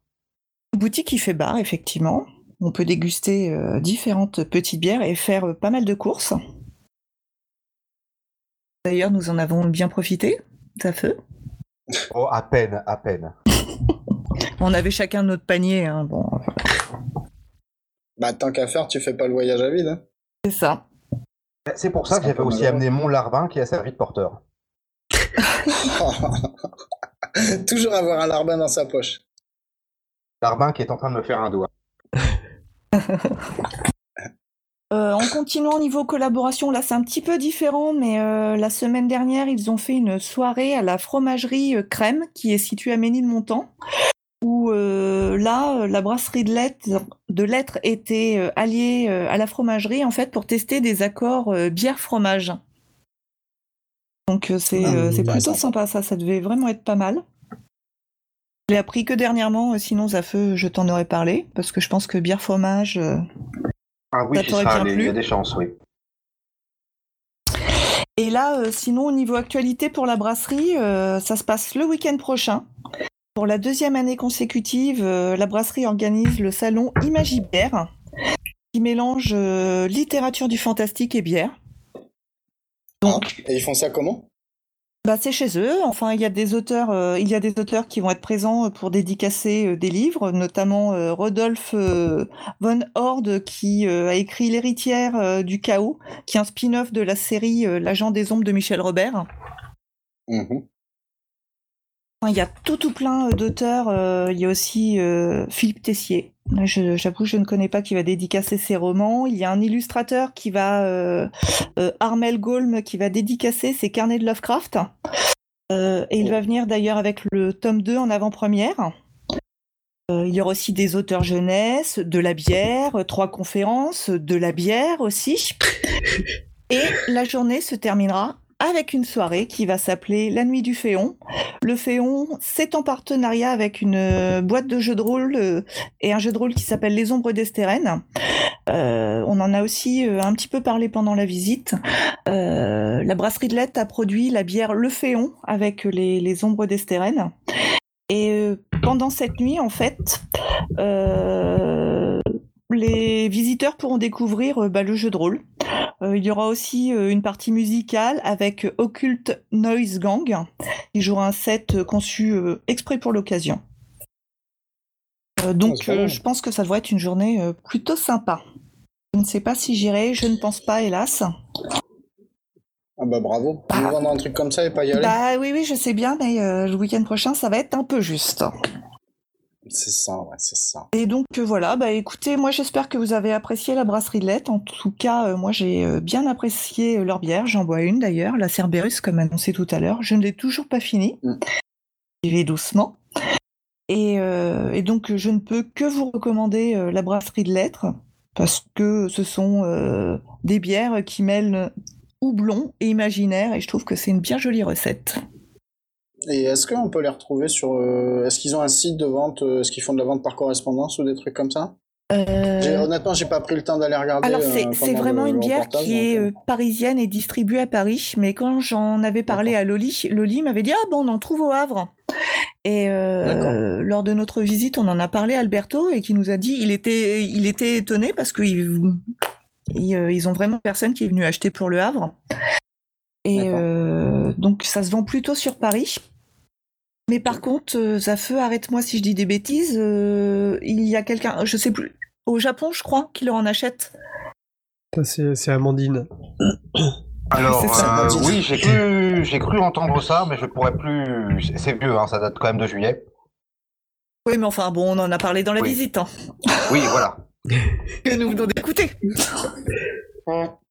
Boutique qui fait bar, effectivement. On peut déguster euh, différentes petites bières et faire euh, pas mal de courses. D'ailleurs, nous en avons bien profité, ça fait. Oh, à peine, à peine. <laughs> On avait chacun notre panier, hein, bon, Bah, tant qu'à faire, tu fais pas le voyage à vide. hein. c'est ça. C'est pour ça que j'avais peu aussi amené mon larbin qui a servi de porteur. <laughs> Toujours avoir un larbin dans sa poche. Larbin qui est en train de me faire un doigt. <laughs> Euh, en continuant au niveau collaboration, là c'est un petit peu différent, mais euh, la semaine dernière, ils ont fait une soirée à la fromagerie euh, Crème, qui est située à Ménilmontant, où euh, là, la brasserie de lettres, de lettres était euh, alliée euh, à la fromagerie, en fait, pour tester des accords bière-fromage. Donc c'est Ah, plutôt sympa. ça, ça devait vraiment être pas mal. Je l'ai appris que dernièrement, sinon Zafeu, je t'en aurais parlé, parce que je pense que bière-fromage... Ah oui, Ça t'aurait bien il plu y a des chances, oui. Et là, sinon, au niveau actualité pour la brasserie, ça se passe le week-end prochain. Pour la deuxième année consécutive, euh, la brasserie organise le salon Imagibière, qui mélange euh, littérature du fantastique et bière. Donc, Et ils font ça comment? bah, c'est chez eux. Enfin, il y a des auteurs, euh, il y a des auteurs qui vont être présents pour dédicacer euh, des livres, notamment euh, Rodolphe von Horde qui a écrit L'héritière du chaos, qui est un spin-off de la série L'agent des ombres de Michel Robert. Mhm. Enfin, Il y a tout tout plein euh, d'auteurs. euh, il y a aussi euh, Philippe Tessier. Là, je- J'avoue, je ne connais pas qui va dédicacer ses romans. Il y a un illustrateur qui va, Armel Golm, qui va dédicacer ses carnets de Lovecraft. Et il va venir d'ailleurs avec le tome 2 en avant-première. Il y aura aussi des auteurs jeunesse, de la bière, trois conférences, de la bière aussi. Et la journée se terminera avec une soirée qui va s'appeler La Nuit du Féon. Le Féon, c'est en partenariat avec une euh, boîte de jeux de rôle euh, et un jeu de rôle qui s'appelle Les Ombres d'Estérène. Euh, on en a aussi un petit peu parlé pendant la visite. La brasserie de Lette a produit la bière Le Féon avec les, Ombres d'Estérène. Et pendant cette nuit, en fait, les visiteurs pourront découvrir bah, le jeu de rôle. Euh, il y aura aussi euh, une partie musicale avec Occult Noise Gang, qui jouera un set euh, conçu euh, exprès pour l'occasion. Euh, donc euh, je pense que ça devrait être une journée euh, plutôt sympa. Je ne sais pas si j'irai, je ne pense pas, hélas. Ah bah bravo. Bah. Nous vendre un truc comme ça et pas y aller. Bah oui, oui, je sais bien, mais euh, le week-end prochain, ça va être un peu juste. C'est ça, ouais, c'est ça. Et donc euh, voilà, bah écoutez, moi j'espère que vous avez apprécié la brasserie de Lette. En tout cas, euh, moi j'ai euh, bien apprécié leur bière. J'en bois une d'ailleurs, la Cerberus, comme annoncé tout à l'heure. Je ne l'ai toujours pas finie. Mm. J'y vais doucement. Et, et donc je ne peux que vous recommander la brasserie de Lettres parce que ce sont des bières qui mêlent houblon et imaginaire et je trouve que c'est une bien jolie recette. Et est-ce qu'on peut les retrouver sur. euh, est-ce qu'ils ont un site de vente euh, Est-ce qu'ils font de la vente par correspondance ou des trucs comme ça? Euh, Honnêtement, j'ai pas pris le temps d'aller regarder. Alors euh, c'est vraiment le- une bière qui est donc, parisienne et distribuée à Paris, mais quand j'en avais parlé à Loli, Loli m'avait dit ah bon on en trouve au Havre. Et euh, lors de notre visite, on en a parlé à Alberto et qui nous a dit il était il était étonné parce qu'ils ils, ils ont vraiment personne qui est venu acheter pour le Havre. Et euh, donc ça se vend plutôt sur Paris. Mais par contre, euh, Zafeu, arrête-moi si je dis des bêtises, euh, il y a quelqu'un, je sais plus, au Japon je crois, qui leur en achète. Ça, c'est c'est Amandine. <coughs> Alors, ça. euh, oui, j'ai cru, j'ai cru entendre ça, mais je pourrais plus. c'est- C'est vieux, hein, ça date quand même de juillet. Oui, mais enfin, bon, on en a parlé dans la Oui. visite, hein, Oui, voilà. <laughs> que nous venons d'écouter. <laughs>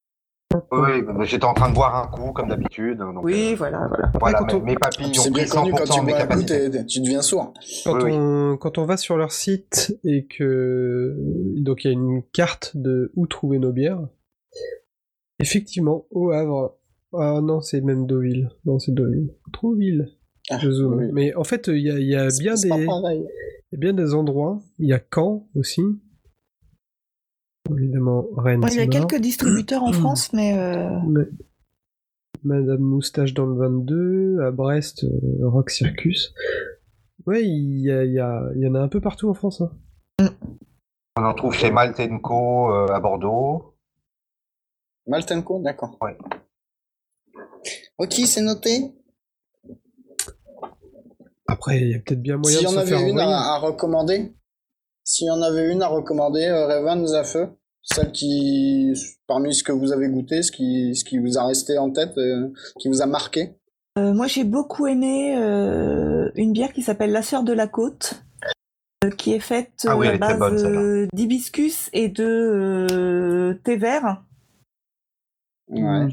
Oui, j'étais en train de boire un coup, comme d'habitude. donc, Oui, euh, voilà, voilà. Voilà, Après, quand mes, on- mes papilles C'est ont bien pris connu quand 100% tu mes bois un coup, capacités. t'es- tu deviens sourd. Quand, Oui, oui. on, quand on va sur leur site et que donc il y a une carte de où trouver nos bières, effectivement, au Havre, ah non, c'est même Deauville, non, c'est Deauville, Trouville, Ah, je zoome. oui. Mais en fait, il y a, y bien des, pas pareil. il y a bien des endroits. Il y a Caen aussi, évidemment Rennes. Ouais, il y a quelques distributeurs en France, mais euh, Mais- Madame Moustache dans le 22, à Brest, euh, Rock Circus. Ouais, il y, a- il y, a- il y en a un peu partout en France. hein. On en trouve chez Maltenco euh, à Bordeaux. Maltenco, d'accord. Ouais. Ok, c'est noté. Après, il y a peut-être bien moyen de en se faire avait une envoyer. à, à recommander, s'il y en avait une à recommander, euh, Revan, Zafeu, celle qui, parmi ce que vous avez goûté, ce qui, ce qui vous a resté en tête, euh, qui vous a marqué. euh, moi j'ai beaucoup aimé euh, une bière qui s'appelle La Sœur de la Côte, euh, qui est faite Ah oui, à base euh, d'hibiscus et de euh, thé vert. Ouais.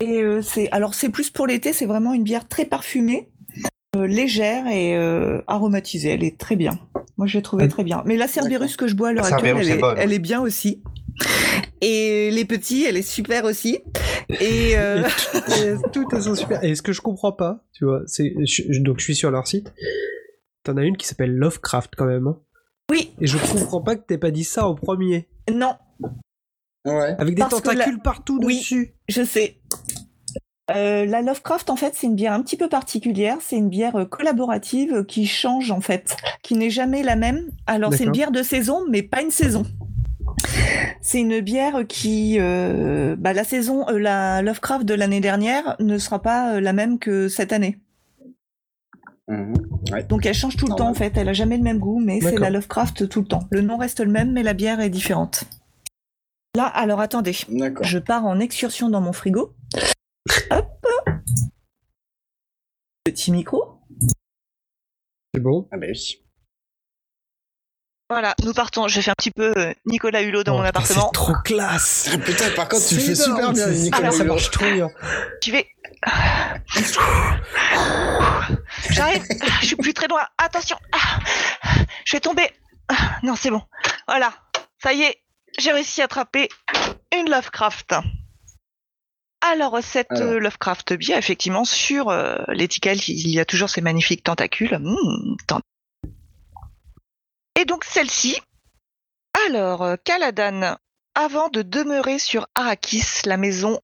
Et euh, c'est alors c'est plus pour l'été, c'est vraiment une bière très parfumée, euh, légère et euh, aromatisée. Elle est très bien. Moi, je l'ai trouvée Ah. très bien. Mais la Cerberus que je bois à l'heure actuelle, elle est est, bonne. elle est bien aussi. Et les petits, elle est super aussi. Et <laughs> euh, <laughs> est super. Et ce que je comprends pas, tu vois, c'est je- donc je suis sur leur site. T'en as une qui s'appelle Lovecraft quand même. hein. oui, Et je comprends pas que t'aies pas dit ça en premier. non, Ouais. Avec des Parce que la- tentacules partout Oui. dessus. je sais. Euh, la Lovecraft, en fait, c'est une bière un petit peu particulière. C'est une bière euh, collaborative qui change, en fait, qui n'est jamais la même. Alors, c'est une bière de saison, mais pas une saison. C'est une bière qui, euh, bah, la saison, euh, la Lovecraft de l'année dernière ne sera pas euh, la même que cette année. Mhm. Donc, elle change tout le temps, ouais. en fait. Elle a jamais le même goût, mais c'est la Lovecraft tout le temps. Le nom reste le même, mais la bière est différente. Là, alors attendez. D'accord. Je pars en excursion dans mon frigo. Hop. Petit micro. C'est bon. Ah bah oui. Voilà, nous partons. Je fais un petit peu euh, Nicolas Hulot dans Oh, mon putain, appartement. C'est trop classe. Ah, putain, par contre, tu le C'est fais super bien, c'est- Nicolas. Ça Hulot. marche trop bien. J'y vais. J'arrive. Je suis plus très loin. Attention. Je vais tomber. Non, c'est bon. Voilà. Ça y est. J'ai réussi à attraper une Lovecraft. Alors, cette Alors. euh, Lovecraft bière, effectivement, sur euh, l'étiquette, il y a toujours ces magnifiques tentacules. Mmh, tant- Et donc, celle-ci. Alors, euh, Caladan, avant de demeurer sur Arrakis, la maison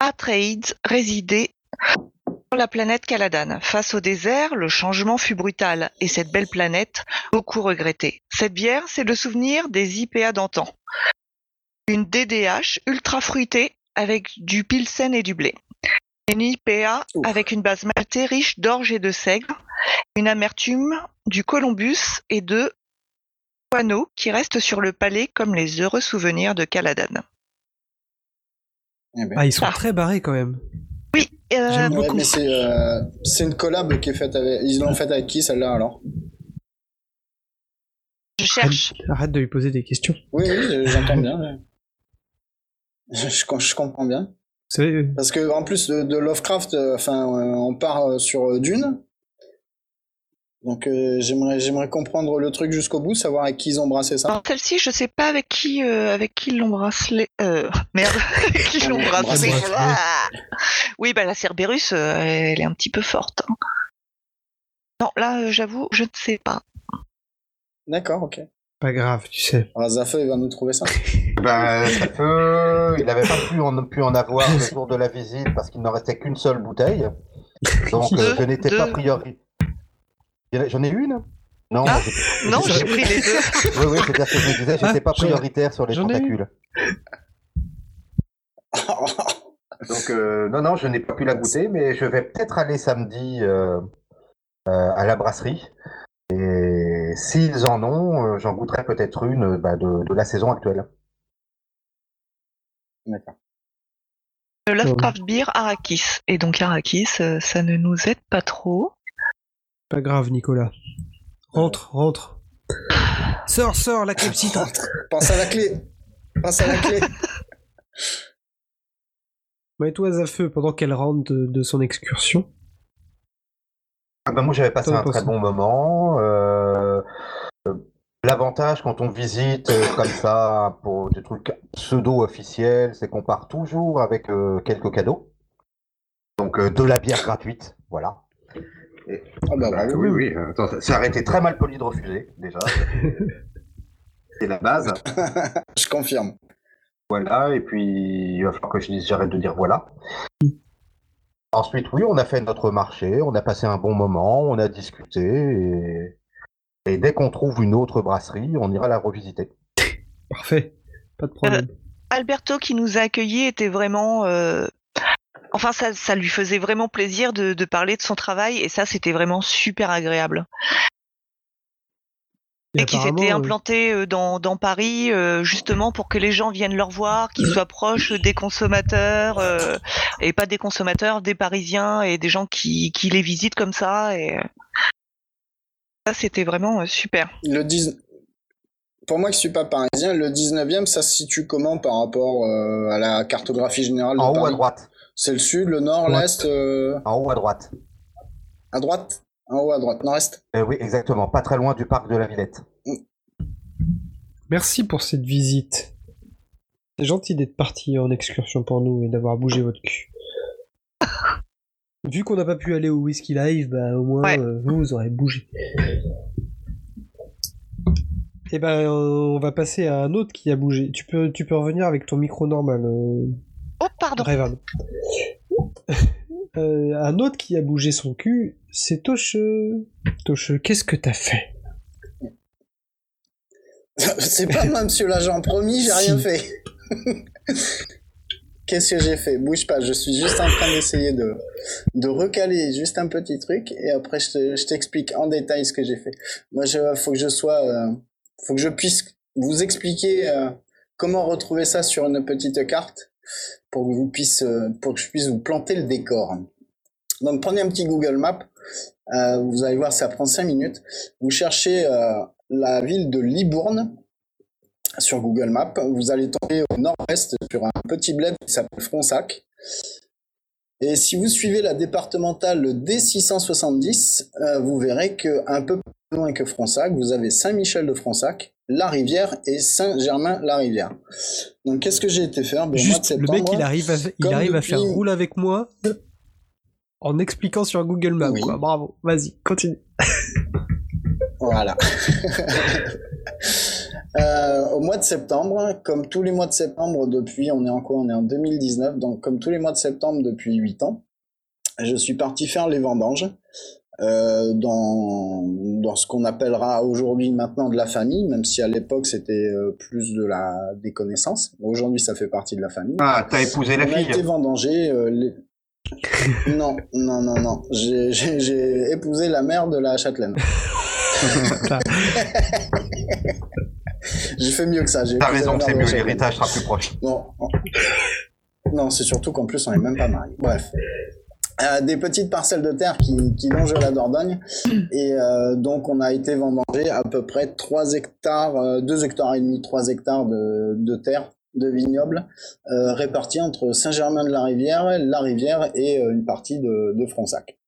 Atreides résidait sur la planète Caladan. Face au désert, le changement fut brutal et cette belle planète beaucoup regrettée. Cette bière, c'est le souvenir des IPA d'antan. Une DDH ultra fruitée avec du pilsen et du blé. Une IPA Ouf. avec une base maltée riche d'orge et de seigle, une amertume du Columbus et de guano qui restent sur le palais comme les heureux souvenirs de Caladan. Eh ben. Ah, ils sont Ah. très barrés quand même. Oui, euh, J'aime Ouais, beaucoup. mais c'est euh, c'est une collab qui est faite avec. Ils l'ont faite avec qui celle-là alors? Cherche. Arrête de lui poser des questions. Oui, oui, je- j'entends bien. Je, comprends bien. Parce que en plus de, de Lovecraft, euh, enfin, euh, on part euh, sur Dune. Donc euh, j'aimerais j'aimerais comprendre le truc jusqu'au bout, savoir avec qui ils ont brassé ça. Alors celle-ci, je sais pas avec qui, euh, avec qui ils l'ont bracelé. Euh, <laughs> merde, <laughs> avec qui ils l'ont bracelé. Ah oui, bah la Cerberus, euh, elle est un petit peu forte. hein. Non, là, euh, j'avoue, je ne sais pas. D'accord, ok. Pas grave, tu sais. Alors Zafeu, il va nous trouver ça. <laughs> Ben, ça peut... Il n'avait pas pu en, pu en avoir le jour de la visite parce qu'il n'en restait qu'une seule bouteille. Donc, euh, je n'étais pas priori. J'en ai une? Non, Ah, j'ai- Non, j'ai pris les deux. <laughs> Oui, oui, c'est-à-dire que je me disais, j'étais Ah, pas prioritaire sur les tentacules. <laughs> Donc, euh, non, non, je n'ai pas pu la goûter, mais je vais peut-être aller samedi euh, euh, à la brasserie. Et s'ils en ont, euh, j'en goûterai peut-être une euh, bah, de, de la saison actuelle. D'accord. Le Lovecraft Beer Arrakis. Et donc Arrakis, euh, ça ne nous aide pas trop. Pas grave, Nicolas. Rentre, rentre. Sors, sors, la clepsydre. Pense à la clé. Pense à la clé. <laughs> Mets-toi à feu pendant qu'elle rentre de, de son excursion. Ah bah, moi, j'avais passé un très bon moment. euh, euh, L'avantage quand on visite euh, comme ça pour des trucs pseudo-officiels, c'est qu'on part toujours avec euh, quelques cadeaux. Donc euh, de la bière gratuite, voilà. Et- Ah bah, Bah, oui, oui. Attends, ça- ça aurait été très mal poli de refuser, déjà. <laughs> C'est la base. <laughs> Je confirme. Voilà, et puis il va falloir que je dise, j'arrête de dire voilà. <laughs> Ensuite, oui, on a fait notre marché, on a passé un bon moment, on a discuté, et, et dès qu'on trouve une autre brasserie, on ira la revisiter. Parfait. Pas de problème. Alberto qui nous a accueillis était vraiment... euh, Enfin, ça, ça lui faisait vraiment plaisir de, de parler de son travail et ça, c'était vraiment super agréable. Et qui s'était euh, implanté euh, dans, dans Paris euh, justement pour que les gens viennent leur voir, qu'ils soient proches des consommateurs euh, et pas des consommateurs, des Parisiens et des gens qui, qui les visitent comme ça. Et euh, ça, c'était vraiment euh, super. Le 10... Pour moi qui suis pas parisien, le 19e, ça se situe comment par rapport euh, à la cartographie générale de En haut à droite. C'est le sud, le nord, l'est, euh, En haut à droite. à droite? En haut à droite, nord-est? Euh, oui, exactement, pas très loin du parc de la Villette. Merci pour cette visite. C'est gentil d'être parti en excursion pour nous et d'avoir bougé votre cul. Vu qu'on n'a pas pu aller au Whisky Live, bah au moins Ouais. euh, vous, vous aurez bougé. Et ben on va passer à un autre qui a bougé. Tu peux, tu peux revenir avec ton micro normal, euh, Oh, pardon. Euh, un autre qui a bougé son cul, c'est Toche. Toche, qu'est-ce que t'as fait? <laughs> C'est pas moi, monsieur l'agent, promis, j'ai <laughs> rien fait. <laughs> Qu'est-ce que j'ai fait? Bouge pas, je suis juste en train d'essayer de, de recaler juste un petit truc et après je te- je t'explique en détail ce que j'ai fait. Moi, il faut que je sois, euh, faut que je puisse vous expliquer euh, comment retrouver ça sur une petite carte pour que vous euh, pour que je puisse vous planter le décor. Donc prenez un petit Google euh, vous allez voir, ça prend 5 minutes. Vous cherchez la ville de Libourne sur Google Maps. Vous allez tomber au nord-est sur un petit bled qui s'appelle Fronsac. Et si vous suivez la départementale D670, euh, vous verrez que un peu plus loin que Fronsac, vous avez Saint-Michel de Fronsac, La Rivière et Saint-Germain-la-Rivière. Donc qu'est-ce que j'ai été faire? Ben, mois de le mec, il arrive à, il arrive à faire roule avec moi en expliquant sur Google Maps. Oui. Quoi. Bravo, vas-y, continue. Voilà. <laughs> Euh, au mois de septembre, comme tous les mois de septembre depuis, on est en quoi? On est en 2019, donc comme tous les mois de septembre depuis 8 ans, je suis parti faire les vendanges euh, dans, dans ce qu'on appellera aujourd'hui maintenant de la famille, même si à l'époque c'était euh, plus de la des connaissances. Aujourd'hui, ça fait partie de la famille. Ah, t'as épousé la On a fille été vendanger. euh, les- <laughs> non, non, non, non. J'ai épousé la mère de la châtelaine. <laughs> <laughs> J'ai fait mieux que ça. T'as raison, c'est mieux, l'héritage sera plus proche. Non, non c'est surtout qu'en plus on est même pas mariés. Bref. Euh, des petites parcelles de terre qui, qui longent la Dordogne. Et euh, donc, on a été vendanger à peu près 3 hectares, euh, 2 hectares et demi, 3 hectares de, de terre, de vignobles, euh, répartis entre Saint-Germain-de-la-Rivière, la Rivière et euh, une partie de, de Fronsac.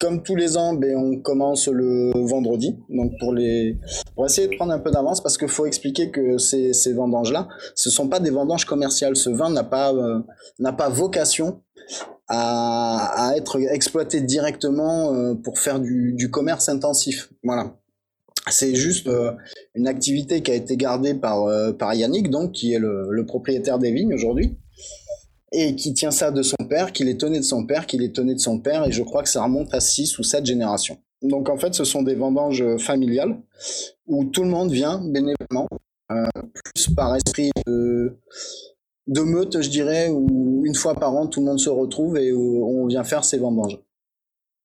Comme tous les ans, ben, on commence le vendredi. Donc pour les, pour essayer de prendre un peu d'avance, parce qu'il faut expliquer que ces, ces vendanges-là, ce sont pas des vendanges commerciales. Ce vin n'a pas, euh, n'a pas vocation à, à être exploité directement euh, pour faire du, du commerce intensif. Voilà. C'est juste euh, une activité qui a été gardée par, euh, par Yannick, donc qui est le, le propriétaire des vignes aujourd'hui et qui tient ça de son père, qu'il est tenait de son père, qu'il est tenait de son père, et je crois que ça remonte à six ou sept générations. Donc en fait, ce sont des vendanges familiales où tout le monde vient bénévolement, euh, plus par esprit de, de meute, je dirais, où une fois par an, tout le monde se retrouve et on vient faire ses vendanges.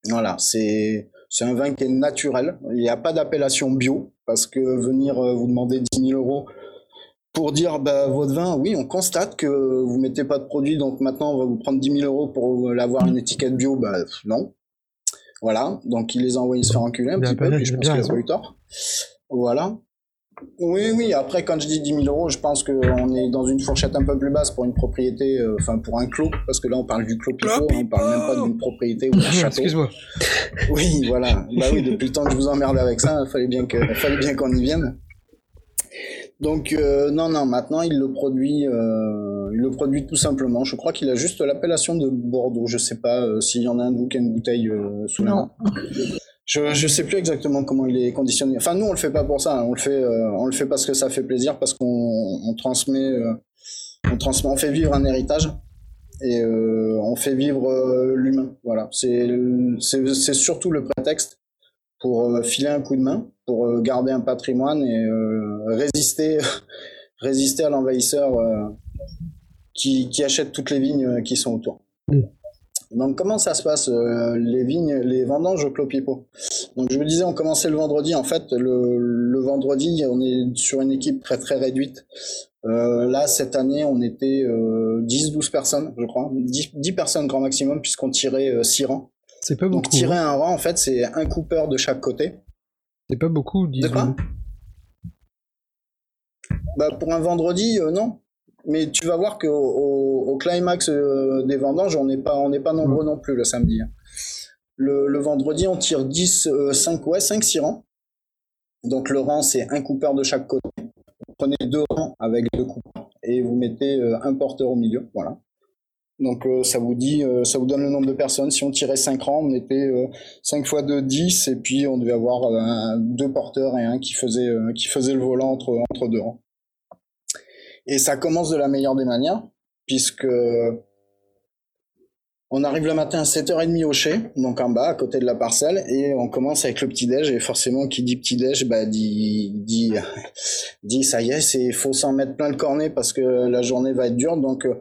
Voilà, c'est c'est un vin qui est naturel. Il n'y a pas d'appellation bio parce que venir euh, vous demander 10 000 euros pour dire bah, votre vin, oui, on constate que vous mettez pas de produit, donc maintenant on va vous prendre 10 000 euros pour l'avoir une étiquette bio, bah non. Voilà, donc il les a envoyés se faire enculer un a petit peu, bien- puis je pense bien qu'il a eu tort. Voilà. Oui, oui, après quand je dis 10 000 euros, je pense qu'on est dans une fourchette un peu plus basse pour une propriété, euh, enfin pour un clos, parce que là on parle du clos Pipo, hein, on parle même pas d'une propriété ou d'un château. Excuse-moi. Oui, voilà. Bah oui, depuis le temps que je vous emmerde avec ça, il fallait bien que, il fallait bien qu'on y vienne. Donc euh, non, non, maintenant il le produit, euh, il le produit tout simplement. Je crois qu'il a juste l'appellation de Bordeaux. Je sais pas euh, s'il y en a un de vous qui a une bouteille sous la main. Je je sais plus exactement comment il est conditionné. Enfin nous on le fait pas pour ça. hein. On le fait on le fait parce que ça fait plaisir, parce qu'on on transmet on transmet, on fait vivre un héritage et on fait vivre l'humain. Voilà, c'est c'est c'est surtout le prétexte pour filer un coup de main, pour garder un patrimoine et résister <laughs> résister à l'envahisseur euh, qui qui achète toutes les vignes euh, qui sont autour. Mm. Donc comment ça se passe euh, les vignes, les vendanges au Clos Pipo Donc je me disais on commençait le vendredi. En fait le, le vendredi on est sur une équipe très très réduite. Euh, là cette année on était euh, 10-12 personnes je crois, 10, 10 personnes grand maximum puisqu'on tirait 6 rangs. C'est pas Donc beaucoup. tirer hein. un rang en fait c'est un coupeur de chaque côté. C'est pas beaucoup, disons. quoi Bah pour un vendredi euh, non. Mais tu vas voir qu'au au, au climax euh, des vendanges, on n'est pas, on n'est pas nombreux non plus le samedi. hein. Le, le vendredi, on tire 10, euh, 5, ouais, 5, 6 rangs. Donc le rang, c'est un coupeur de chaque côté. Vous prenez deux rangs avec deux coupeurs et vous mettez euh, un porteur au milieu. Voilà. Donc euh, ça vous dit, euh, ça vous donne le nombre de personnes. Si on tirait 5 rangs, on était euh, 5 fois 2, 10, et puis on devait avoir euh, un- deux porteurs et un qui faisait, euh, qui faisait le volant entre, entre deux rangs. Et ça commence de la meilleure des manières, puisque on arrive le matin à 7h30 au chai, donc en bas, à côté de la parcelle, et on commence avec le petit-déj, et forcément, qui dit petit-déj, bah, dit, dit, <laughs> dit, ça y est, c'est, faut s'en mettre plein le cornet parce que la journée va être dure, donc, euh,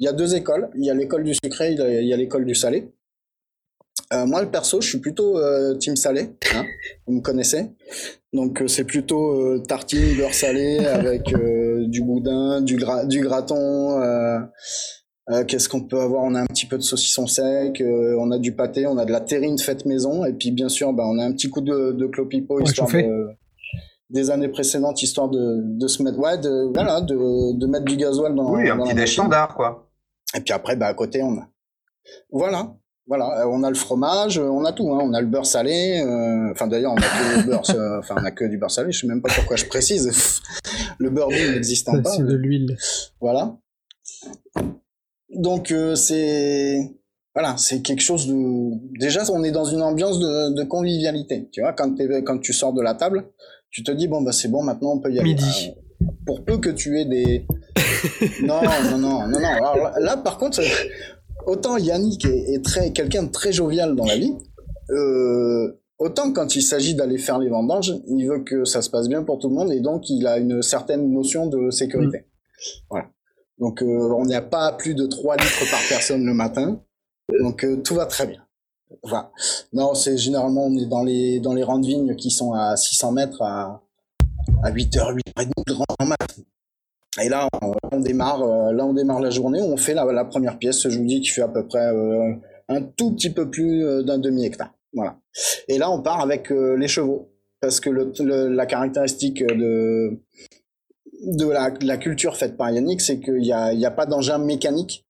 il y a deux écoles, il y a l'école du sucré, il y a- il y a l'école du salé. Euh, moi, le perso, je suis plutôt euh, team salé, hein, <laughs> vous me connaissez. Donc euh, c'est plutôt euh, tartine, beurre salé <laughs> avec euh, du boudin, du, gra- du graton. euh, euh, Qu'est-ce qu'on peut avoir? On a un petit peu de saucisson sec, euh, on a du pâté, on a de la terrine faite maison, et puis bien sûr, bah, on a un petit coup de, de clopipo Ouais, histoire de, des années précédentes, histoire de, de se mettre, ouais, de, voilà, de, de mettre du gasoil dans, Oui, un dans petit déj standard, quoi. Et puis après, bah, à côté, on a. Voilà. Voilà, Euh, on a le fromage, euh, on a tout, hein. on a le beurre salé. euh, Enfin d'ailleurs, on a que le beurre, euh, enfin on a que du beurre salé. Je sais même pas pourquoi je précise. le beurre doux n'existant pas. C'est de l'huile. Voilà. Donc euh, c'est voilà, c'est quelque chose de. Déjà, on est dans une ambiance de, de convivialité. Tu vois, quand, quand tu sors de la table, tu te dis bon bah c'est bon, maintenant on peut y aller. Midi. Pour peu que tu aies des. <laughs> non, non, non, non, non. Alors là, par contre, autant Yannick est, est très quelqu'un de très jovial dans la vie. Euh, Autant quand il s'agit d'aller faire les vendanges, il veut que ça se passe bien pour tout le monde et donc il a une certaine notion de sécurité. Voilà. Donc euh, on n'est à pas plus de 3 litres par personne le matin. Donc euh, tout va très bien. Voilà. Non, c'est généralement on est dans les dans les rangs de vignes qui sont à 600 mètres à à 8h, 8h30 grand max. Et là, on, démarre, euh, là, on démarre la journée. On fait la, première pièce, je vous dis, qui fait à peu près euh, un tout petit peu plus euh, d'un demi hectare. Voilà. Et là, on part avec les chevaux, parce que la caractéristique de de la, culture faite par Yannick, c'est qu'il n'y a, y a pas d'engin mécanique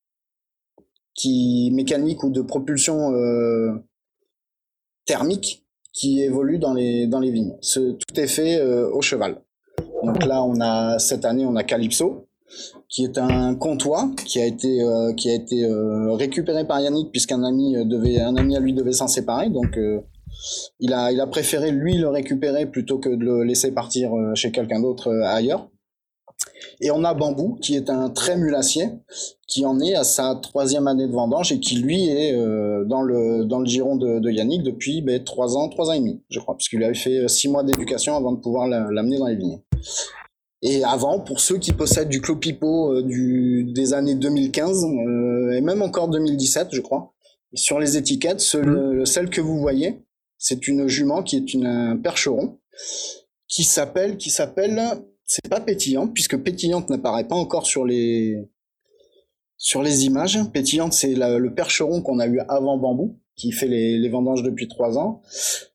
qui mécanique ou de propulsion thermique qui évolue dans les dans les vignes. Ce, tout est fait euh, au cheval. Donc là, on a cette année, on a Calypso, qui est un comptoir qui a été euh, qui a été euh, récupéré par Yannick puisqu'un ami euh, devait un ami à lui devait s'en séparer. Donc euh, il a il a préféré lui le récupérer plutôt que de le laisser partir euh, chez quelqu'un d'autre ailleurs. Et on a Bambou, qui est un très mulassier, qui en est à sa troisième année de vendange et qui lui est euh, dans le dans le giron de, de Yannick depuis ben, trois ans, trois ans et demi, je crois, puisqu'il avait fait six mois d'éducation avant de pouvoir la- l'amener dans les vignes. Et avant, pour ceux qui possèdent du clopipo euh, du, des années 2015 euh, et même encore 2017, je crois, sur les étiquettes, ce- le- celle que vous voyez, c'est une jument qui est une, un percheron qui s'appelle, qui s'appelle, c'est pas pétillante puisque pétillante n'apparaît pas encore sur les sur les images. Pétillante, c'est le percheron qu'on a eu avant bambou, qui fait les, les vendanges depuis trois ans.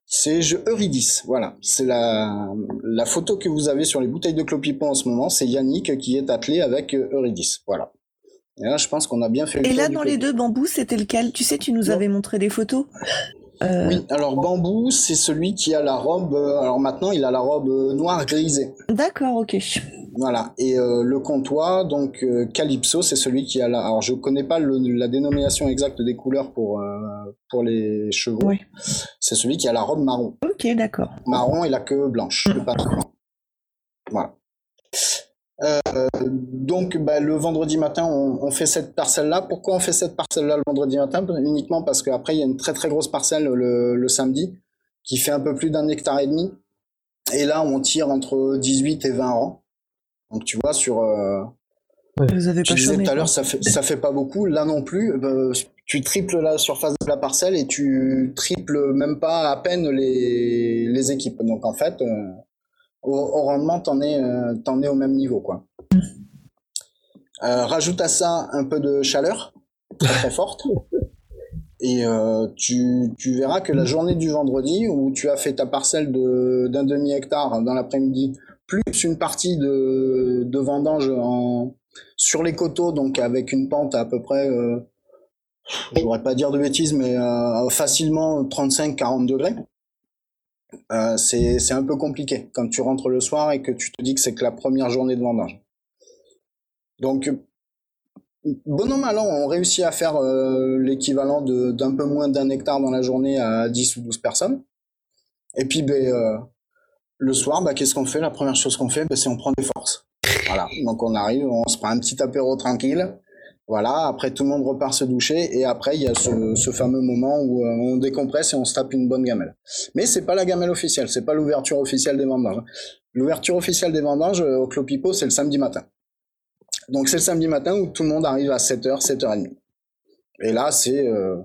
C'est Eurydice, voilà. C'est la, la photo que vous avez sur les bouteilles de Clopipon en ce moment. C'est Yannick qui est attelé avec euh, Eurydice, voilà. Et là, je pense qu'on a bien fait. le Et là, dans les deux bambous, c'était lequel? Tu sais, tu nous Non. avais montré des photos. Euh, Oui, alors bambou, c'est celui qui a la robe. euh, alors maintenant, il a la robe euh, noire grisée. D'accord, ok. Voilà. Et euh, le comptoir, donc euh, Calypso, c'est celui qui a la. Alors je connais pas le- la dénomination exacte des couleurs pour pour les chevaux. Oui. C'est celui qui a la robe marron, Ok, d'accord. marron et la queue blanche, le blanc. Voilà. Euh, donc bah, le vendredi matin, on, on fait cette parcelle-là. Pourquoi on fait cette parcelle-là le vendredi matin? Uniquement parce qu'après il y a une très très grosse parcelle le, le samedi qui fait un peu plus d'un hectare et demi. Et là, on tire entre 18 et 20 rangs. Donc tu vois sur euh, Vous avez je pas disais tout à l'heure, ça fait, ça fait pas beaucoup. Là non plus, euh, tu triples la surface de la parcelle et tu triples même pas à peine les, les équipes. Donc en fait, euh, au, au rendement, t'en es, euh, t'en es au même niveau, quoi. Euh, rajoute à ça un peu de chaleur, très très <laughs> forte. Et euh, tu, tu verras que la journée du vendredi, où tu as fait ta parcelle de- d'un demi-hectare dans l'après-midi, plus une partie de, de vendange en, sur les coteaux, donc avec une pente à, peu près, euh, je voudrais pas dire de bêtises, mais euh, facilement 35-40 degrés. Euh, c'est un peu compliqué quand tu rentres le soir et que tu te dis que c'est que la première journée de vendange. Donc, bon an, mal an, on réussit à faire euh, l'équivalent d'un peu moins d'un hectare dans la journée à 10 ou 12 personnes. Et puis, ben, euh, le soir, bah, qu'est-ce qu'on fait? La première chose qu'on fait, ben, c'est on prend des forces. Voilà, donc on arrive, on se prend un petit apéro tranquille. Voilà, après tout le monde repart se doucher et après il y a ce, fameux moment où euh, on décompresse et on se tape une bonne gamelle. Mais c'est pas la gamelle officielle, c'est pas l'ouverture officielle des vendanges. L'ouverture officielle des vendanges euh, au Clopipo, c'est le samedi matin. Donc c'est le samedi matin où tout le monde arrive à 7h, 7h30. Et là, c'est euh,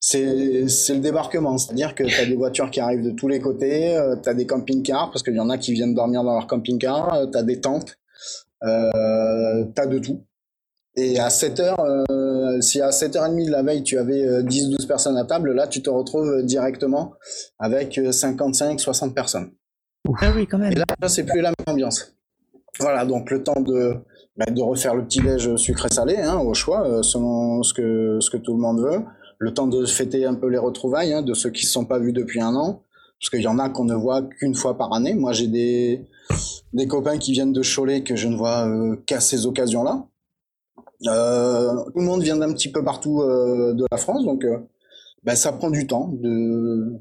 c'est c'est le débarquement, c'est-à-dire que tu as des voitures qui arrivent de tous les côtés, euh, tu as des camping-cars, parce qu'il y en a qui viennent dormir dans leur camping-car, tu as des tentes, euh, tu as de tout. Et à 7h, euh, si à 7h30 de la veille, tu avais euh, 10-12 personnes à table, là, tu te retrouves directement avec 55-60 personnes. Ah oui, quand même. Et là, c'est plus la même ambiance. Voilà, donc le temps de, bah, de refaire le petit déj sucré-salé, hein, au choix, euh, selon ce que, ce que tout le monde veut. Le temps de fêter un peu les retrouvailles hein, de ceux qui ne se sont pas vus depuis un an. Parce qu'il y en a qu'on ne voit qu'une fois par année. Moi, j'ai des, des copains qui viennent de Cholet que je ne vois euh, qu'à ces occasions-là. Euh, tout le monde vient d'un petit peu partout euh, de la France, donc euh, bah, ça prend du temps de,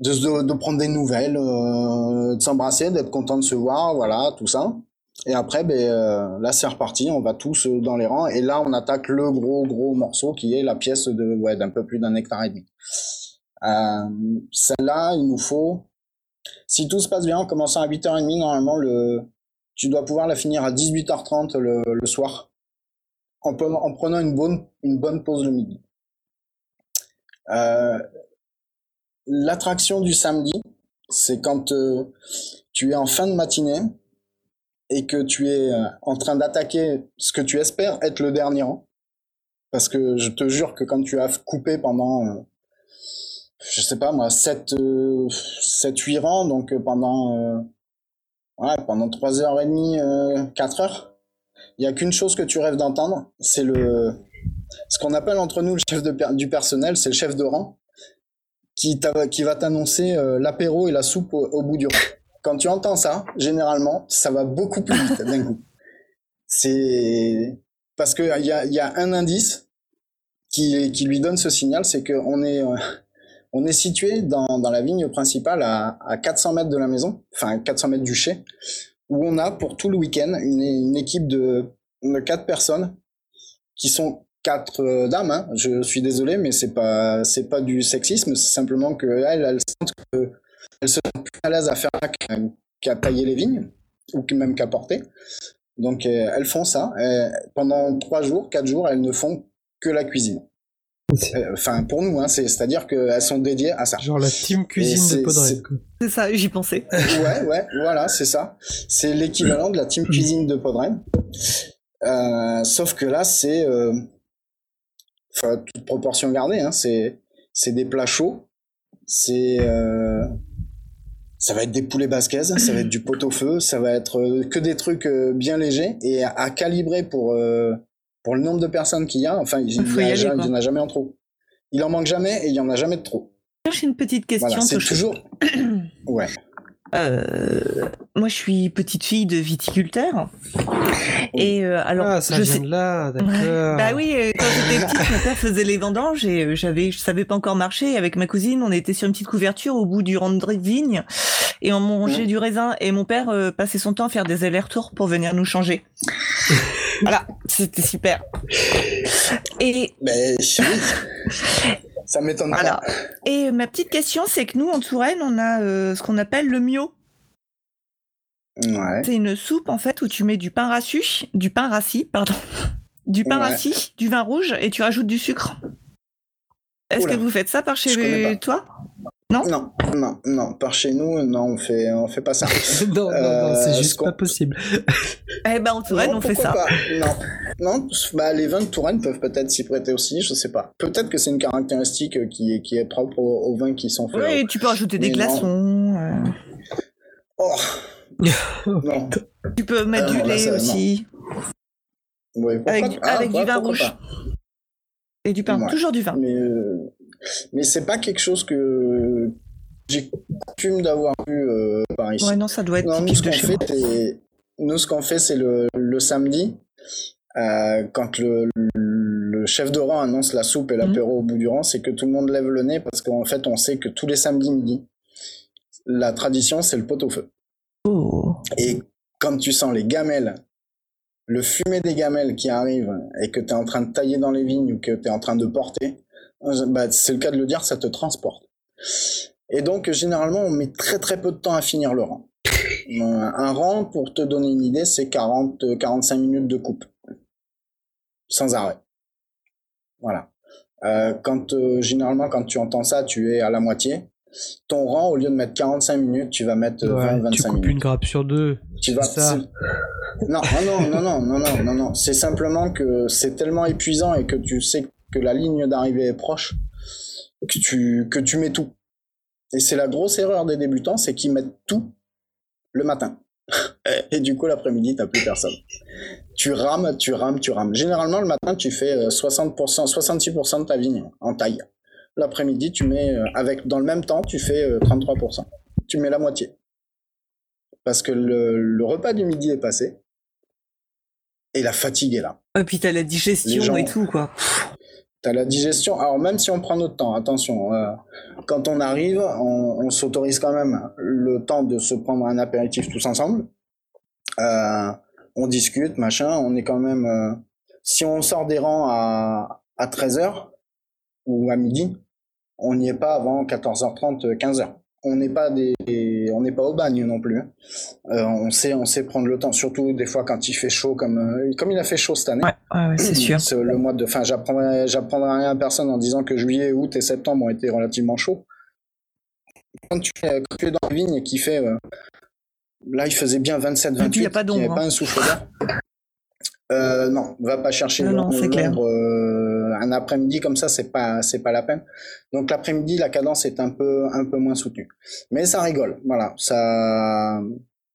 de, de prendre des nouvelles, euh, de s'embrasser, d'être content de se voir, voilà, tout ça. Et après, ben, euh, là, c'est reparti, on va tous euh, dans les rangs, et là, on attaque le gros, gros morceau qui est la pièce de, ouais, d'un peu plus d'un hectare et demi. Celle-là, il nous faut, si tout se passe bien, en commençant à 8h30, normalement, le, tu dois pouvoir la finir à 18h30 le, le soir, en, en prenant une bonne, une bonne pause le midi. Euh, L'attraction du samedi, c'est quand euh, tu es en fin de matinée et que tu es euh, en train d'attaquer ce que tu espères être le dernier rang, parce que je te jure que quand tu as coupé pendant, euh, je sais pas moi, 7, 7 8 rangs, donc pendant, ouais, pendant 3h30, 4 heures, il y a qu'une chose que tu rêves d'entendre, c'est le, ce qu'on appelle entre nous le chef de du personnel, c'est le chef de rang, qui, qui va t'annoncer euh, l'apéro et la soupe au, bout du rang. Quand tu entends ça, généralement, ça va beaucoup plus vite d'un coup. C'est parce que il y a, un indice qui, qui lui donne ce signal, c'est qu'on est, euh, on est situé dans, dans la vigne principale à, à 400 mètres de la maison, enfin 400 mètres du chai, où on a pour tout le week-end une, équipe de, quatre personnes qui sont quatre euh, dames. hein. Je suis désolé, mais c'est pas c'est pas du sexisme, c'est simplement que elles, elles sentent que elles se sentent plus à l'aise à faire qu'à tailler les vignes ou même qu'à porter. Donc euh, elles font ça Euh, pendant trois jours, quatre jours, elles ne font que la cuisine. Euh, Enfin pour nous, hein, c'est c'est à dire qu'elles sont dédiées à ça. Genre la team cuisine c'est- de Podren. c'est- ça, j'y pensais. <laughs> ouais, ouais, voilà, c'est ça. C'est l'équivalent de la team cuisine de Podren. Euh, sauf que là, c'est, euh, enfin, toute proportion gardée, hein, c'est, c'est des plats chauds. C'est, euh, ça va être des poulets basquaises, ça va être du pot-au-feu, ça va être euh, que des trucs euh, bien légers et à, à calibrer pour, euh, pour le nombre de personnes qu'il y a. Enfin, il n'y en a jamais en trop. Il en manque jamais et il y en a jamais de trop. J'ai une petite question. Voilà, c'est toujours. Ouais. <clears throat> Euh, moi, je suis petite fille de viticulteur. Et euh, alors, Ah, ça je vient sais. de là, d'accord. Bah oui, euh, quand j'étais petite, mon père <laughs> faisait les vendanges et j'avais, je savais pas encore marcher. Avec ma cousine, on était sur une petite couverture au bout du rang de vigne et on mangeait du raisin. Et mon père euh, passait son temps à faire des allers-retours pour venir nous changer. Voilà, c'était super. Et Ben, oui. <laughs> Ça m'étonne voilà. pas. Et ma petite question, c'est que nous, en Touraine, on a euh, ce qu'on appelle le mio. Ouais. C'est une soupe en fait où tu mets du pain rassis, du pain rassis, pardon, <laughs> du pain Ouais. rassis, du vin rouge et tu rajoutes du sucre. Est-ce que vous faites ça par Je chez toi? Non, non, non. Par chez nous, non, on fait, on fait pas ça. <laughs> non, non, non, Euh, c'est ce juste pas possible. <laughs> Eh ben en Touraine, Non, on fait pourquoi ça. pas Non, non. Bah, les vins de Touraine peuvent peut-être s'y prêter aussi. Je sais pas. Peut-être que c'est une caractéristique euh, qui est, qui est propre aux, aux vins qui sont faits. Oui, tu peux rajouter des glaçons. euh, Oh. <laughs> non. tu peux mettre du lait ça, aussi. Ouais, Avec, pas Ah, avec ouais, du vin rouge. pas. Et du pain. Ouais. Toujours du vin. Mais, euh, mais c'est pas quelque chose que j'ai coutume d'avoir vu euh, par ici. Ouais, non, ça doit être Non, nous, ce qu'on fait, c'est, nous, ce qu'on fait, c'est le, le samedi, euh, quand le, le chef de rang annonce la soupe et Mhm. l'apéro au bout du rang, c'est que tout le monde lève le nez parce qu'en fait, on sait que tous les samedis midi, la tradition, c'est le pot-au-feu. Oh. Et quand tu sens les gamelles, le fumet des gamelles qui arrive et que tu es en train de tailler dans les vignes ou que tu es en train de porter, bah, c'est le cas de le dire, ça te transporte. Et donc, généralement, on met très très peu de temps à finir le rang. Euh, Un rang, pour te donner une idée, c'est 40-45 minutes de coupe. Sans arrêt. Voilà. Euh, quand, euh, généralement, quand tu entends ça, tu es à la moitié. Ton rang, au lieu de mettre 45 minutes, tu vas mettre euh, Ouais, 20-25 tu coupes minutes. une grappe sur deux. Tu vas. Ça. Non, non, non, non, non, non, non, non. C'est simplement que c'est tellement épuisant et que tu sais que la ligne d'arrivée est proche que tu que tu mets tout. Et c'est la grosse erreur des débutants, c'est qu'ils mettent tout le matin. <laughs> Et du coup, l'après-midi, t'as plus personne. Tu rames, tu rames, tu rames. Généralement, le matin, tu fais euh, 60%, 66% de ta vigne en taille. L'après-midi, tu mets, euh, avec, dans le même temps, tu fais euh, 33%. Tu mets la moitié. Parce que le, le repas du midi est passé. Et la fatigue est là. Et puis t'as la digestion gens- et tout, quoi. T'as la digestion. Alors même si on prend notre temps, attention. euh, quand on arrive, on, s'autorise quand même le temps de se prendre un apéritif tous ensemble. Euh, on discute, machin. On est quand même. euh, si on sort des rangs à, à 13h ou à midi, on n'y est pas avant 14h30, 15h. On n'est pas des, on n'est pas au bagne non plus. hein. Euh, on sait, on sait prendre le temps, surtout des fois quand il fait chaud, comme euh, comme il a fait chaud cette année. Ouais, ouais, ouais, c'est sûr. Le mois de fin. J'apprendrai, j'apprendrai rien à personne en disant que juillet, août et septembre ont été relativement chauds. Quand tu, es- quand tu es dans la vigne et qu'il fait euh, là, il faisait bien 27, 28. Et puis, il y a pas il n'y d'ombre, pas hein. un souffle d'air. Non, va pas chercher l'ombre- euh, un après-midi comme ça, c'est pas, c'est pas la peine. Donc l'après-midi, la cadence est un peu, un peu moins soutenue. Mais ça rigole, voilà. Ça,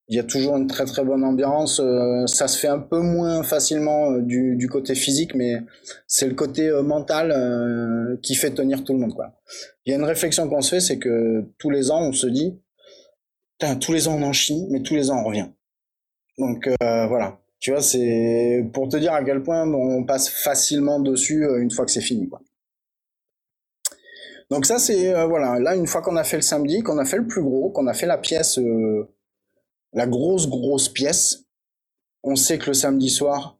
il y a toujours une très très bonne ambiance. euh, ça se fait un peu moins facilement euh, du, du côté physique, mais c'est le côté mental qui fait tenir tout le monde. Il y a une réflexion qu'on se fait, c'est que tous les ans, on se dit, tous les ans on en chie, mais tous les ans on revient. Donc voilà. Tu vois, c'est pour te dire à quel point on passe facilement dessus euh, une fois que c'est fini, quoi. Donc ça c'est euh, voilà, là une fois qu'on a fait le samedi, qu'on a fait le plus gros, qu'on a fait la pièce, euh, la grosse grosse pièce, on sait que le samedi soir,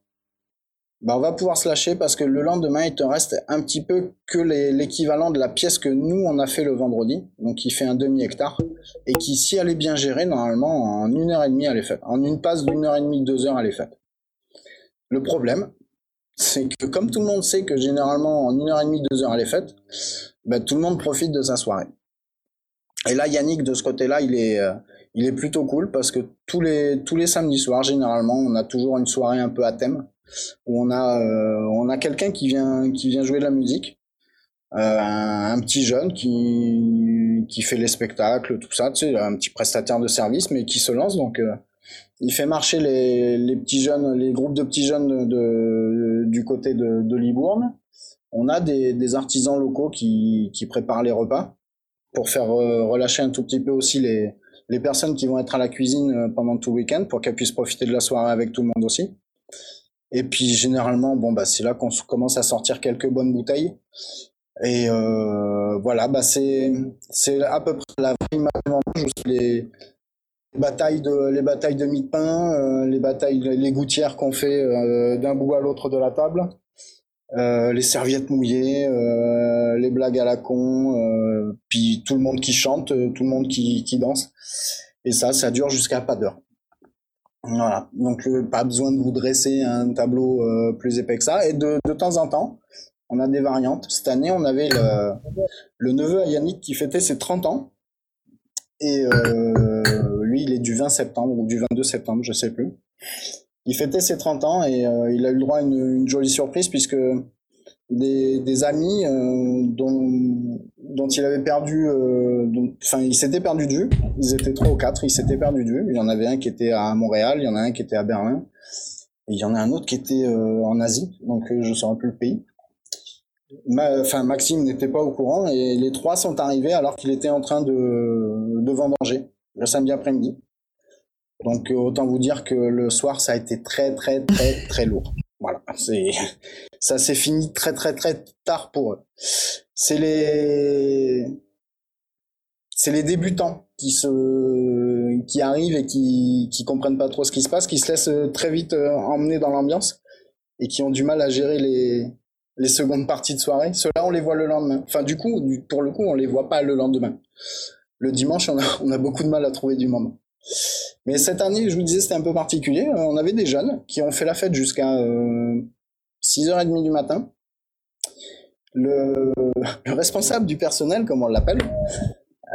bah on va pouvoir se lâcher parce que le lendemain il te reste un petit peu que l'équivalent de la pièce que nous on a fait le vendredi, donc qui fait un demi hectare et qui si elle est bien gérée normalement en une heure et demie elle est faite, en une passe d'une heure et demie deux heures elle est faite. Le problème, c'est que comme tout le monde sait que généralement en une heure et demie, deux heures elle est faite, ben, tout le monde profite de sa soirée. Et là, Yannick, de ce côté-là, il est, euh, il est plutôt cool parce que tous les, tous les samedis soirs, généralement, on a toujours une soirée un peu à thème où on a, euh, on a quelqu'un qui vient, qui vient jouer de la musique. Euh, un, petit jeune qui, qui fait les spectacles, tout ça, tu un petit prestataire de service, mais qui se lance. Donc, euh, il fait marcher les, les petits jeunes, les groupes de petits jeunes de, du côté de, de Libourne. On a des, des artisans locaux qui, qui préparent les repas pour faire relâcher un tout petit peu aussi les, les personnes qui vont être à la cuisine pendant tout le week-end pour qu'elles puissent profiter de la soirée avec tout le monde aussi. Et puis généralement, bon bah c'est là qu'on commence à sortir quelques bonnes bouteilles. Et euh, voilà, bah c'est à peu près la vraie les de les batailles de mie de pain, euh, les batailles les gouttières qu'on fait euh, d'un bout à l'autre de la table, les serviettes mouillées, les blagues à la con, puis tout le monde qui chante, tout le monde qui, qui danse. Et ça, ça dure jusqu'à pas d'heure. Voilà. Donc euh, pas besoin de vous dresser un tableau euh, plus épais que ça. Et de, de temps en temps, on a des variantes. Cette année, on avait le, le neveu à qui fêtait ses 30 ans. Et euh, lui, il est du 20 septembre ou du 22 septembre, je sais plus. Il fêtait ses 30 ans et euh, il a eu le droit à une jolie surprise puisque des, des amis euh, dont, dont il avait perdu, euh, enfin, il s'était perdu de vue. Ils étaient trois ou quatre, ils s'étaient perdu de vue. Il y en avait un qui était à Montréal, il y en a un qui était à Berlin, et il y en a un autre qui était euh, en Asie, donc je ne saurais plus le pays. Ma- Enfin, Maxime n'était pas au courant et les trois sont arrivés alors qu'il était en train de, de vendanger le samedi après-midi. Donc autant vous dire que le soir ça a été très très très très lourd. Voilà, c'est ça s'est fini très très très tard pour eux. C'est les c'est les débutants qui se qui arrivent et qui qui comprennent pas trop ce qui se passe, qui se laissent euh, très vite euh, emmener dans l'ambiance et qui ont du mal à gérer les les secondes parties de soirée. Ceux-là, on les voit le lendemain. Enfin, du coup, pour le coup, on les voit pas le lendemain. Le dimanche, on a, on a beaucoup de mal à trouver du monde. Mais cette année, je vous disais, c'était un peu particulier. Euh, On avait des jeunes qui ont fait la fête jusqu'à euh, 6h30 du matin. Le, le responsable du personnel, comme on l'appelle,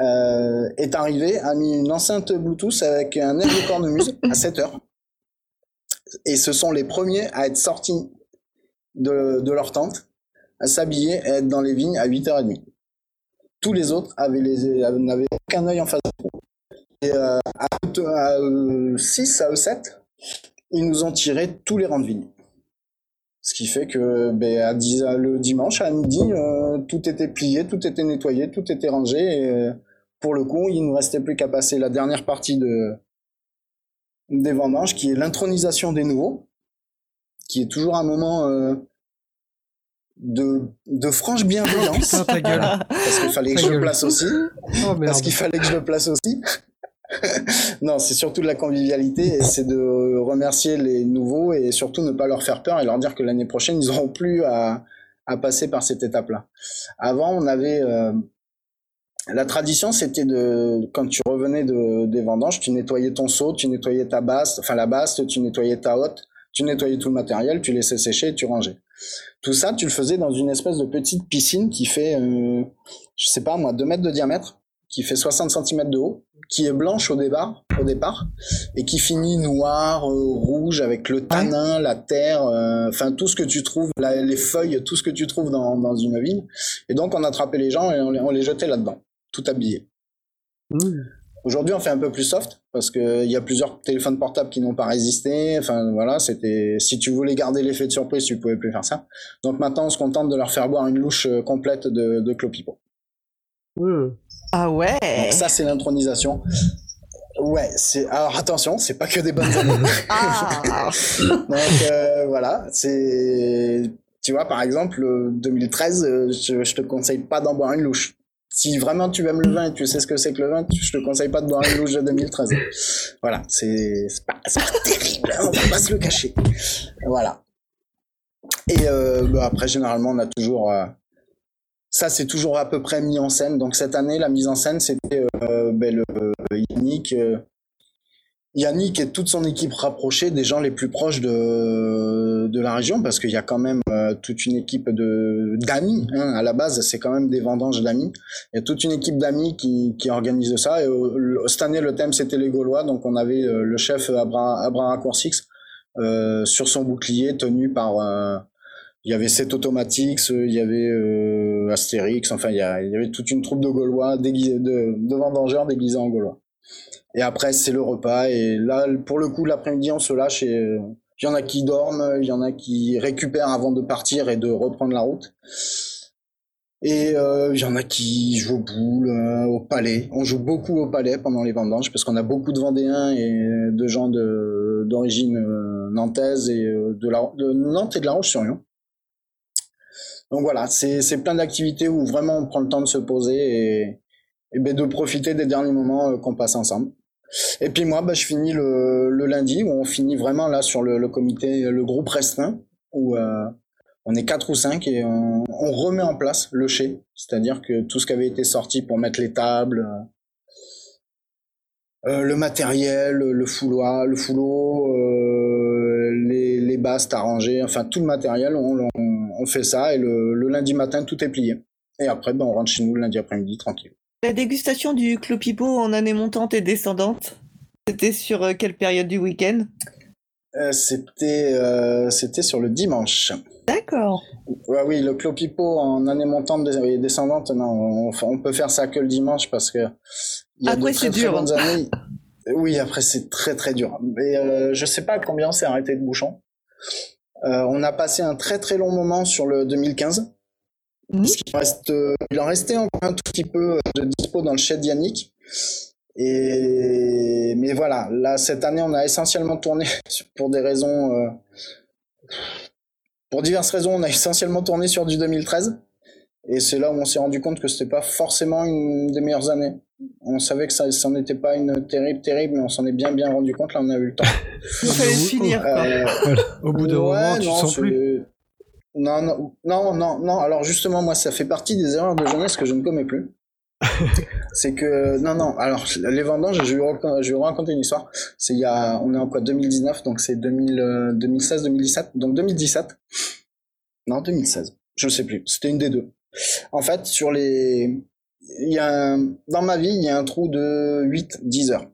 euh, est arrivé, a mis une enceinte Bluetooth avec un air de cornemuse à 7h. Et ce sont les premiers à être sortis de, leur tente, à s'habiller et à être dans les vignes à 8h30. Tous les autres n'avaient aucun œil en face de nous. Et euh, à, à euh, 6, à E7, ils nous ont tiré tous les rangs de vignes. Ce qui fait que ben, à 10, à- le dimanche, à midi, euh, tout était plié, tout était nettoyé, tout était rangé. Et pour le coup, il ne nous restait plus qu'à passer la dernière partie de, des vendanges, qui est l'intronisation des nouveaux, qui est toujours un moment euh, de, de franche bienveillance. Putain, ta gueule. parce qu'il fallait que Ta je le place aussi. Oh. Parce qu'il fallait que je le place aussi. <laughs> non, c'est surtout de la convivialité et c'est de remercier les nouveaux et surtout ne pas leur faire peur et leur dire que l'année prochaine, ils n'auront plus à, à passer par cette étape-là. Avant, on avait... euh, la tradition, c'était de, quand tu revenais de, des vendanges, tu nettoyais ton seau, tu nettoyais ta basse, enfin la basse, tu nettoyais ta hotte, tu nettoyais tout le matériel, tu laissais sécher et tu rangeais. Tout ça, tu le faisais dans une espèce de petite piscine qui fait, euh, je sais pas moi, 2 mètres de diamètre, qui fait 60 cm de haut, qui est blanche au départ, au départ et qui finit noir, euh, rouge avec le tanin, la terre, euh, enfin tout ce que tu trouves, la- les feuilles, tout ce que tu trouves dans, dans une vigne. Et donc on attrapait les gens et on les, on les jetait là-dedans, tout habillés. Mmh. Aujourd'hui, on fait un peu plus soft parce que il y a plusieurs téléphones portables qui n'ont pas résisté. Enfin, voilà, c'était si tu voulais garder l'effet de surprise, tu pouvais plus faire ça. Donc maintenant, on se contente de leur faire boire une louche euh, complète de, de Clopipo. Mmh. Ah ouais Donc ça, c'est l'intronisation. Ouais, c'est alors attention, c'est pas que des bonnes années. Ah <laughs> Donc euh, voilà, c'est tu vois par exemple euh, 2013, euh, je, je te conseille pas d'en boire une louche. Si vraiment tu aimes le vin et tu sais ce que c'est que le vin, je te conseille pas de boire une louche de 2013. Voilà, c'est c'est pas, c'est pas terrible, hein, on va pas se le cacher. Voilà. Et euh, bah, après généralement on a toujours euh, ça c'est toujours à peu près mis en scène. Donc cette année la mise en scène c'était euh, ben, le Yannick euh, Yannick et toute son équipe rapprochée des gens les plus proches de, de la région parce qu'il y a quand même euh, toute une équipe de d'amis. Hein, à la base, c'est quand même des vendanges d'amis. Il y a toute une équipe d'amis qui, qui organise ça. Et euh, cette année, le thème c'était les Gaulois, donc on avait euh, le chef Abraham, Abraham Coursix euh, sur son bouclier tenu par. Il y avait Set Automatics, euh, il y avait euh, Astérix, enfin il y, a- il y avait toute une troupe de Gaulois déguisés, de, de vendangeurs déguisés en Gaulois. Et après, c'est le repas. Et là, pour le coup, l'après-midi, on se lâche et euh, il y en a qui dorment, il y en a qui récupèrent avant de partir et de reprendre la route. Et euh, il y en a qui jouent aux boules, euh, au palais. On joue beaucoup au palais pendant les vendanges parce qu'on a beaucoup de Vendéens et de gens d'origine nantaise et de, la, de Nantes et de La Roche-sur-Yon. Donc voilà, c'est plein d'activités où vraiment on prend le temps de se poser et, ben de profiter des derniers moments euh, qu'on passe ensemble. Et puis moi, bah, je finis le, lundi où on finit vraiment là sur le, comité, le groupe restreint où euh, on est quatre ou cinq et on, remet en place le chai, c'est-à-dire que tout ce qui avait été sorti pour mettre les tables, euh, le matériel, le fouloir, le foulot, les, les bastes arrangées, enfin tout le matériel, on, on, on fait ça et le, le lundi matin tout est plié. Et après, ben, on rentre chez nous le lundi après-midi tranquille. La dégustation du Clopipo en année montante et descendante, c'était sur euh, quelle période du week-end? Euh, c'était euh, c'était sur le dimanche. D'accord. Ouais, oui, le clopipo en année montante et descendante, non, on, on peut faire ça que le dimanche parce que il y a Après, c'est dur. années. Oui, après c'est très très dur. Mais euh, je sais pas combien on s'est arrêté de bouchon. Euh, on a passé un très très long moment sur le 2015. Mhm. Parce qu'il en reste, euh, il en restait encore un tout petit peu de dispo dans le chat Yannick. Et mais voilà, là cette année on a essentiellement tourné <laughs> pour des raisons, euh, pour diverses raisons, on a essentiellement tourné sur du 2013. Et c'est là où on s'est rendu compte que c'était pas forcément une des meilleures années. On savait que ça, ça n'était pas une terrible, terrible, mais on s'en est bien, bien rendu compte. Là, on a eu le temps. <laughs> Il fallait se finir. Euh, Au bout d'un Ouais, moment, tu non, sens plus. Non, non, non, non, non. Alors justement, moi, ça fait partie des erreurs de jeunesse que je ne commets plus. <laughs> c'est que non, non. Alors les vendanges, je vais, vous raconter- je vais vous raconter une histoire. C'est il y a, on est en quoi 2019, donc c'est 2000, euh, 2016, 2017. Donc 2017. Non, 2016. Je sais plus. C'était une des deux. En fait, sur les, il y a un- dans ma vie, il y a un trou de 8-10 heures.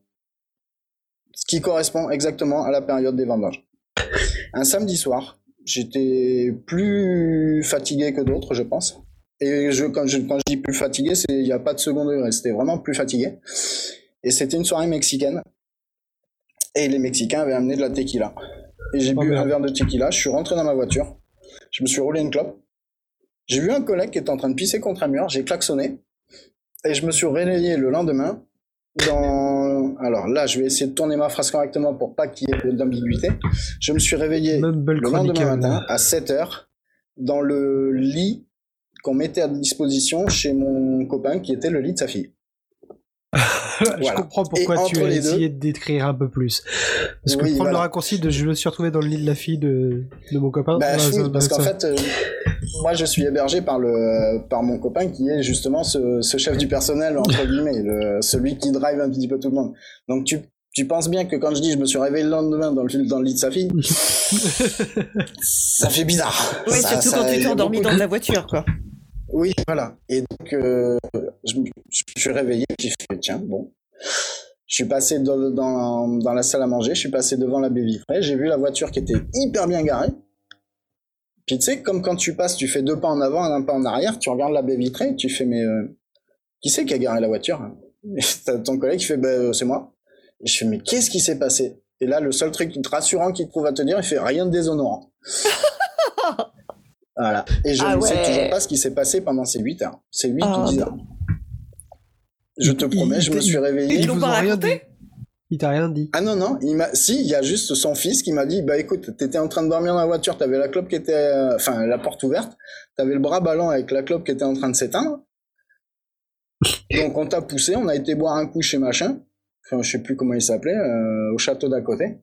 Ce qui correspond exactement à la période des vendanges. Un samedi soir, j'étais plus fatigué que d'autres, je pense. Et je, quand, je, quand je dis plus fatigué, il n'y a pas de second degré, c'était vraiment plus fatigué. Et c'était une soirée mexicaine. Et les Mexicains avaient amené de la tequila. Et j'ai Oh, bu un verre de tequila, je suis rentré dans ma voiture, je me suis roulé une clope. J'ai vu un collègue qui était en train de pisser contre un mur, j'ai klaxonné. Et je me suis réveillé le lendemain dans... Alors là, je vais essayer de tourner ma phrase correctement pour pas qu'il y ait d'ambiguïté. Je me suis réveillé le lendemain matin à 7 heures dans le lit qu'on mettait à disposition chez mon copain qui était le lit de sa fille. <laughs> Je Voilà. comprends pourquoi tu as deux- essayé de décrire un peu plus. Parce que Oui, prendre le raccourci de je me suis retrouvé dans le lit de la fille de, de mon copain. Bah, ouais, oui, parce qu'en fait, euh, moi je suis hébergé par le par mon copain qui est justement ce, ce chef du personnel entre guillemets, le, celui qui drive un petit peu tout le monde. Donc tu tu penses bien que quand je dis je me suis réveillé le lendemain dans le dans le lit de sa fille, <laughs> ça fait bizarre. Oui, Ça- surtout ça- quand tu t'es beaucoup dans de- ta voiture, quoi. Oui, voilà. Et donc, euh, je, je suis réveillé, j'ai fait tiens, bon. Je suis passé dans, dans la salle à manger, je suis passé devant la baie vitrée, j'ai vu la voiture qui était hyper bien garée. Puis tu sais, comme quand tu passes, tu fais deux pas en avant, un pas en arrière, tu regardes la baie vitrée, tu fais mais euh, qui c'est qui a garé la voiture Et <laughs> t'as ton collègue qui fait bah, euh, c'est moi. Et je fais mais qu'est-ce qui s'est passé? Et là, le seul truc rassurant qu'il trouve à te dire, il fait rien de déshonorant. <laughs> voilà. Et je Ah ne sais toujours pas ce qui s'est passé pendant ces 8 heures. C'est 8 Ah, ou 10 bah. heures. Je te Il- promets, il- je me suis réveillé. Ils l'ont vous pas raconté dit. Il t'a rien dit. Ah non, non, il m'a, si, il y a juste son fils qui m'a dit, bah écoute, t'étais en train de dormir dans la voiture, t'avais la clope qui était, euh, enfin, la porte ouverte, t'avais le bras ballant avec la clope qui était en train de s'éteindre. <laughs> Donc on t'a poussé, on a été boire un coup chez machin, enfin, je sais plus comment il s'appelait, euh, au château d'à côté.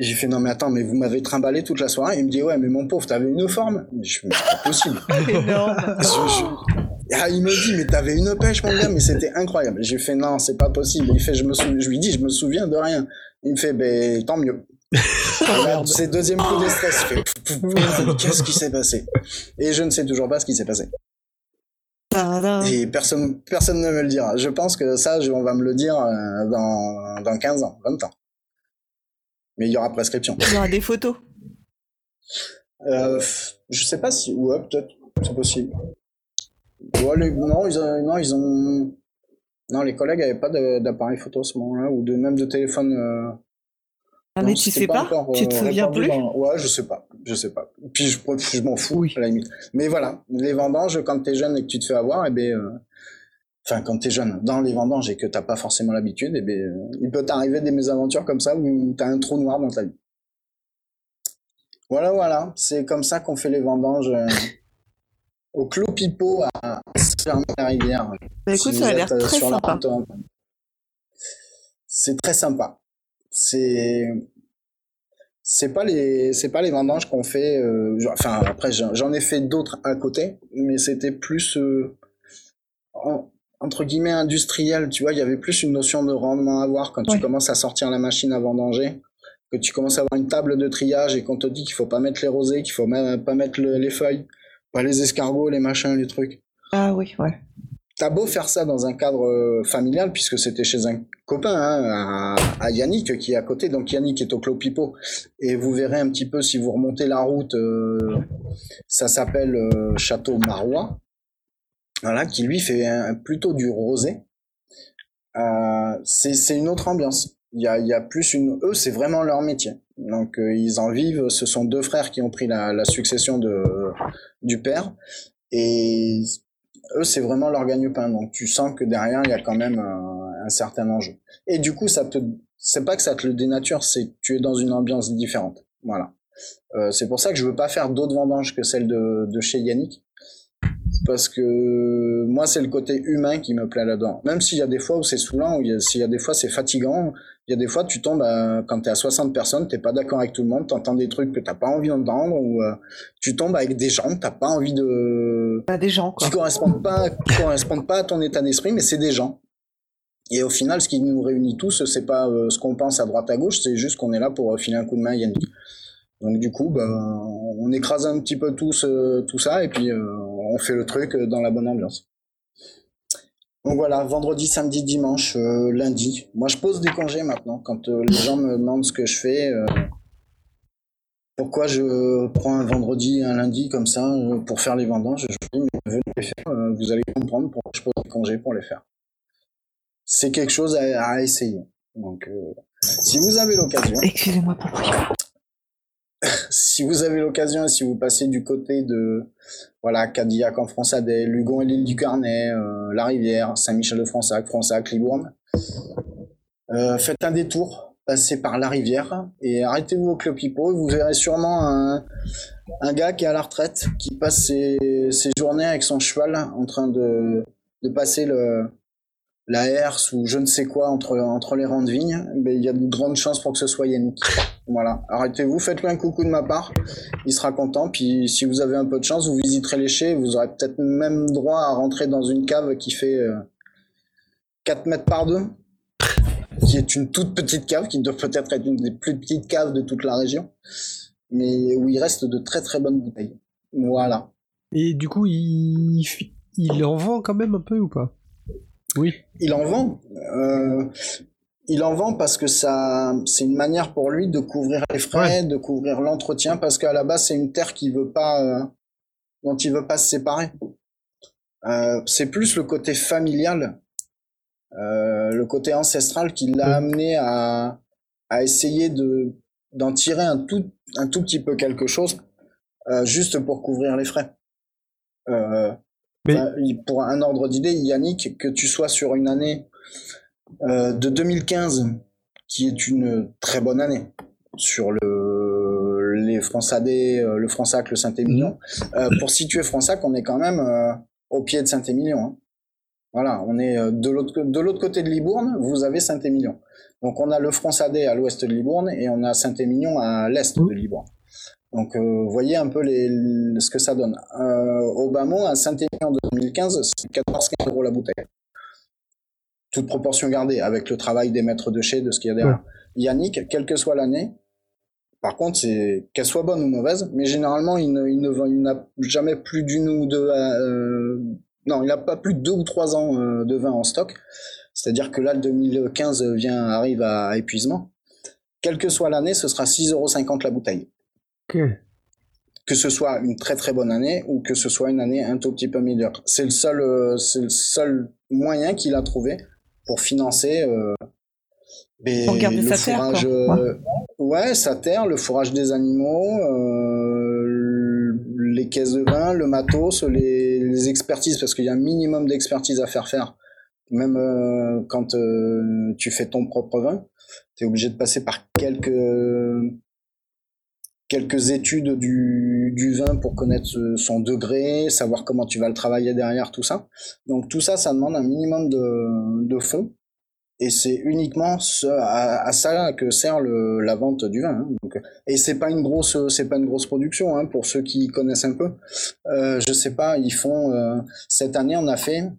J'ai fait, non mais attends, mais vous m'avez trimballé toute la soirée. Il me dit, ouais, mais mon pauvre, t'avais une forme. Mais je mais c'est pas possible. <laughs> Énorme. Je- je- Ah, il me dit, mais t'avais une pêche, mon gars, mais c'était incroyable. J'ai fait, non, c'est pas possible. Il fait, je me souviens, je lui dis, je me souviens de rien. Il me fait, ben, tant mieux. <laughs> C'est deuxième coup de stress. Qu'est-ce qui s'est passé? Et je ne sais toujours pas ce qui s'est passé. Et personne, personne ne me le dira. Je pense que ça, je- on va me le dire euh, dans, dans 15 ans, 20 ans. Mais il y aura prescription. Il y aura des photos. Euh, je sais pas si, ouais, peut-être, c'est possible. Ouais, les- non, ils ont, non, ils ont, non, les collègues avaient pas d'appareil photo à ce moment-là, ou de, même de téléphone, euh, Ah, non, mais tu c'était sais pas, encore, Tu te euh, souviens plus dans- Ouais, je sais pas, je sais pas. Puis je, je m'en fous, Oui. à la limite. Mais voilà, les vendanges, quand t'es jeune et que tu te fais avoir, eh euh, enfin, quand t'es jeune, dans les vendanges et que t'as pas forcément l'habitude, eh ben, euh, il peut t'arriver des mésaventures comme ça où t'as un trou noir dans ta vie. Voilà, voilà, c'est comme ça qu'on fait les vendanges euh, au Clos Pipeau à Saint-Rivière. Bah écoute, Si ça a l'air euh, très sympa. C'est très sympa. C'est c'est pas les c'est pas les vendanges qu'on fait. euh, genre- enfin après j'en ai fait d'autres à côté, mais c'était plus euh, entre guillemets industriel. Tu vois, il y avait plus une notion de rendement à avoir quand Ouais. tu commences à sortir la machine à vendanger, que tu commences à avoir une table de triage et qu'on te dit qu'il faut pas mettre les rosés, qu'il faut même pas mettre le- les feuilles, pas les escargots, les machins, les trucs. Ah oui, ouais. T'as beau faire ça dans un cadre euh, familial, puisque c'était chez un copain, hein, à, à Yannick qui est à côté, donc Yannick est au Clos Pipeau, et vous verrez un petit peu si vous remontez la route, euh, ça s'appelle euh, Château Marois, voilà, qui lui fait un- plutôt du rosé. Euh, c'est une autre ambiance. Il y a, y a plus une, eux c'est vraiment leur métier. Donc euh, ils en vivent. Ce sont deux frères qui ont pris la, la succession de du père, et eux, c'est vraiment leur gagne-pain. Donc, tu sens que derrière, il y a quand même un, un certain enjeu. Et du coup, ça te, c'est pas que ça te le dénature, c'est tu es dans une ambiance différente. Voilà. Euh, c'est pour ça que je veux pas faire d'autres vendanges que celle de, de chez Yannick. Parce que moi, c'est le côté humain qui me plaît là-dedans. Même s'il y a des fois où c'est saoulant, où il y a- s'il y a des fois c'est fatigant, il y a des fois tu tombes à, quand t'es à 60 personnes, t'es pas d'accord avec tout le monde, t'entends des trucs que t'as pas envie d'entendre, ou euh, tu tombes avec des gens que t'as pas envie de, Pas des gens, quoi. qui correspondent pas, qui correspondent pas à ton état d'esprit, mais c'est des gens. Et au final, ce qui nous réunit tous, c'est pas euh, ce qu'on pense à droite à gauche, c'est juste qu'on est là pour euh, filer un coup de main à Yannick. Donc du coup, ben, on écrase un petit peu tous tout ça et puis on fait le truc euh, dans la bonne ambiance. Donc voilà, vendredi, samedi, dimanche, euh, lundi. Moi, je pose des congés maintenant. Quand euh, les gens me demandent ce que je fais, pourquoi je prends un vendredi, un lundi comme ça pour faire les vendanges, je dis mais venez les faire. vous allez comprendre pourquoi je pose des congés pour les faire. C'est quelque chose à, à essayer. Donc, si vous avez l'occasion, Excusez-moi pour. <coughs> si vous avez l'occasion si vous passez du côté de voilà Cadillac en Fronsadais, Lugon et l'île du Carnet, euh, La Rivière, Saint-Michel-de-Fronsac, Fronsac, Libourne, euh, faites un détour, passez par La Rivière et arrêtez-vous au Clos Pipeau. Vous verrez sûrement un, un gars qui est à la retraite, qui passe ses, ses journées avec son cheval en train de, de passer le, la herse ou je ne sais quoi entre, entre les rangs de vignes. Mais il y a de grandes chances pour que ce soit Yannick. Voilà, arrêtez-vous, faites-lui un coucou de ma part, il sera content. Puis si vous avez un peu de chance, vous visiterez les chais, vous aurez peut-être même droit à rentrer dans une cave qui fait euh, 4 mètres par 2, qui est une toute petite cave, qui doit peut-être être une des plus petites caves de toute la région, mais où il reste de très très bonnes bouteilles. Voilà. Et du coup, il, il en vend quand même un peu ou pas? Oui. Il en vend. Euh, il en vend parce que ça, c'est une manière pour lui de couvrir les frais, de couvrir l'entretien, parce qu'à la base, c'est une terre qui veut pas, euh, dont il veut pas se séparer. Euh, c'est plus le côté familial, euh, le côté ancestral qui l'a amené à, à essayer de d'en tirer un tout, un tout petit peu quelque chose, euh, juste pour couvrir les frais. Euh, Mais- pour un ordre d'idée, Yannick, que tu sois sur une année euh, de 2015, qui est une très bonne année, sur le, les Français, euh, le Françac, le Saint-Émilion. Euh, pour situer Françac, on est quand même euh, au pied de Saint-Émilion. hein. Voilà, on est de l'autre de l'autre côté de Libourne, vous avez Saint-Émilion. Donc on a le Fronçadet à l'ouest de Libourne et on a Saint-Émilion à l'est de Libourne. Donc euh, vous voyez un peu les, ce que ça donne. Euh, mot, un Saint-Émilion de 2015, c'est 14-15 euros la bouteille. Toute proportion gardée, avec le travail des maîtres de chez, de ce qu'il y a derrière. Yannick, quelle que soit l'année, par contre, c'est qu'elle soit bonne ou mauvaise, mais généralement, il ne, il ne vend- il n'a jamais plus d'une ou deux, euh, non, il n'a pas plus de deux ou trois ans euh, de vin en stock. C'est-à-dire que là, le 2015 vient, arrive à épuisement. Quelle que soit l'année, ce sera 6,50€ la bouteille. Que ce soit une très très bonne année ou que ce soit une année un tout petit peu meilleure. C'est le seul, euh, c'est le seul moyen qu'il a trouvé pour financer euh, Pour garder le sa terre, fourrage, quoi. euh, ouais, sa terre, le fourrage des animaux, euh, les caisses de vin, le matos, les, les expertises, parce qu'il y a un minimum d'expertise à faire faire. Même euh, quand euh, tu fais ton propre vin, tu es obligé de passer par quelques quelques études du, du vin pour connaître son degré, savoir comment tu vas le travailler derrière, tout ça. Donc tout ça, ça demande un minimum de, de fonds. Et c'est uniquement ce, à, à ça que sert le, la vente du vin. hein. Donc, et c'est pas une grosse, c'est pas une grosse production hein, pour ceux qui connaissent un peu. Euh, je sais pas, ils font euh, cette année on a fait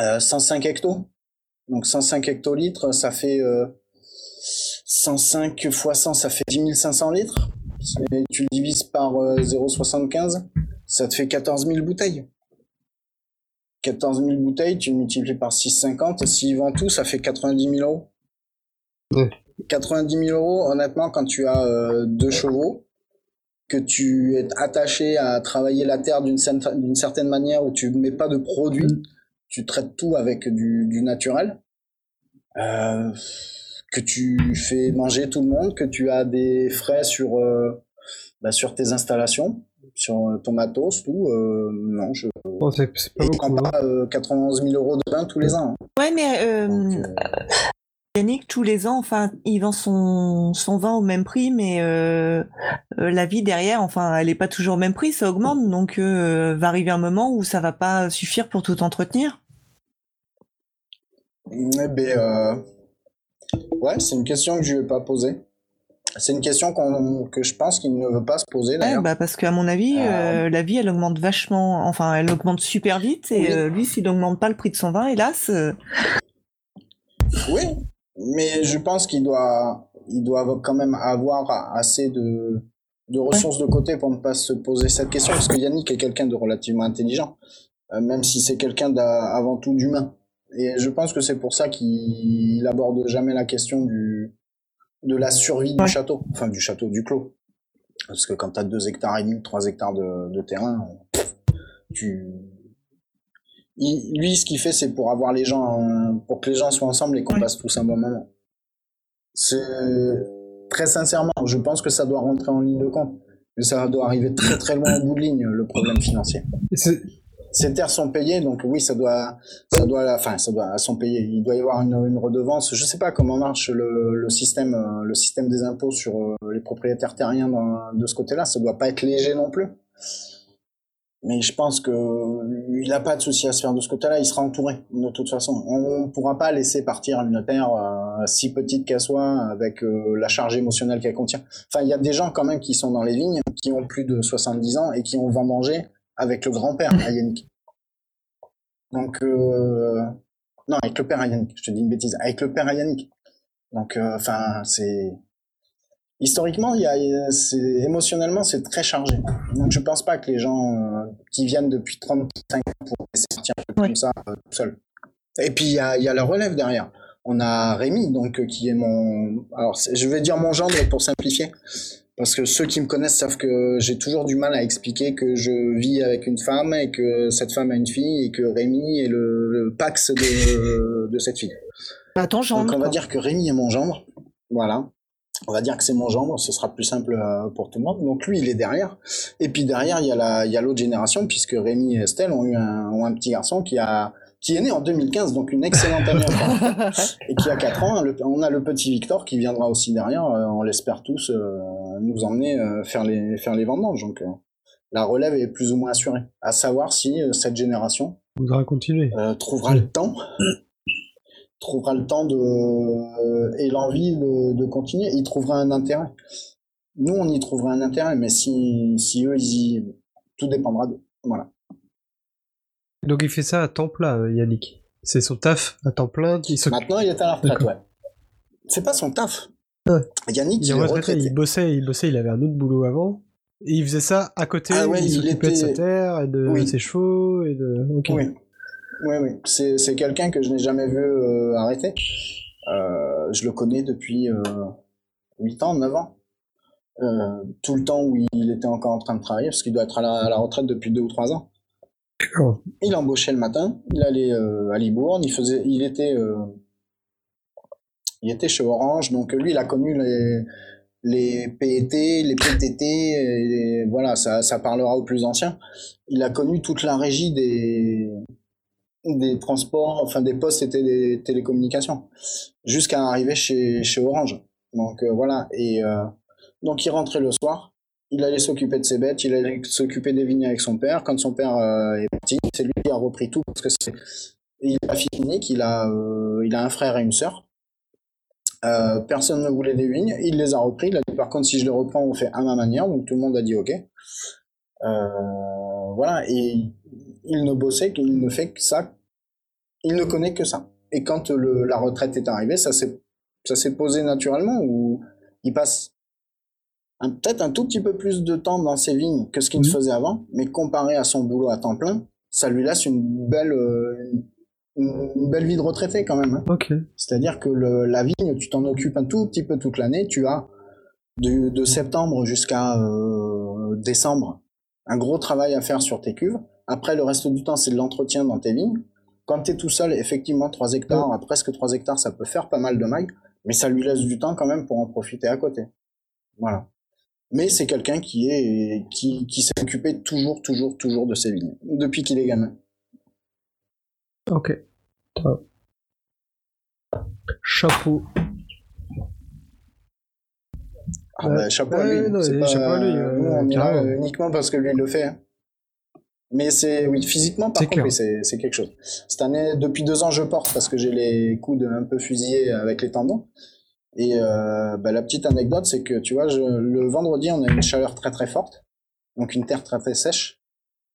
euh, 105 hectos. Donc 105 hectolitres, ça fait euh, 105 fois 100, ça fait 10 500 litres. Et tu le divises par euh, 0,75, ça te fait 14 000 bouteilles. 14 000 bouteilles, tu multiplies par 6,50, s'ils vendent tout, ça fait 90 000 euros. Ouais. 90 000 euros, honnêtement, quand tu as euh, deux chevaux, que tu es attaché à travailler la terre d'une cer- d'une certaine manière, où tu ne mets pas de produits, tu traites tout avec du, du naturel, euh, que tu fais manger tout le monde, que tu as des frais sur, euh, bah, sur tes installations, sur euh, ton matos, tout, euh, non, je Bon, c'est pas et tu prends beaucoup. hein. pas euh, 91 000 euros de vin tous les ans. hein. Ouais, mais euh, Donc, euh, Yannick, tous les ans, enfin, il vend son, son vin au même prix, mais euh, la vie derrière, enfin, elle est pas toujours au même prix, ça augmente, donc euh, va arriver un moment où ça va pas suffire pour tout entretenir. Eh ben, euh, ouais, c'est une question que je vais pas poser. C'est une question que je pense qu'il ne veut pas se poser Ouais, bah parce qu'à mon avis, Euh, euh, la vie, elle augmente vachement, enfin, elle augmente super vite, et Oui. euh, lui, s'il augmente pas le prix de son vin, hélas, Oui, mais je pense qu'il doit, il doit quand même avoir assez de, de ressources de côté pour ne pas se poser cette question, parce que Yannick est quelqu'un de relativement intelligent, même si c'est quelqu'un avant tout d'humain. Et je pense que c'est pour ça qu'il aborde jamais la question du, de la survie du Ouais. château, enfin du château du clos. Parce que quand tu as 2 hectares et demi, 3 hectares de, de terrain, tu, il- lui, ce qu'il fait, c'est pour avoir les gens, pour que les gens soient ensemble et qu'on Ouais. passe tous un bon moment. C'est très sincèrement, je pense que ça doit rentrer en ligne de compte, mais ça doit arriver très très loin au bout de ligne le problème financier. Ces terres sont payées, donc oui, ça doit, ça doit, enfin, ça doit, elles sont payées. Il doit y avoir une, une redevance. Je sais pas comment marche le, le système, euh, le système des impôts sur euh, les propriétaires terriens de ce côté-là. Ça doit pas être léger non plus. Mais je pense que il a pas de souci à se faire de ce côté-là. Il sera entouré de toute façon. On ne pourra pas laisser partir une terre euh, si petite qu'elle soit avec la charge émotionnelle qu'elle contient. Enfin, il y a des gens quand même qui sont dans les vignes, qui ont plus de 70 ans et qui ont vendangé avec le grand-père à <laughs> Yannick. Donc, euh, non, avec le père à Yannick, je te dis une bêtise, avec le père à Yannick. Donc, euh, enfin, c'est historiquement, il y a, c'est émotionnellement, c'est très chargé. Donc, je pense pas que les gens euh, qui viennent depuis 35 ans pour Ouais. comme ça euh, tout seul. Et puis il y a, y a la relève derrière. On a Rémi, donc euh, qui est mon. Alors je vais dire mon gendre pour simplifier, parce que ceux qui me connaissent savent que j'ai toujours du mal à expliquer que je vis avec une femme et que cette femme a une fille et que Rémi est le, le pax de, de cette fille. Attends, Donc gendre. on va quoi. dire que Rémi est mon gendre. Voilà. On va dire que c'est mon gendre, ce sera plus simple euh, pour tout le monde. Donc lui, il est derrière. Et puis derrière, il y a la, il y a l'autre génération, puisque Rémi et Estelle ont eu un, ont un petit garçon qui a, qui est né en 2015, donc une excellente année encore. <laughs> Et qui a 4 ans. On a le petit Victor qui viendra aussi derrière, euh, on l'espère tous, euh, nous emmener euh, faire les, faire les vendanges. Donc euh, la relève est plus ou moins assurée. À savoir si euh, cette génération Voudra continuer. trouvera le temps <coughs> trouvera le temps de et l'envie de, de continuer il trouvera un intérêt nous on y trouvera un intérêt mais si si eux ils y tout dépendra d'eux voilà Donc il fait ça à temps plein, Yannick. C'est son taf à temps plein. Maintenant il est à la retraite ouais c'est pas son taf. Yannick Il est retraité, retraité il bossait, il bossait, il avait un autre boulot avant. Et il faisait ça à côté, Ah ouais, il il s'occupait de sa terre et de Oui. ses chevaux et de. Oui, oui, oui. C'est, c'est quelqu'un que je n'ai jamais vu euh, arrêter. Euh, je le connais depuis euh, 8 ans, 9 ans. Euh, tout le temps où il était encore en train de travailler, parce qu'il doit être à la, à la retraite depuis 2 ou 3 ans. D'accord. Il embauchait le matin, il allait euh, à Libourne, il faisait, il était, euh, il était chez Orange, donc lui il a connu les, les PET, les PTT, et voilà, ça, ça parlera aux plus anciens. Il a connu toute la régie des, des transports, enfin des postes et des télécommunications, jusqu'à arriver chez, chez Orange. Donc euh, voilà, et euh, donc il rentrait le soir, il allait s'occuper de ses bêtes, il allait s'occuper des vignes avec son père. Quand son père euh, est parti, c'est lui qui a repris tout parce que c'est il a fille unique, il a euh, il a un frère et une sœur. Euh, personne ne voulait des vignes, il les a repris. Il a dit par contre si je les reprends, on fait à ma manière. Donc tout le monde a dit ok. Euh, voilà et il ne bossait qu'il ne fait que ça. Il ne connaît que ça. Et quand le, la retraite est arrivée, ça s'est posé naturellement où il passe peut-être un tout petit peu plus de temps dans ses vignes que ce qu'il ne Mhm. faisait avant, mais comparé à son boulot à temps plein, ça lui laisse une belle, euh, une, une belle vie de retraité quand même. hein. Ok. C'est-à-dire que le- la vigne, tu t'en occupes un tout petit peu toute l'année, tu as de, de septembre jusqu'à euh, décembre un gros travail à faire sur tes cuves. Après, le reste du temps, c'est de l'entretien dans tes vignes. Quand tu es tout seul, effectivement, 3 hectares, à presque 3 hectares, ça peut faire pas mal de mailles, mais ça lui laisse du temps quand même pour en profiter à côté. Voilà. Mais c'est quelqu'un qui est qui, qui s'est occupé toujours, toujours, toujours de ses vignes, depuis qu'il est gamin. Ok. Top. Chapeau. Ah bah, chapeau à lui. non, pas- chapeau à lui, euh, nous, on va carrément. euh, uniquement parce que lui il le fait. hein. Mais c'est oui, physiquement par contre, c'est quelque chose. Cette année, depuis deux ans, je porte parce que j'ai les coudes un peu fusillés avec les tendons. Et euh, bah, la petite anecdote, c'est que tu vois, je, le vendredi, on a une chaleur très très forte, donc une terre très très sèche,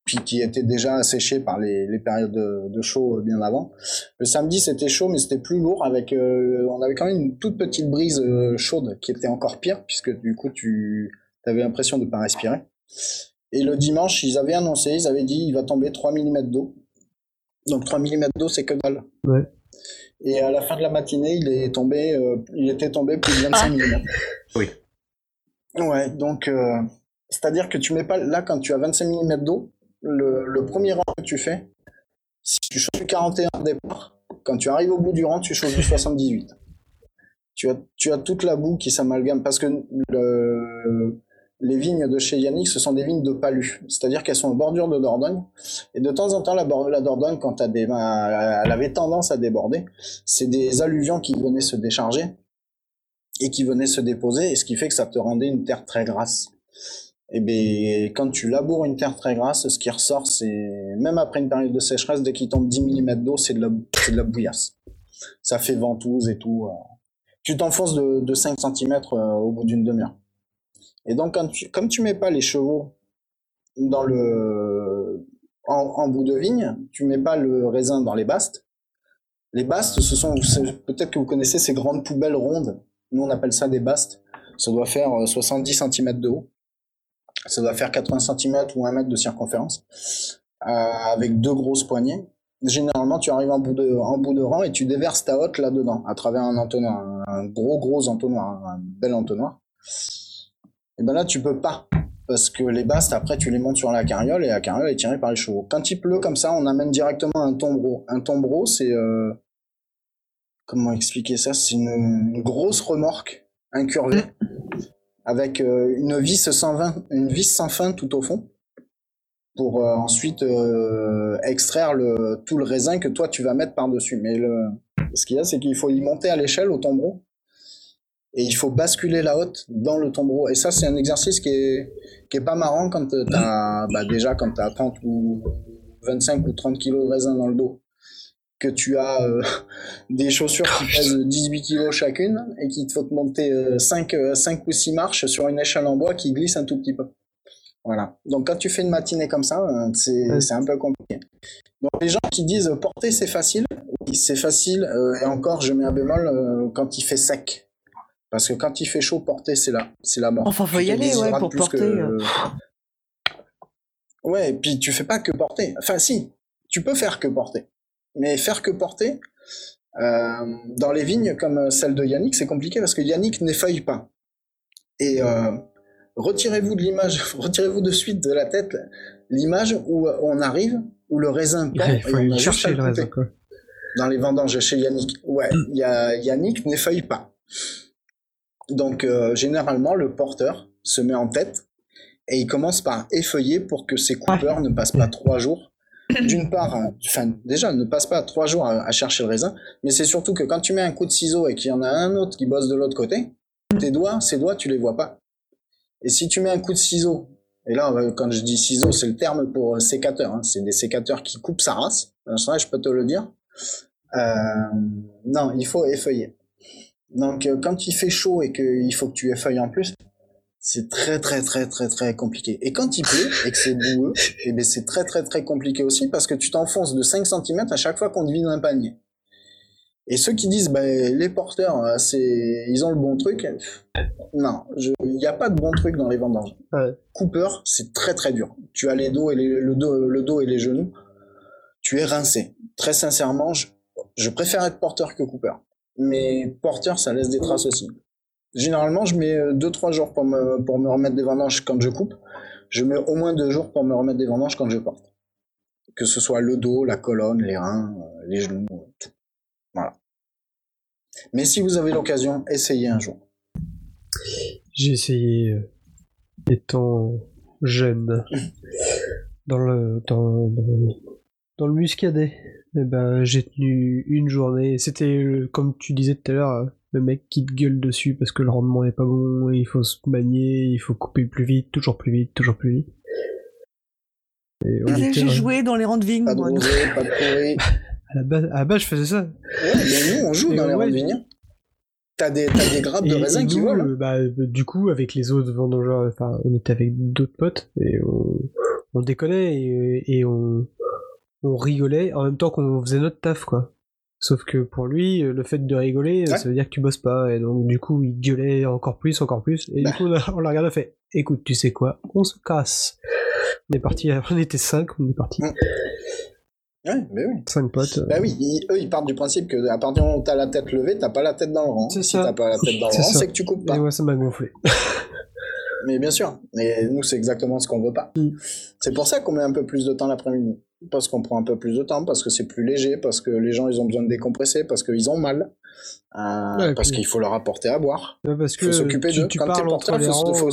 puis qui était déjà asséchée par les, les périodes de, de chaud bien avant. Le samedi, c'était chaud, mais c'était plus lourd. Avec, euh, on avait quand même une toute petite brise euh, chaude qui était encore pire, puisque du coup, tu avais l'impression de pas respirer. Et le dimanche, ils avaient annoncé, ils avaient dit, il va tomber 3 mm d'eau. Donc 3 mm d'eau, c'est que dalle. Ouais. Et à la fin de la matinée, il est tombé, euh, il était tombé plus de 25 mm. Oui. Ouais, donc euh, c'est-à-dire que tu mets pas là quand tu as 25 mm d'eau, le, le premier rang que tu fais, si tu chauffes du 41 au départ, quand tu arrives au bout du rang, tu chauffes du 78. Tu as, tu as toute la boue qui s'amalgame parce que le, les vignes de chez Yannick, ce sont des vignes de palus, c'est-à-dire qu'elles sont en bordure de Dordogne. Et de temps en temps, la, Dordogne, quand des, elle avait tendance à déborder, c'est des alluvions qui venaient se décharger et qui venaient se déposer, et ce qui fait que ça te rendait une terre très grasse. Et ben, quand tu laboures une terre très grasse, ce qui ressort, c'est, même après une période de sécheresse, dès qu'il tombe 10 mm d'eau, c'est de la, de la bouillasse. Ça fait ventouse et tout. euh. Tu t'enfonces de, de 5 cm au bout d'une demi-heure. Et donc, quand tu, comme tu mets pas les chevaux dans le, en, en bout de vigne, tu mets pas le raisin dans les bastes. Les bastes, ce sont, peut-être que vous connaissez ces grandes poubelles rondes. Nous, on appelle ça des bastes. Ça doit faire euh, 70 cm de haut. Ça doit faire 80 cm ou 1 mètre de circonférence. Euh, avec deux grosses poignées. Généralement, tu arrives en bout de, en bout de rang et tu déverses ta hotte là-dedans, à travers un entonnoir, un, gros gros entonnoir, un bel entonnoir. Et ben là, tu peux pas. Parce que les bastes, après, tu les montes sur la carriole et la carriole est tirée par les chevaux. Quand il pleut comme ça, on amène directement un tombereau. Un tombereau, c'est. euh, Comment expliquer ça? C'est une grosse remorque incurvée avec euh, une vis sans fin, une vis sans fin tout au fond pour euh, ensuite euh, extraire le, tout le raisin que toi tu vas mettre par-dessus. Mais le, ce qu'il y a, c'est qu'il faut y monter à l'échelle au tombereau et il faut basculer la hotte dans le tombereau. Et ça, c'est un exercice qui est, qui est pas marrant quand t'as, bah déjà quand t'as 30 ou 25 ou 30 kilos de raisin dans le dos, que tu as euh, <laughs> des chaussures qui pèsent 18 kilos chacune et qu'il te faut te monter 5, 5 ou 6 marches sur une échelle en bois qui glisse un tout petit peu. Voilà. Donc quand tu fais une matinée comme ça, euh, c'est c'est un peu compliqué. Donc les gens qui disent euh, porter c'est facile, oui, c'est facile, euh, et encore je mets un bémol euh, quand il fait sec. Parce que quand il fait chaud, porter c'est la, c'est la mort. Enfin, faut Tu y aller, ouais, pour porter. euh. Ouais, et puis tu fais pas que porter. Enfin si, tu peux faire que porter. Mais faire que porter, euh, dans les vignes comme celle de Yannick, c'est compliqué parce que Yannick n'effeuille pas. Et euh, retirez-vous de l'image, <laughs> retirez-vous de suite de la tête l'image où on arrive, où le raisin pend, Il et faut on chercher le raisin, quoi. Dans les vendanges chez Yannick. Ouais, y a, Yannick n'effeuille pas. Donc euh, généralement, le porteur se met en tête et il commence par effeuiller pour que ses coupeurs ne passent pas trois jours. D'une part, hein, enfin déjà ne passe pas trois jours à, chercher le raisin, mais c'est surtout que quand tu mets un coup de ciseau et qu'il y en a un autre qui bosse de l'autre côté, tes doigts, ces doigts, tu les vois pas. Et si tu mets un coup de ciseau, et là euh, quand je dis ciseau, c'est le terme pour euh, sécateur, hein, c'est des sécateurs qui coupent sa race, ça je peux te le dire. Euh, non, il faut effeuiller. Donc euh, quand il fait chaud et qu'il faut que tu effeuilles en plus, c'est très très très très très compliqué. Et quand il pleut et que c'est boueux, <laughs> eh ben c'est très très très compliqué aussi parce que tu t'enfonces de 5 cm à chaque fois qu'on te vide un panier. Et ceux qui disent ben les porteurs euh, c'est ils ont le bon truc, non, je- il n'y a pas de bon truc dans les vendanges. Ouais. Cooper, c'est très très dur. Tu as les dos et les, le dos le dos et les genoux, tu es rincé. Très sincèrement, je, je préfère être porteur que Cooper. Mais porteur, ça laisse des traces aussi. Généralement, je mets 2-3 jours pour me, pour me remettre des vendanges quand je coupe. Je mets au moins 2 jours pour me remettre des vendanges quand je porte. Que ce soit le dos, la colonne, les reins, euh, les genoux, euh, tout. Voilà. Mais si vous avez l'occasion, essayez un jour. J'ai essayé euh, étant jeune dans le dans, dans, le muscadet. Eh ben j'ai tenu une journée. C'était euh, comme tu disais tout à l'heure, euh, le mec qui te gueule dessus parce que le rendement est pas bon, il faut se manier, il faut couper plus vite, toujours plus vite, toujours plus vite. Et on était, J'ai joué dans les rangs de vigne, Pas de moi. rosé, pas de pourri. <laughs> à la base, à la base je faisais ça. Ouais, mais nous, on joue Et dans les ouais, rangs de vigne. T'as des, t'as des grappes de Et- raisin qui volent. euh, bah, du coup, avec les autres vendangeurs, enfin, on était avec d'autres potes et on, on déconnait et, et on, on rigolait en même temps qu'on faisait notre taf, quoi. Sauf que pour lui, euh, le fait de rigoler, euh, Ouais. ça veut dire que tu bosses pas. Et donc, du coup, il gueulait encore plus, encore plus. Et Bah. du coup, on l'a regardé, on fait Écoute, tu sais quoi? On se casse. On est parti, <laughs> on était cinq, on est parti. Ouais, mais oui. Cinq potes. euh, Bah oui, ils- eux, ils partent du principe que à partir du moment où t'as la tête levée, t'as pas la tête dans le rang. C'est si ça. t'as pas la tête dans le <laughs> rang, c'est que tu coupes Et pas. moi, ça m'a gonflé. <laughs> Mais bien sûr. Mais nous, c'est exactement ce qu'on veut pas. Mm. C'est pour ça qu'on met un peu plus de temps l'après-midi. Parce qu'on prend un peu plus de temps, parce que c'est plus léger, parce que les gens, ils ont besoin de décompresser, parce qu'ils ont mal. Euh, Ouais, parce puis- qu'il faut leur apporter à boire. Ouais, parce Faut que s'occuper tu, tu parles entre les rangs, faut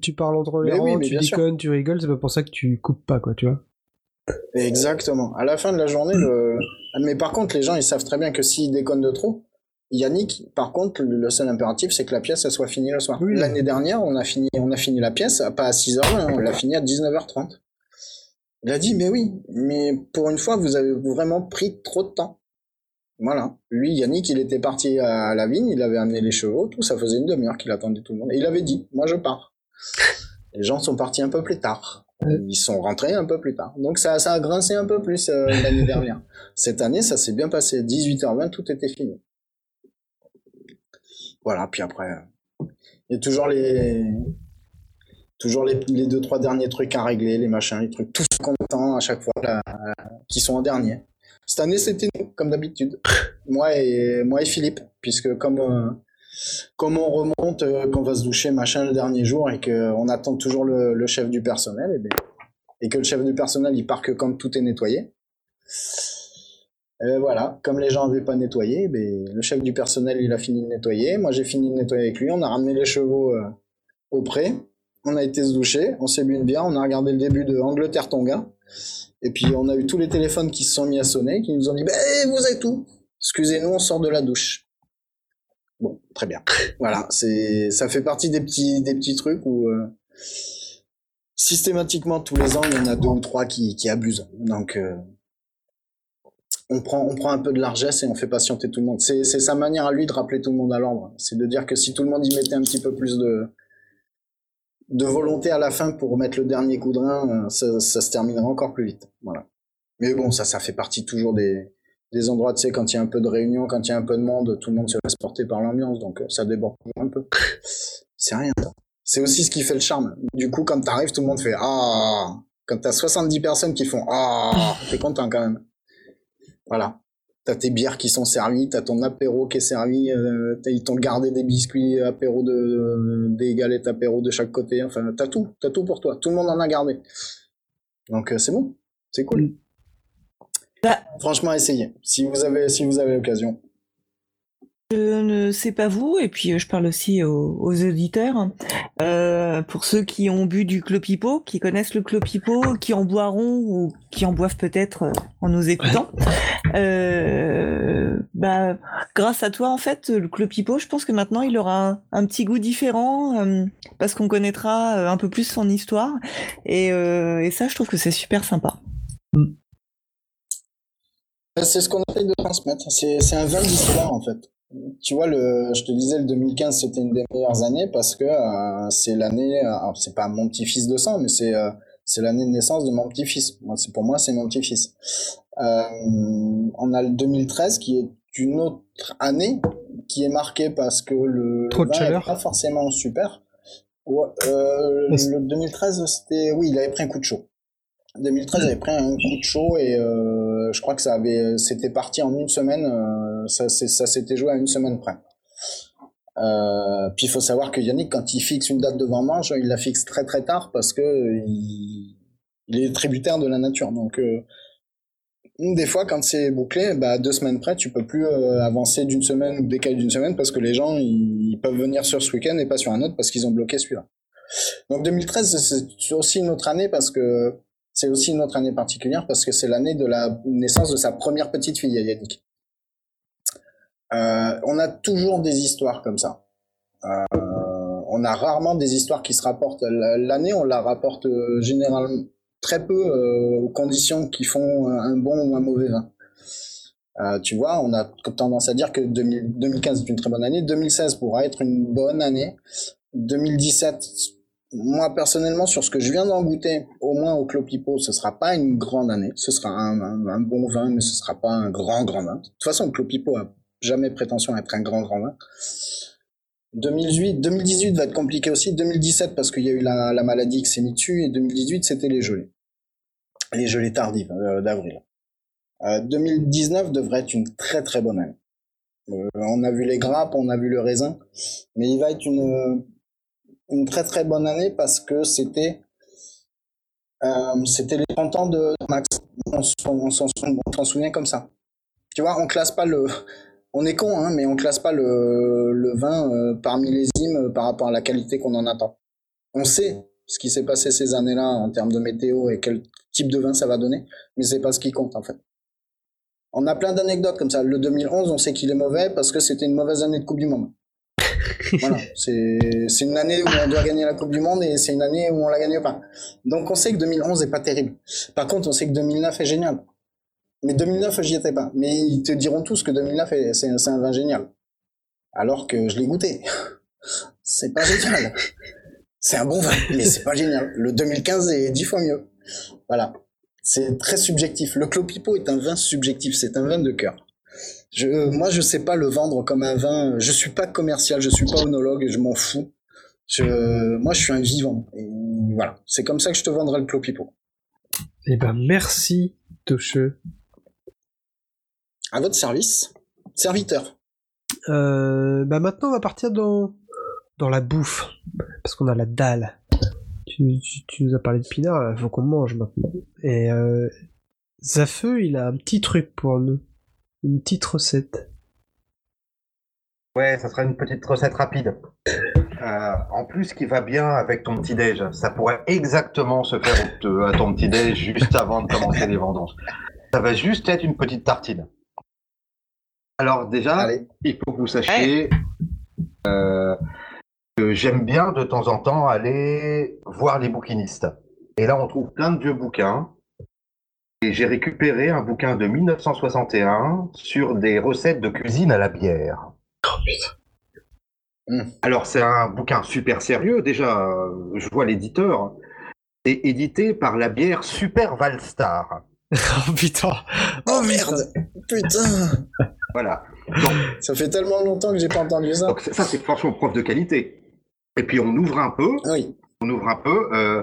tu parles entre les Mais oui, mais tu sûr. déconnes, tu rigoles, c'est pas pour ça que tu coupes pas, quoi, tu vois. Exactement. À la fin de la journée, le... mais par contre, les gens, ils savent très bien que s'ils déconnent de trop, Yannick, par contre, le seul impératif, c'est que la pièce, elle soit finie le soir. Oui. L'année dernière, on a fini, on a fini la pièce, pas à 6h20, on l'a fini à 19h30. Il a dit, mais oui, mais pour une fois, vous avez vraiment pris trop de temps. Voilà. Lui, Yannick, il était parti à la vigne, il avait amené les chevaux, tout, ça faisait une demi-heure qu'il attendait tout le monde. Et il avait dit, moi je pars. <laughs> Les gens sont partis un peu plus tard. Ils sont rentrés un peu plus tard. Donc ça, ça a grincé un peu plus euh, l'année <laughs> dernière. Cette année, ça s'est bien passé. 18h20, tout était fini. Voilà, puis après, euh, il y a toujours les, toujours les, les deux, trois derniers trucs à régler, les machins, les trucs tous contents à chaque fois, là, qui sont en dernier. Cette année, c'était nous, comme d'habitude. <laughs> Moi et, moi et Philippe, puisque comme, euh, comme on remonte, euh, qu'on va se doucher, machin, le dernier jour, et qu'on attend toujours le, le chef du personnel, et, ben, et que le chef du personnel, il part que quand tout est nettoyé. Et voilà, comme les gens n'avaient pas nettoyé, ben, le chef du personnel, il a fini de nettoyer. Moi, j'ai fini de nettoyer avec lui. On a ramené les chevaux euh, au pré. On a été se doucher. On s'est bu une. On a regardé le début de Angleterre-Tonga. Et puis, on a eu tous les téléphones qui se sont mis à sonner, qui nous ont dit Ben, vous êtes où? Excusez-nous, on sort de la douche. Bon, très bien. Voilà, c'est, ça fait partie des petits, des petits trucs où euh, systématiquement tous les ans il y en a deux ou trois qui, qui abusent. Donc euh, on prend, on prend un peu de largesse et on fait patienter tout le monde. C'est, sa manière à lui de rappeler tout le monde à l'ordre. C'est de dire que si tout le monde y mettait un petit peu plus de volonté à la fin pour mettre le dernier coup de rein, euh, ça, se terminera encore plus vite. Voilà. Mais bon, ça, fait partie toujours des, endroits, tu sais, quand il y a un peu de réunion, quand il y a un peu de monde, tout le monde se laisse porter par l'ambiance, donc euh, ça déborde un peu. C'est rien. C'est aussi ce qui fait le charme. Du coup, quand t'arrives, tout le monde fait Ah Quand t'as 70 personnes qui font Ah T'es content quand même. Voilà. T'as tes bières qui sont servies, t'as ton apéro qui est servi, euh, t'as- ils t'ont gardé des biscuits apéro de, des galettes apéro de chaque côté, enfin, t'as tout, t'as tout pour toi. Tout le monde en a gardé. Donc, euh, c'est bon. C'est cool. Bah. Franchement, essayez. Si vous avez, si vous avez l'occasion. Je ne sais pas vous, et puis euh, je parle aussi aux, aux auditeurs. Euh, pour ceux qui ont bu du clopipo, qui connaissent le clopipo, qui en boiront ou qui en boivent peut-être euh, en nous écoutant, euh, bah, grâce à toi, en fait, le clopipo, je pense que maintenant il aura un, un petit goût différent euh, parce qu'on connaîtra un peu plus son histoire. Et, euh, et ça, je trouve que c'est super sympa. C'est ce qu'on essaye de transmettre. C'est c'est un vin d'histoire, en fait. Tu vois, le, je te disais, le 2015, c'était une des meilleures années parce que euh, c'est l'année, euh, alors c'est pas mon petit-fils de sang, mais c'est euh, c'est l'année de naissance de mon petit-fils. C'est pour moi, c'est mon petit-fils. Euh, on a le 2013 qui est une autre année qui est marquée parce que le, Trop de est pas forcément super. Ouais, le 2013, c'était, oui, il avait pris un coup de chaud. 2013 avait pris un coup de chaud et euh, je crois que ça avait, c'était parti en une semaine. Ça, ça s'était joué à une semaine près. Euh, puis il faut savoir que Yannick, quand il fixe une date de vendange, il la fixe très très tard parce que il, est tributaire de la nature. Donc euh, des fois, quand c'est bouclé, bah, deux semaines près, tu peux plus euh, avancer d'une semaine ou décaler d'une semaine parce que les gens ils, peuvent venir sur ce week-end et pas sur un autre parce qu'ils ont bloqué celui-là. Donc 2013, c'est aussi une autre année parce que c'est aussi une autre année particulière parce que c'est l'année de la naissance de sa première petite fille, Yannick. Euh, on a toujours des histoires comme ça. Euh, on a rarement des histoires qui se rapportent. L'année, on la rapporte euh, généralement très peu aux conditions qui font un bon ou un mauvais vin. Tu vois, on a tendance à dire que 2000 2015 est une très bonne année, 2016 pourra être une bonne année, 2017, moi personnellement, sur ce que je viens d'en goûter, au moins au Clopipo, ce sera pas une grande année, ce sera un, bon vin, mais ce sera pas un grand grand vin. De toute façon, Clopipo a jamais prétention à être un grand grand vin. 2018, 2018 va être compliqué aussi. 2017 parce qu'il y a eu la, la maladie qui s'est mise dessus et 2018 c'était les gelées, les gelées tardives euh, d'avril. Euh, 2019 devrait être une très très bonne année. Euh, on a vu les grappes, on a vu le raisin, mais il va être une une très très bonne année parce que c'était euh, c'était les 30 ans de Max. On s'en souvient comme ça. Tu vois, on classe pas le on est con, hein, mais on classe pas le, le vin euh, par millésime euh, par rapport à la qualité qu'on en attend. On sait ce qui s'est passé ces années-là en termes de météo et quel type de vin ça va donner, mais c'est pas ce qui compte en fait. On a plein d'anecdotes comme ça. Le 2011, on sait qu'il est mauvais parce que c'était une mauvaise année de Coupe du Monde. <laughs> voilà, c'est c'est une année où on doit gagner la Coupe du Monde et c'est une année où on la gagne pas. Donc on sait que 2011 est pas terrible. Par contre, on sait que 2009 est génial. Mais 2009, j'y étais pas. Mais ils te diront tous que 2009, est- c'est un vin génial. Alors que je l'ai goûté. <laughs> C'est pas génial. C'est un bon vin, mais c'est pas génial. Le 2015 est dix fois mieux. Voilà. C'est très subjectif. Le Clopipo est un vin subjectif. C'est un vin de cœur. Je, moi, je sais pas le vendre comme un vin. Je suis pas commercial, je suis pas onologue, je m'en fous. Je, moi, je suis un vivant. Voilà. C'est comme ça que je te vendrai le Clopipo. Eh ben, merci, Tocheux. À votre service, serviteur. Euh, bah maintenant, on va partir dans, dans la bouffe. Parce qu'on a la dalle. Tu, tu, tu nous as parlé de pinard, il faut qu'on mange maintenant. Et euh, Zafeu, il a un petit truc pour nous. Une petite recette. Ouais, ça sera une petite recette rapide. Euh, en plus, qui va bien avec ton petit déj. Ça pourrait exactement se faire te- à ton petit déj juste avant de commencer les vendanges. Ça va juste être une petite tartine. Alors déjà, Allez. il faut que vous sachiez euh, que j'aime bien de temps en temps aller voir les bouquinistes. Et là, on trouve plein de vieux bouquins. Et j'ai récupéré un bouquin de 1961 sur des recettes de cuisine à la bière. Alors, c'est un bouquin super sérieux. Déjà, euh, je vois l'éditeur. C'est édité par la bière Super Valstar. <laughs> oh putain Oh merde Putain Voilà. Donc, Ça fait tellement longtemps que j'ai pas entendu ça. donc ça, c'est franchement preuve de qualité. Et puis, on ouvre un peu. Oui. On ouvre un peu. euh,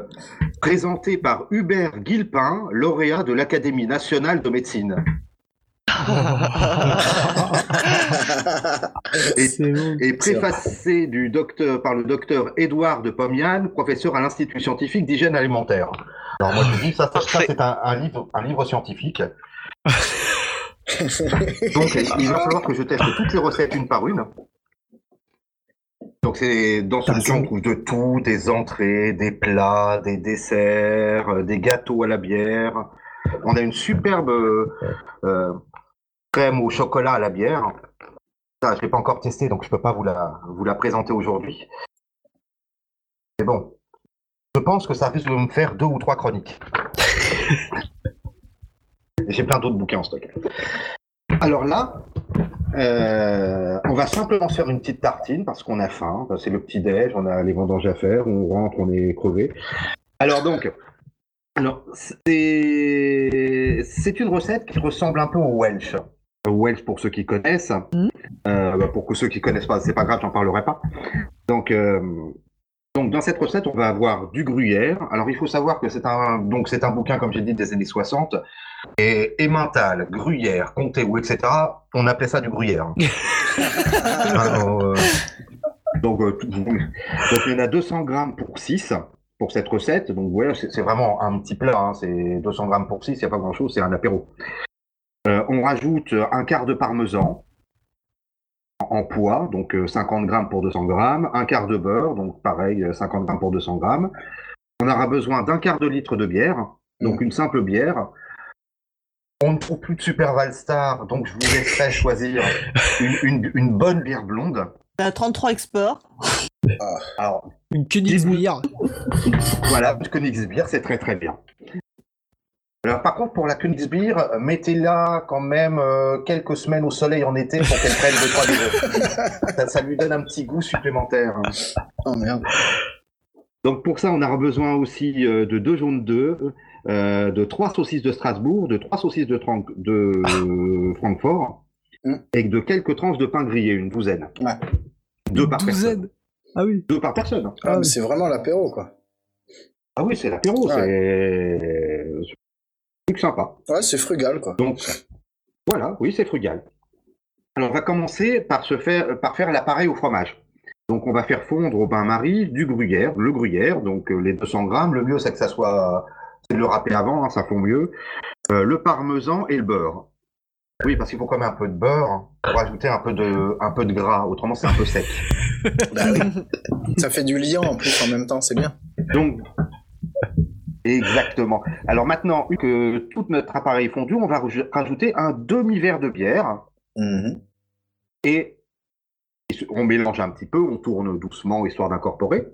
présenté par Hubert Guilpin, lauréat de l'Académie nationale de médecine. <laughs> Et- préfacé du docteur, par le docteur Édouard de Pomian, professeur à l'Institut scientifique d'hygiène alimentaire. Alors moi je dis ça, ça, ça, c'est un, un livre, un livre scientifique. <laughs> Donc il va falloir que je teste toutes les recettes une par une. Donc c'est dans ce bouquin on trouve de tout, des entrées, des plats, des desserts, euh, des gâteaux à la bière. On a une superbe euh, euh, crème au chocolat à la bière. Ça, je l'ai pas encore testé, donc je peux pas vous la, vous la présenter aujourd'hui. Mais bon, je pense que ça risque de me faire deux ou trois chroniques. Et <laughs> J'ai plein d'autres bouquins en stock. Alors là, euh, on va simplement se faire une petite tartine parce qu'on a faim. C'est le petit déj, on a les vendanges à faire, on rentre, on est crevé. Alors donc, alors c'est c'est une recette qui ressemble un peu au Welsh. Au Welsh pour ceux qui connaissent. Euh, bah, pour ceux qui connaissent pas, c'est pas grave, j'en parlerai pas. Donc, euh, donc dans cette recette, on va avoir du gruyère. Alors il faut savoir que c'est un donc c'est un bouquin comme j'ai dit des années 60 et Emmental, gruyère, comté ou etc. On appelait ça du gruyère. <laughs> Alors, euh, donc, euh, donc il y en a 200 grammes pour 6 pour cette recette. Donc voilà, c'est c'est vraiment un petit plat. hein. C'est 200 grammes pour 6, il n'y a pas grand chose, c'est un apéro. Euh, on rajoute un quart de parmesan en poids, donc euh, 50 grammes pour 200 grammes, un quart de beurre, donc pareil, euh, 50 grammes pour 200 grammes. On aura besoin d'un quart de litre de bière, donc une simple bière. On ne trouve plus de Super Valstar, donc je vous laisserai choisir <laughs> une, une- une bonne bière blonde. T'as 33 exports. Alors, Une Königsbier. voilà, Königsbier, c'est très très bien. Alors, par contre, pour la Königsbier, euh, mettez-la quand même euh, quelques semaines au soleil en été pour qu'elle prenne 2-3 <laughs> degrés. ça, ça lui donne un petit goût supplémentaire. Oh merde. Donc pour ça, on aura besoin aussi euh, de deux jaunes d'œufs, euh, de trois saucisses de Strasbourg, de trois saucisses de, Tran- de euh, <laughs> Francfort, Mm. et de quelques tranches de pain grillé, une douzaine. Ouais. Deux par personne. Douzaine. Ah oui. Deux par personne. Ah, Ah oui. c'est vraiment l'apéro, quoi. Ah oui, c'est l'apéro, c'est sympa. Ouais, c'est frugal, quoi. Donc voilà, oui, c'est frugal. Alors on va commencer par se faire par faire l'appareil au fromage. Donc on va faire fondre au bain-marie du gruyère, le gruyère, donc euh, les 200 grammes. Le mieux c'est que ça soit, c'est de le râper avant, hein, ça fond mieux. Euh, le parmesan et le beurre. Oui, parce qu'il faut quand même un peu de beurre hein, pour ajouter un peu de un peu de gras. Autrement c'est un peu sec. <laughs> Bah oui. ça fait du liant en plus en même temps, c'est bien. Donc exactement. Alors maintenant que tout notre appareil est fondu, on va raj- rajouter un demi-verre de bière. Mhm. et on mélange un petit peu, on tourne doucement histoire d'incorporer.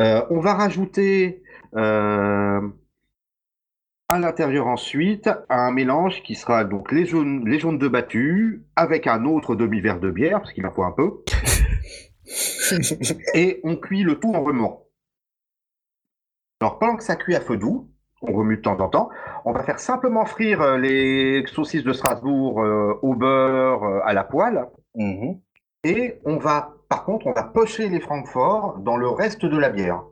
Euh, on va rajouter euh, à l'intérieur ensuite un mélange qui sera donc les jaunes, les jaunes de battu avec un autre demi-verre de bière, parce qu'il en faut un peu, <laughs> et on cuit le tout en remuant. Alors pendant que ça cuit à feu doux, on remue de temps en temps, on va faire simplement frire euh, les saucisses de Strasbourg euh, au beurre euh, à la poêle. Mhm. Et on va, par contre, on va pocher les Francfort dans le reste de la bière.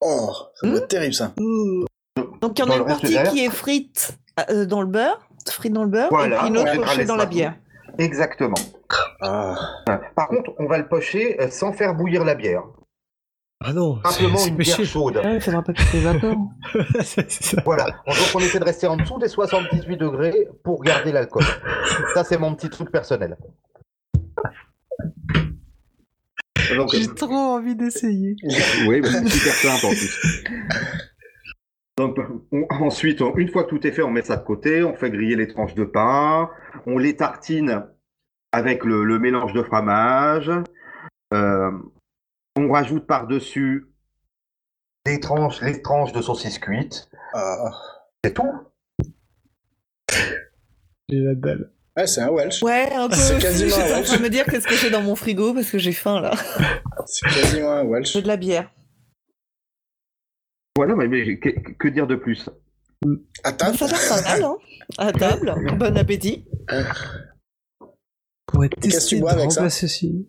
Oh, ça doit être terrible, ça. Donc il y en a une partie qui est frite euh, dans le beurre frites dans le beurre, Voilà, et puis une autre pochée dans la bière. Exactement. Ah. Par contre, on va le pocher sans faire bouillir la bière. Ah non, c'est Simplement c'est une bière chaude. Ah, pas que ça évapore. <laughs> C'est ça. Voilà. Donc on essaie de rester en dessous des 78 degrés pour garder l'alcool. Ça, c'est mon petit truc personnel. Donc, J'ai trop envie d'essayer. <laughs> oui, bah, c'est super simple en plus. Donc, on- ensuite, on- une fois que tout est fait, on met ça de côté, on fait griller les tranches de pain, on les tartine avec le, le mélange de fromage. Euh, on rajoute par-dessus. Les tranches, les tranches de saucisses cuites. Ah. C'est tout. J'ai la dalle. Ouais, c'est un Welsh. Ouais, un peu C'est quasiment un train de me dire qu'est-ce que j'ai dans mon frigo parce que j'ai faim là. <laughs> C'est quasiment un Welsh. J'ai de la bière. Voilà, mais, mais que, que dire de plus? À table Ça pas mal, hein À table. Bon appétit. Pour être qu'est-ce que testé tu bois de avec ça? remplacer ceci?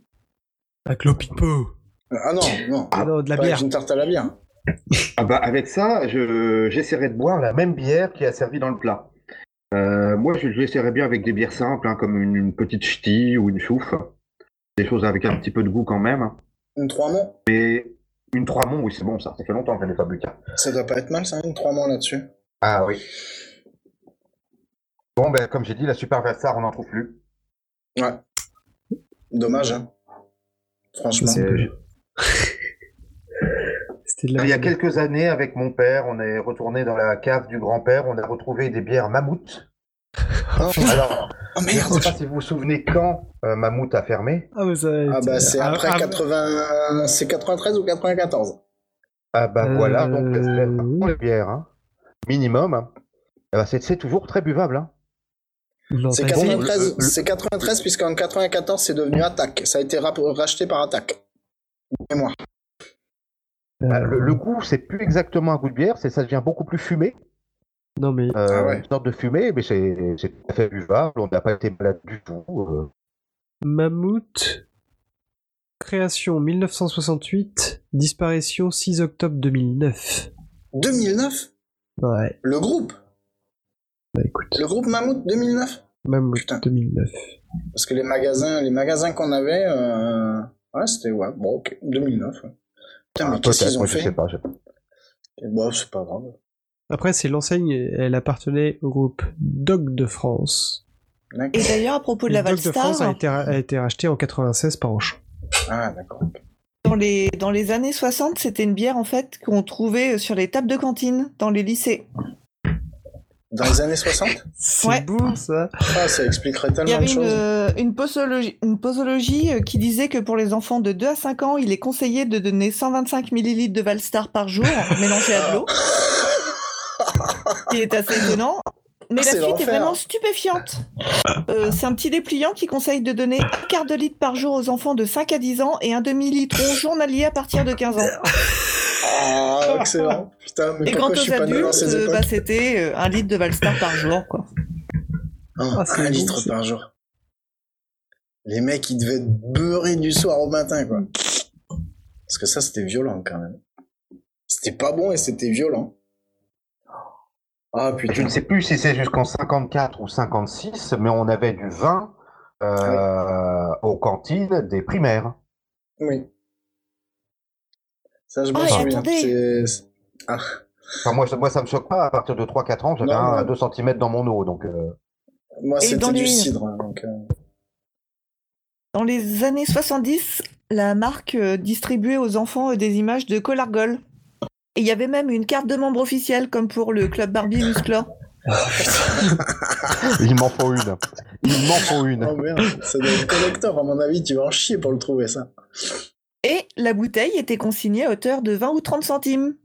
Un clopipo. Ah non, non. Ah non, de la Pas bière. avec une tarte à la bière. ah bah, Avec ça, je- j'essaierai de boire la même bière qui est servie dans le plat. Euh, moi, je j'essaierai bien avec des bières simples, hein, comme une, une petite ch'ti ou une chouffe. Des choses avec un petit peu de goût quand même. Une trois monts Mais une trois monts, oui, c'est bon ça. Ça fait longtemps que je n'ai pas bu qu'un. Ça doit pas être mal, ça, une trois monts là-dessus. Ah oui. Bon, ben, comme j'ai dit, la Super Versar, on n'en trouve plus. Ouais. Dommage, hein. Franchement. C'est- <laughs> Euh, C'était de la Il y a quelques années, avec mon père, on est retourné dans la cave du grand-père, on a retrouvé des bières mammouth. <laughs> Oh, Alors, oh, je ne sais pas si vous vous souvenez quand euh, Mammouth a fermé. Ah, mais ça. Ah bah c'est ah, après ah, 80... C'est 93 ou 94 Ah bah Euh, voilà, donc c'est oui. vraiment les bières, hein. minimum. hein. Eh ben, c'est toujours très buvable. Hein. C'est t'as dit- 93, le- le- c'est 93 puisqu'en 94 c'est devenu Attack. Ça a été racheté par Mémoire. Bah, Euh, Le, le goût, c'est plus exactement un goût de bière, c'est ça devient beaucoup plus fumé. Non, mais Euh, Ah ouais. Une sorte de fumée, mais c'est c'est tout à fait buvable. On n'a pas été malade du tout. euh. Mammouth, création 1968, disparition 6 octobre 2009. 2009 Ouais, Le groupe? Bah écoute, Le groupe Mammouth 2009 Mammouth Putain. 2009. Parce que les magasins, les magasins qu'on avait, euh... ouais, c'était ouais, bon, ok, 2009. ouais. Putain, mais Ah, qu'est-ce qu'ils ont moi, je fait sais pas. je- Et Bon, c'est pas grave. Après, c'est l'enseigne, elle appartenait au groupe Dog de France. D'accord. Et d'ailleurs, à propos de la Dog de France a Valstar, été, a été racheté en 96 par Auchan. Ah, d'accord. dans les, dans les années 60, c'était une bière en fait qu'on trouvait sur les tables de cantine dans les lycées. Dans les années 60 C'est Ouais. beau ça Ah, ça expliquerait Il y tellement de choses. euh, une, posologie, une posologie euh, qui disait que pour les enfants de 2 à 5 ans, il est conseillé de donner 125 millilitres de Valstar par jour mélangé à de l'eau. <laughs> qui est assez étonnant. Mais C'est la suite est vraiment stupéfiante. Euh, c'est un petit dépliant qui conseille de donner un quart de litre par jour aux enfants de 5 à 10 ans et un demi-litron journalier à partir de 15 ans. Ah, excellent. Putain, mais Et quant aux adultes, euh, bah, c'était euh, un litre de Valstar par jour. Quoi. Ah, Ah, c'est Un litre par jour. Les mecs, ils devaient être beurrés du soir au matin, quoi. Parce que ça, c'était violent, quand même. C'était pas bon et c'était violent. Ah, Je putain. ne sais plus si c'est jusqu'en 54 ou 56, mais on avait du vin euh, aux cantines des primaires. Oui. Ça, je me Ah, souviens. Ah, Enfin, moi, ça- moi, ça me choque pas. À partir de 3-4 ans, j'avais Non, un à non. 2 cm dans mon eau. Donc, euh, moi, c'était dans du les- cidre. hein, donc, euh, Dans les années 70, la marque euh, distribuait aux enfants des images de Colargol. Et il y avait même une carte de membre officielle, comme pour le club Barbie Musclor. <laughs> il m'en faut une. Il m'en faut une. Oh merde, ça doit être collector, à mon avis, tu vas en chier pour le trouver, ça. Et la bouteille était consignée à hauteur de 20 ou 30 centimes.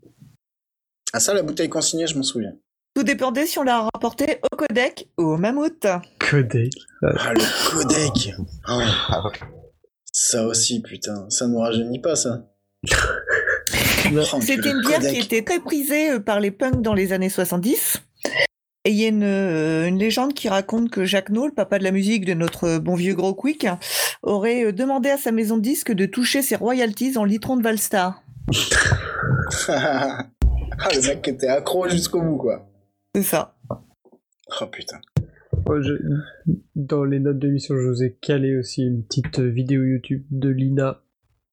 Ah, ça, la bouteille consignée, je m'en souviens. Tout dépendait si on la rapportait au codec ou au mammouth. Codec. Ah, le codec. Ah, Ah, ouais. ça aussi, putain. Ça ne nous rajeunit pas, ça. <laughs> Oh, C'était une bière qui était très prisée euh, par les punks dans les années 70. Et il y a une, euh, une légende qui raconte que Jacques le papa de la musique de notre euh, bon vieux gros Quick, aurait demandé à sa maison de disques de toucher ses royalties en litrons de Valstar. <laughs> ah, le mec était accro jusqu'au bout, quoi. C'est ça. Oh, putain. Je- Dans les notes de l'émission, je vous ai calé aussi une petite vidéo YouTube de Lina.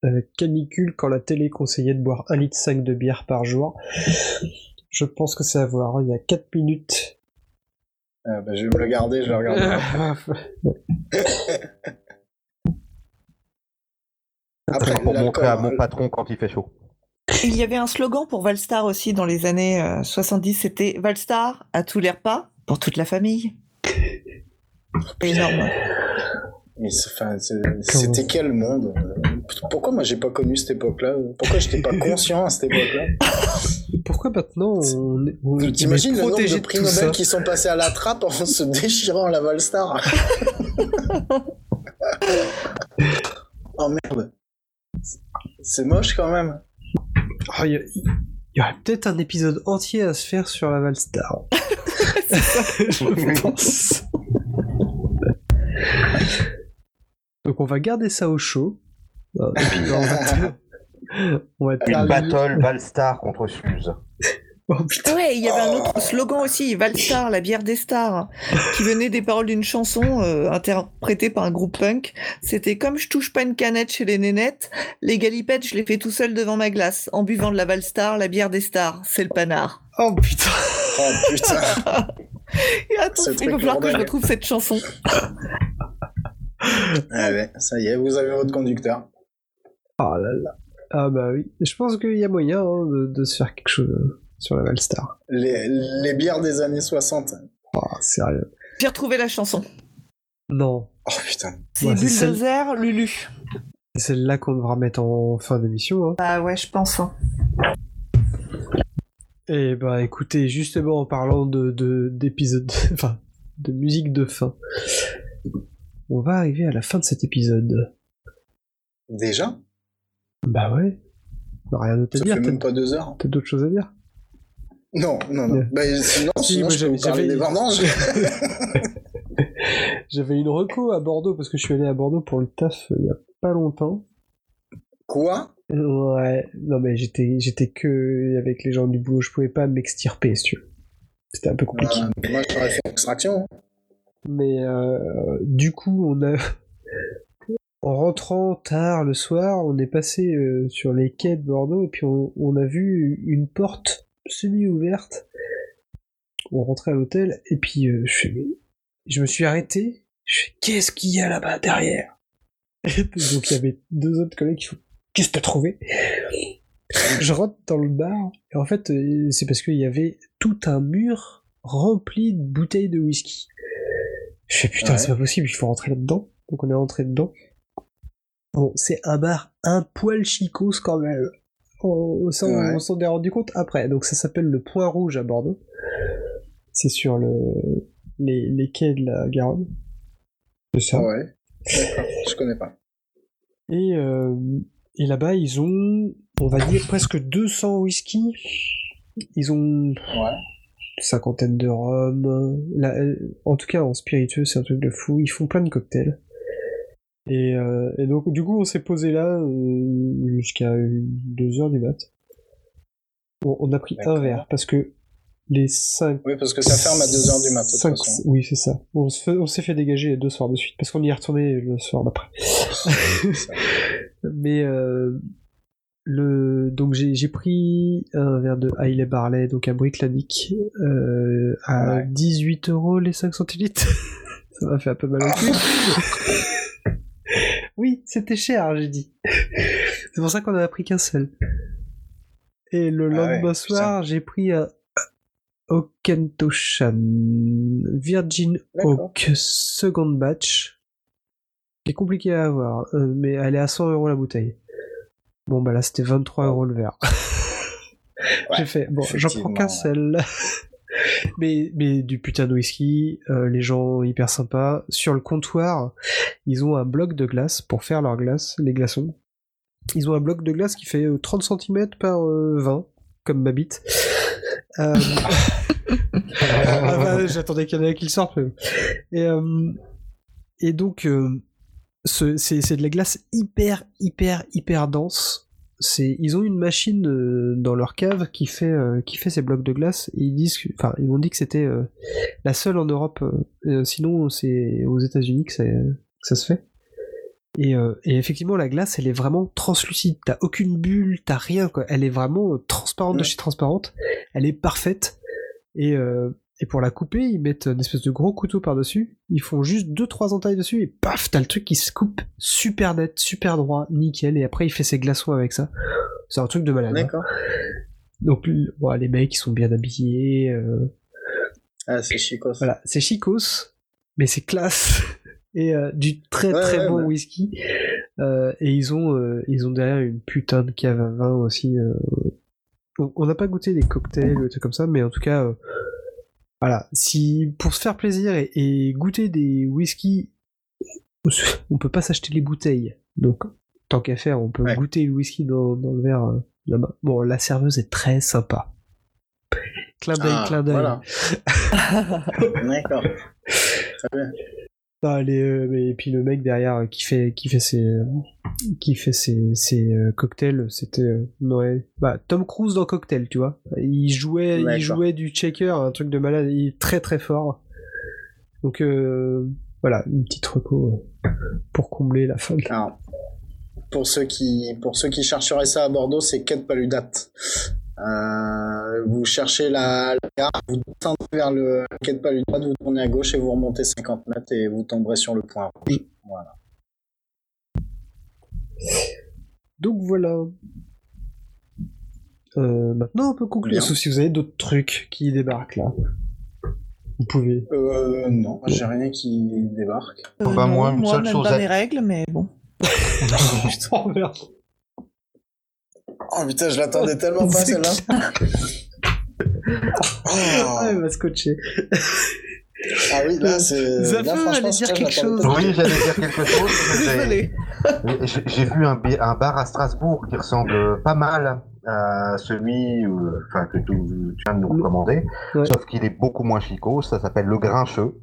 Euh, canicule quand la télé conseillait de boire 1,5 litre de bière par jour. Je pense que c'est à voir. Il y a 4 minutes. Ah, bah, je vais me le garder, je le regarderai. <laughs> Après, pour montrer à mon patron quand il fait chaud. Il y avait un slogan pour Valstar aussi dans les années euh, 70, c'était Valstar à tous les repas pour toute la famille. Énorme. Mais c'est- enfin, c'est- c'était quel monde? Pourquoi moi j'ai pas connu cette époque-là? Pourquoi j'étais pas conscient à cette époque-là? Pourquoi maintenant on, est- on on T'imagines est le nombre de de prix Nobel qui sont passés à la trappe en se déchirant la Valstar? <laughs> Oh merde. C'est moche quand même. Ah, Il y, a- il y aurait peut-être un épisode entier à se faire sur la Valstar. <laughs> <laughs> Je pense. Donc on va garder ça au chaud. Euh, et puis, on va, <laughs> on va Une terminer- battle Valstar contre Suze. <laughs> Oh, putain. Ouais, il y avait un autre slogan aussi, Valstar, la bière des stars, qui venait des paroles d'une chanson euh, interprétée par un groupe punk. C'était comme je touche pas une canette chez les nénettes, les galipettes je les fais tout seul devant ma glace, en buvant de la Valstar, la bière des stars, c'est le panard. Oh putain. Oh putain <laughs> Et attends, il va falloir que je retrouve cette chanson. Ah ouais, ça y est, vous avez votre conducteur. Oh là là. Ah bah oui. Je pense qu'il y a moyen hein, de, de se faire quelque chose euh, sur la Valstar. Les, les bières des années 60. Oh, sérieux. J'ai retrouvé la chanson. Non. Oh putain. C'est Ouais, c'est celle- Bulldozer, Lulu. C'est celle-là qu'on devra mettre en fin d'émission. Hein. Ah ouais, je pense. hein. Et bah écoutez, justement en parlant de de- d'épisode, <laughs> enfin de musique de fin, on va arriver à la fin de cet épisode. Déjà? Bah ouais. Rien d'autre à Ça dire. fait T'as même pas deux heures. t'as d'autres choses à dire? Non, non, non. Yeah. Bah, sinon, Si, sinon moi, je peux vous j'avais- parler j'avais- des vendanges. <laughs> J'avais une reco à Bordeaux parce que je suis allé à Bordeaux pour le taf euh, il y a pas longtemps. Quoi? Ouais. Non mais j'étais j'étais que avec les gens du boulot, je pouvais pas m'extirper si tu veux. C'était un peu compliqué. Euh, Moi, j'aurais fait extraction. Mais euh, du coup, on a en rentrant tard le soir, on est passé euh, sur les quais de Bordeaux et puis on, a vu une porte semi-ouverte. On rentrait à l'hôtel et puis euh, je, je me suis arrêté. Je fais qu'est-ce qu'il y a là-bas derrière? <laughs> Donc il y avait deux autres collègues qui font qu'est-ce que t'as trouvé? Je rentre dans le bar et en fait c'est parce qu'il y avait tout un mur rempli de bouteilles de whisky. Je fais putain, Ouais. c'est pas possible, il faut rentrer là-dedans. Donc on est rentré dedans. Bon, c'est un bar un poil chicos quand même. On, ça, on- Ouais. on s'en est rendu compte après. Donc ça s'appelle le Point Rouge à Bordeaux. C'est sur le, les, les quais de la Garonne. C'est ça. Ouais. D'accord, je connais pas. Et, euh, et là-bas, ils ont, on va dire, presque 200 whisky. Ils ont Ouais. Cinquantaine de rhum. Euh, en tout cas, en spiritueux, c'est un truc de fou. Ils font plein de cocktails. Et, euh, et donc, du coup, on s'est posé là euh, jusqu'à 2 heures du mat. On, on a pris un verre parce que les 5 Oui, parce que ça ferme à 2h du matin, de toute Cinq- façon. Oui, c'est ça. On s'est fait dégager les deux soirs de suite parce qu'on y est retourné le soir d'après. <laughs> Mais euh, le donc j'ai j'ai pris un verre de Hailey Barley donc à Bricklanic euh, à Ouais. 18 euros les 5 centilitres. <laughs> Ça m'a fait un peu mal au cul. <laughs> oui, c'était cher, j'ai dit. C'est pour ça qu'on en a pris qu'un seul. Et le Ah lendemain ouais, soir, j'ai pris un Okentoshan Virgin. Oak Second Batch. Qui est compliqué à avoir, euh, mais elle est à 100 euros la bouteille. Bon, bah là, c'était 23 euros le verre. <laughs> J'ai fait, bon, j'en prends qu'un seul. <laughs> mais, mais du putain de whisky, euh, les gens hyper sympas. Sur le comptoir, ils ont un bloc de glace pour faire leur glace, les glaçons. Ils ont un bloc de glace qui fait euh, 30 cm par euh, 20, comme ma bite. Euh, <laughs> ah bah, J'attendais qu'il y en ait qui le sortent. mais- Et, euh, et donc, euh, c'est de la glace hyper, hyper, hyper dense. ils ont une machine euh, dans leur cave qui fait euh, qui fait ces blocs de glace. Et ils disent, que- enfin, ils m'ont dit que c'était euh, la seule en Europe. sinon, c'est aux États-Unis que, ça- que ça se fait. Et, et effectivement, la glace, elle est vraiment translucide. T'as aucune bulle, t'as rien. Quoi. Elle est vraiment transparente de Ouais. chez transparente. Elle est parfaite. Et, et pour la couper, ils mettent une espèce de gros couteau par-dessus. Ils font juste deux trois entailles dessus et paf, t'as le truc qui se coupe super net, super droit, nickel. Et après, il fait ses glaçons avec ça. C'est un truc de malade. hein. D'accord. Donc bon, les mecs, ils sont bien habillés. euh, Ah, c'est chicos. voilà, c'est chicos, mais c'est classe <laughs> et euh, du très Ouais, très ouais, bon bah. whisky. Euh, et ils ont euh, ils ont derrière une putain de cave à vin aussi. euh. On n'a pas goûté des cocktails, des trucs comme ça, mais en tout cas, euh, voilà. Si pour se faire plaisir et, et goûter des whisky, on peut pas s'acheter les bouteilles. Donc tant qu'à faire, on peut Ouais. goûter le whisky dans, dans le verre euh, là-bas. Bon, la serveuse est très sympa. Clin d'œil, Ah, clin d'œil. voilà. <laughs> D'accord. Très bien. Ah, les, euh, mais- et puis le mec derrière qui fait qui fait ses qui fait ses, ses euh, cocktails, c'était euh, ouais, bah Tom Cruise dans Cocktail, tu vois. Il jouait il D'accord. jouait du checker, un truc de malade, il est très très fort. Donc euh, voilà, une petite reco pour combler la fin. Alors, pour ceux qui, pour ceux qui chercheraient ça à Bordeaux, c'est Quai de Paludat. Euh, vous cherchez la, la gare, vous descendez vers le quai de Paludat, vous tournez à gauche et vous remontez 50 mètres et vous tomberez sur le point rouge. Voilà. Donc voilà. Euh, maintenant on peut conclure, sauf si vous avez d'autres trucs qui débarquent là. Vous pouvez. Euh, non, j'ai rien qui débarque. Euh, Bah, non, moi, une seule même chose pas à- mes règles, mais bon. <laughs> Putain, merde. Oh putain, je l'attendais <laughs> tellement pas celle-là. Ah, Oh. il va scotcher. Ah oui, là, c'est. Zafin allait dire quelque chose. Oui, j'allais dire quelque chose. J'ai- Désolé. J'ai j'ai vu un, bar à Strasbourg qui ressemble pas mal à celui euh, enfin, que tu, tu viens de nous recommander, Ouais. sauf qu'il est beaucoup moins chicot. Ça s'appelle le Grincheux.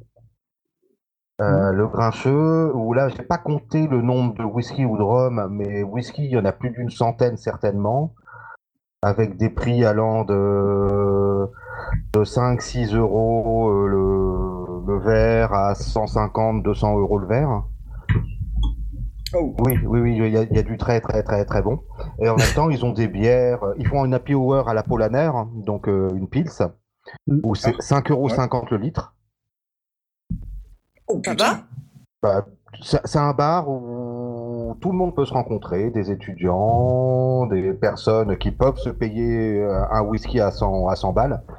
Euh, Le Grincheux, où là, j'ai pas compté le nombre de whisky ou de rhum, mais whisky, il y en a plus d'une centaine certainement, avec des prix allant de, de 5-6 euros euh, le, le verre à 150-200 euros le verre. Oh. Oui, oui, oui, il y, a, il y a du très, très, très, très bon. Et en même temps, ils ont des bières. Ils font une happy hour à la Polaner, donc euh, une pils, Mm. où c'est 5,50 euros le litre. Oh putain. Bah, c'est un bar où tout le monde peut se rencontrer, des étudiants, des personnes qui peuvent se payer euh, un whisky à 100, à 100 balles. <laughs>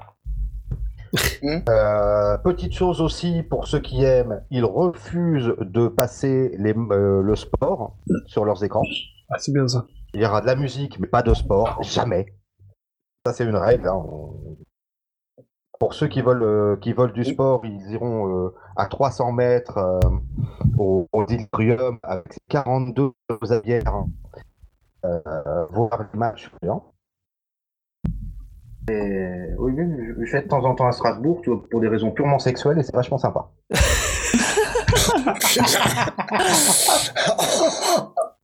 Mm. Euh, petite chose aussi pour ceux qui aiment, ils refusent de passer les, euh, le sport sur leurs écrans. Ah, c'est bien ça. Il y aura de la musique, mais pas de sport, jamais. Ça, c'est une règle. hein. On- Pour ceux qui veulent, euh, qui veulent du sport, ils iront euh, à 300 mètres euh, au, au Zilbrium avec 42 aviaires euh, voir le match. Et oui, je- je vais de temps en temps à Strasbourg tu vois, pour des raisons purement sexuelles et c'est vachement sympa. <laughs> <laughs>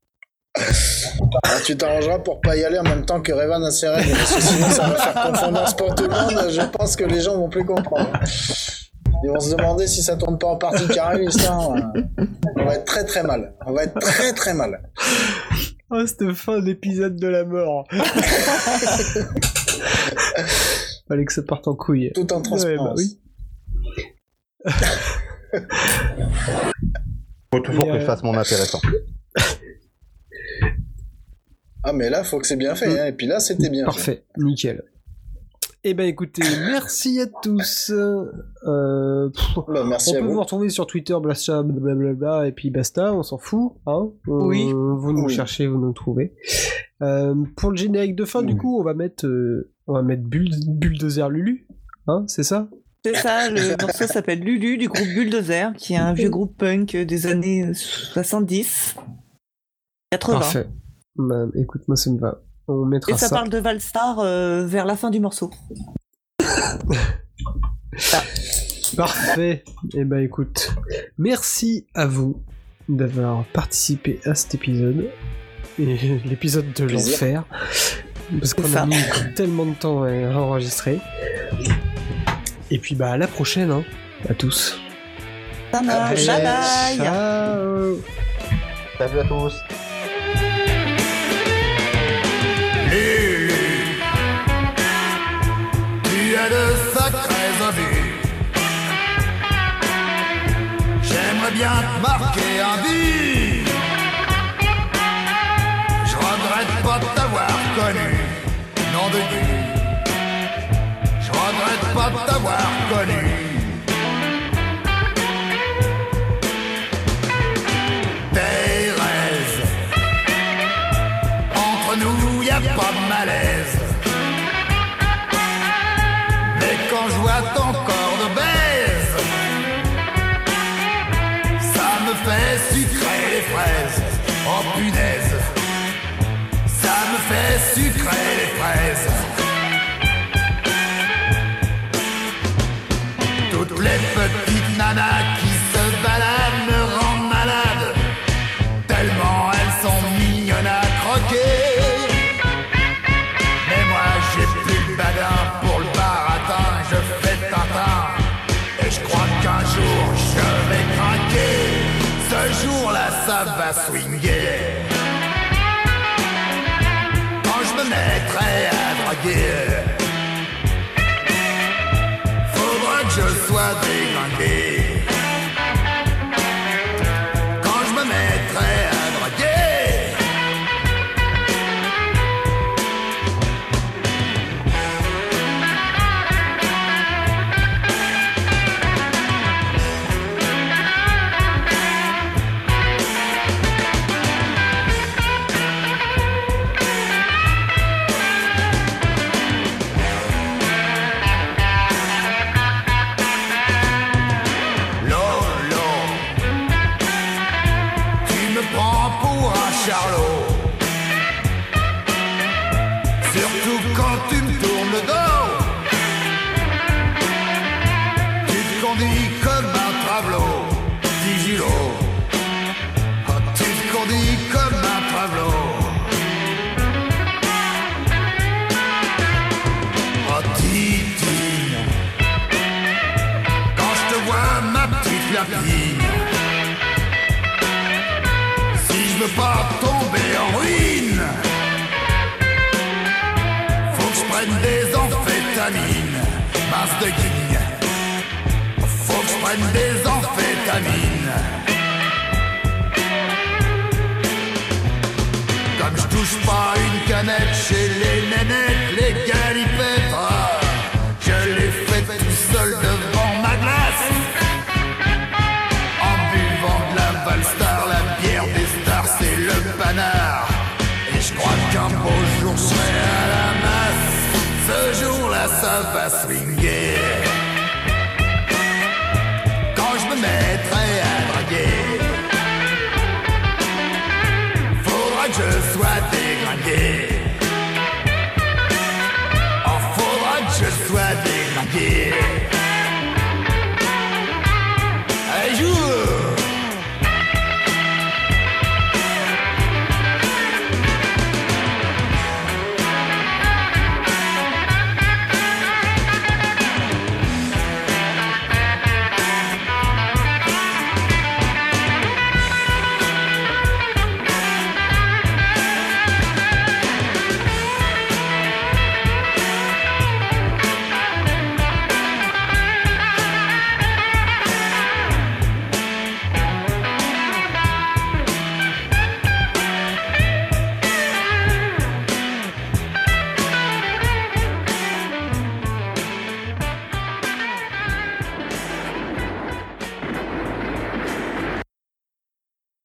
Ah, tu t'arrangeras pour pas y aller en même temps que Revan à ses règles, parce que sinon ça va faire confondance pour tout le monde. Je pense que les gens vont plus comprendre. Ils vont se demander si ça tourne pas en partie carré, l'histoire. euh, On va être très très mal. On va être très très mal. Oh, cette fin d'épisode de la mort. <laughs> Fallait que ça parte en couille. Tout en Ouais, transparence. bah oui. Faut toujours que je fasse mon intéressant. <laughs> Ah, mais là, faut que c'est bien fait. Hein. Et puis là, c'était bien fait. Parfait, nickel. Eh ben écoutez, <laughs> merci à tous. Euh, pff, Bah, merci on à peut vous vous. retrouver sur Twitter, blasta, blablabla, et puis basta, on s'en fout. Hein Euh, Oui. Vous nous Oui. cherchez, vous nous trouvez. Euh, pour le générique de fin, du Oui. coup, on va mettre, euh, on va mettre Bull- Bulldozer Lulu. Hein, c'est ça? C'est ça, le <laughs> morceau s'appelle Lulu du groupe Bulldozer, qui est un vieux groupe punk des années 70. 80. Parfait. Bah, écoute, moi ça me va. On mettra Et ça, ça. parle de Valstar euh, vers la fin du morceau. <laughs> Parfait. Eh ben écoute, merci à vous d'avoir participé à cet épisode <laughs> l'épisode de l'enfer parce qu'on a mis tellement de temps à enregistrer. Et puis bah à la prochaine hein, à tous. Ça marche. Bye. Ciao. Salut à tous. bien te marquer un but. Je regrette pas de t'avoir connu, nom de Dieu. Je regrette pas de t'avoir connu. des amphétamines. Comme je touche pas une canette chez les nénettes, les galipettes, je les fais tout seul devant ma glace. En buvant de la Valstar, la bière des stars, c'est le panard. Et je crois qu'un beau jour je serai à la masse. Ce jour-là, ça va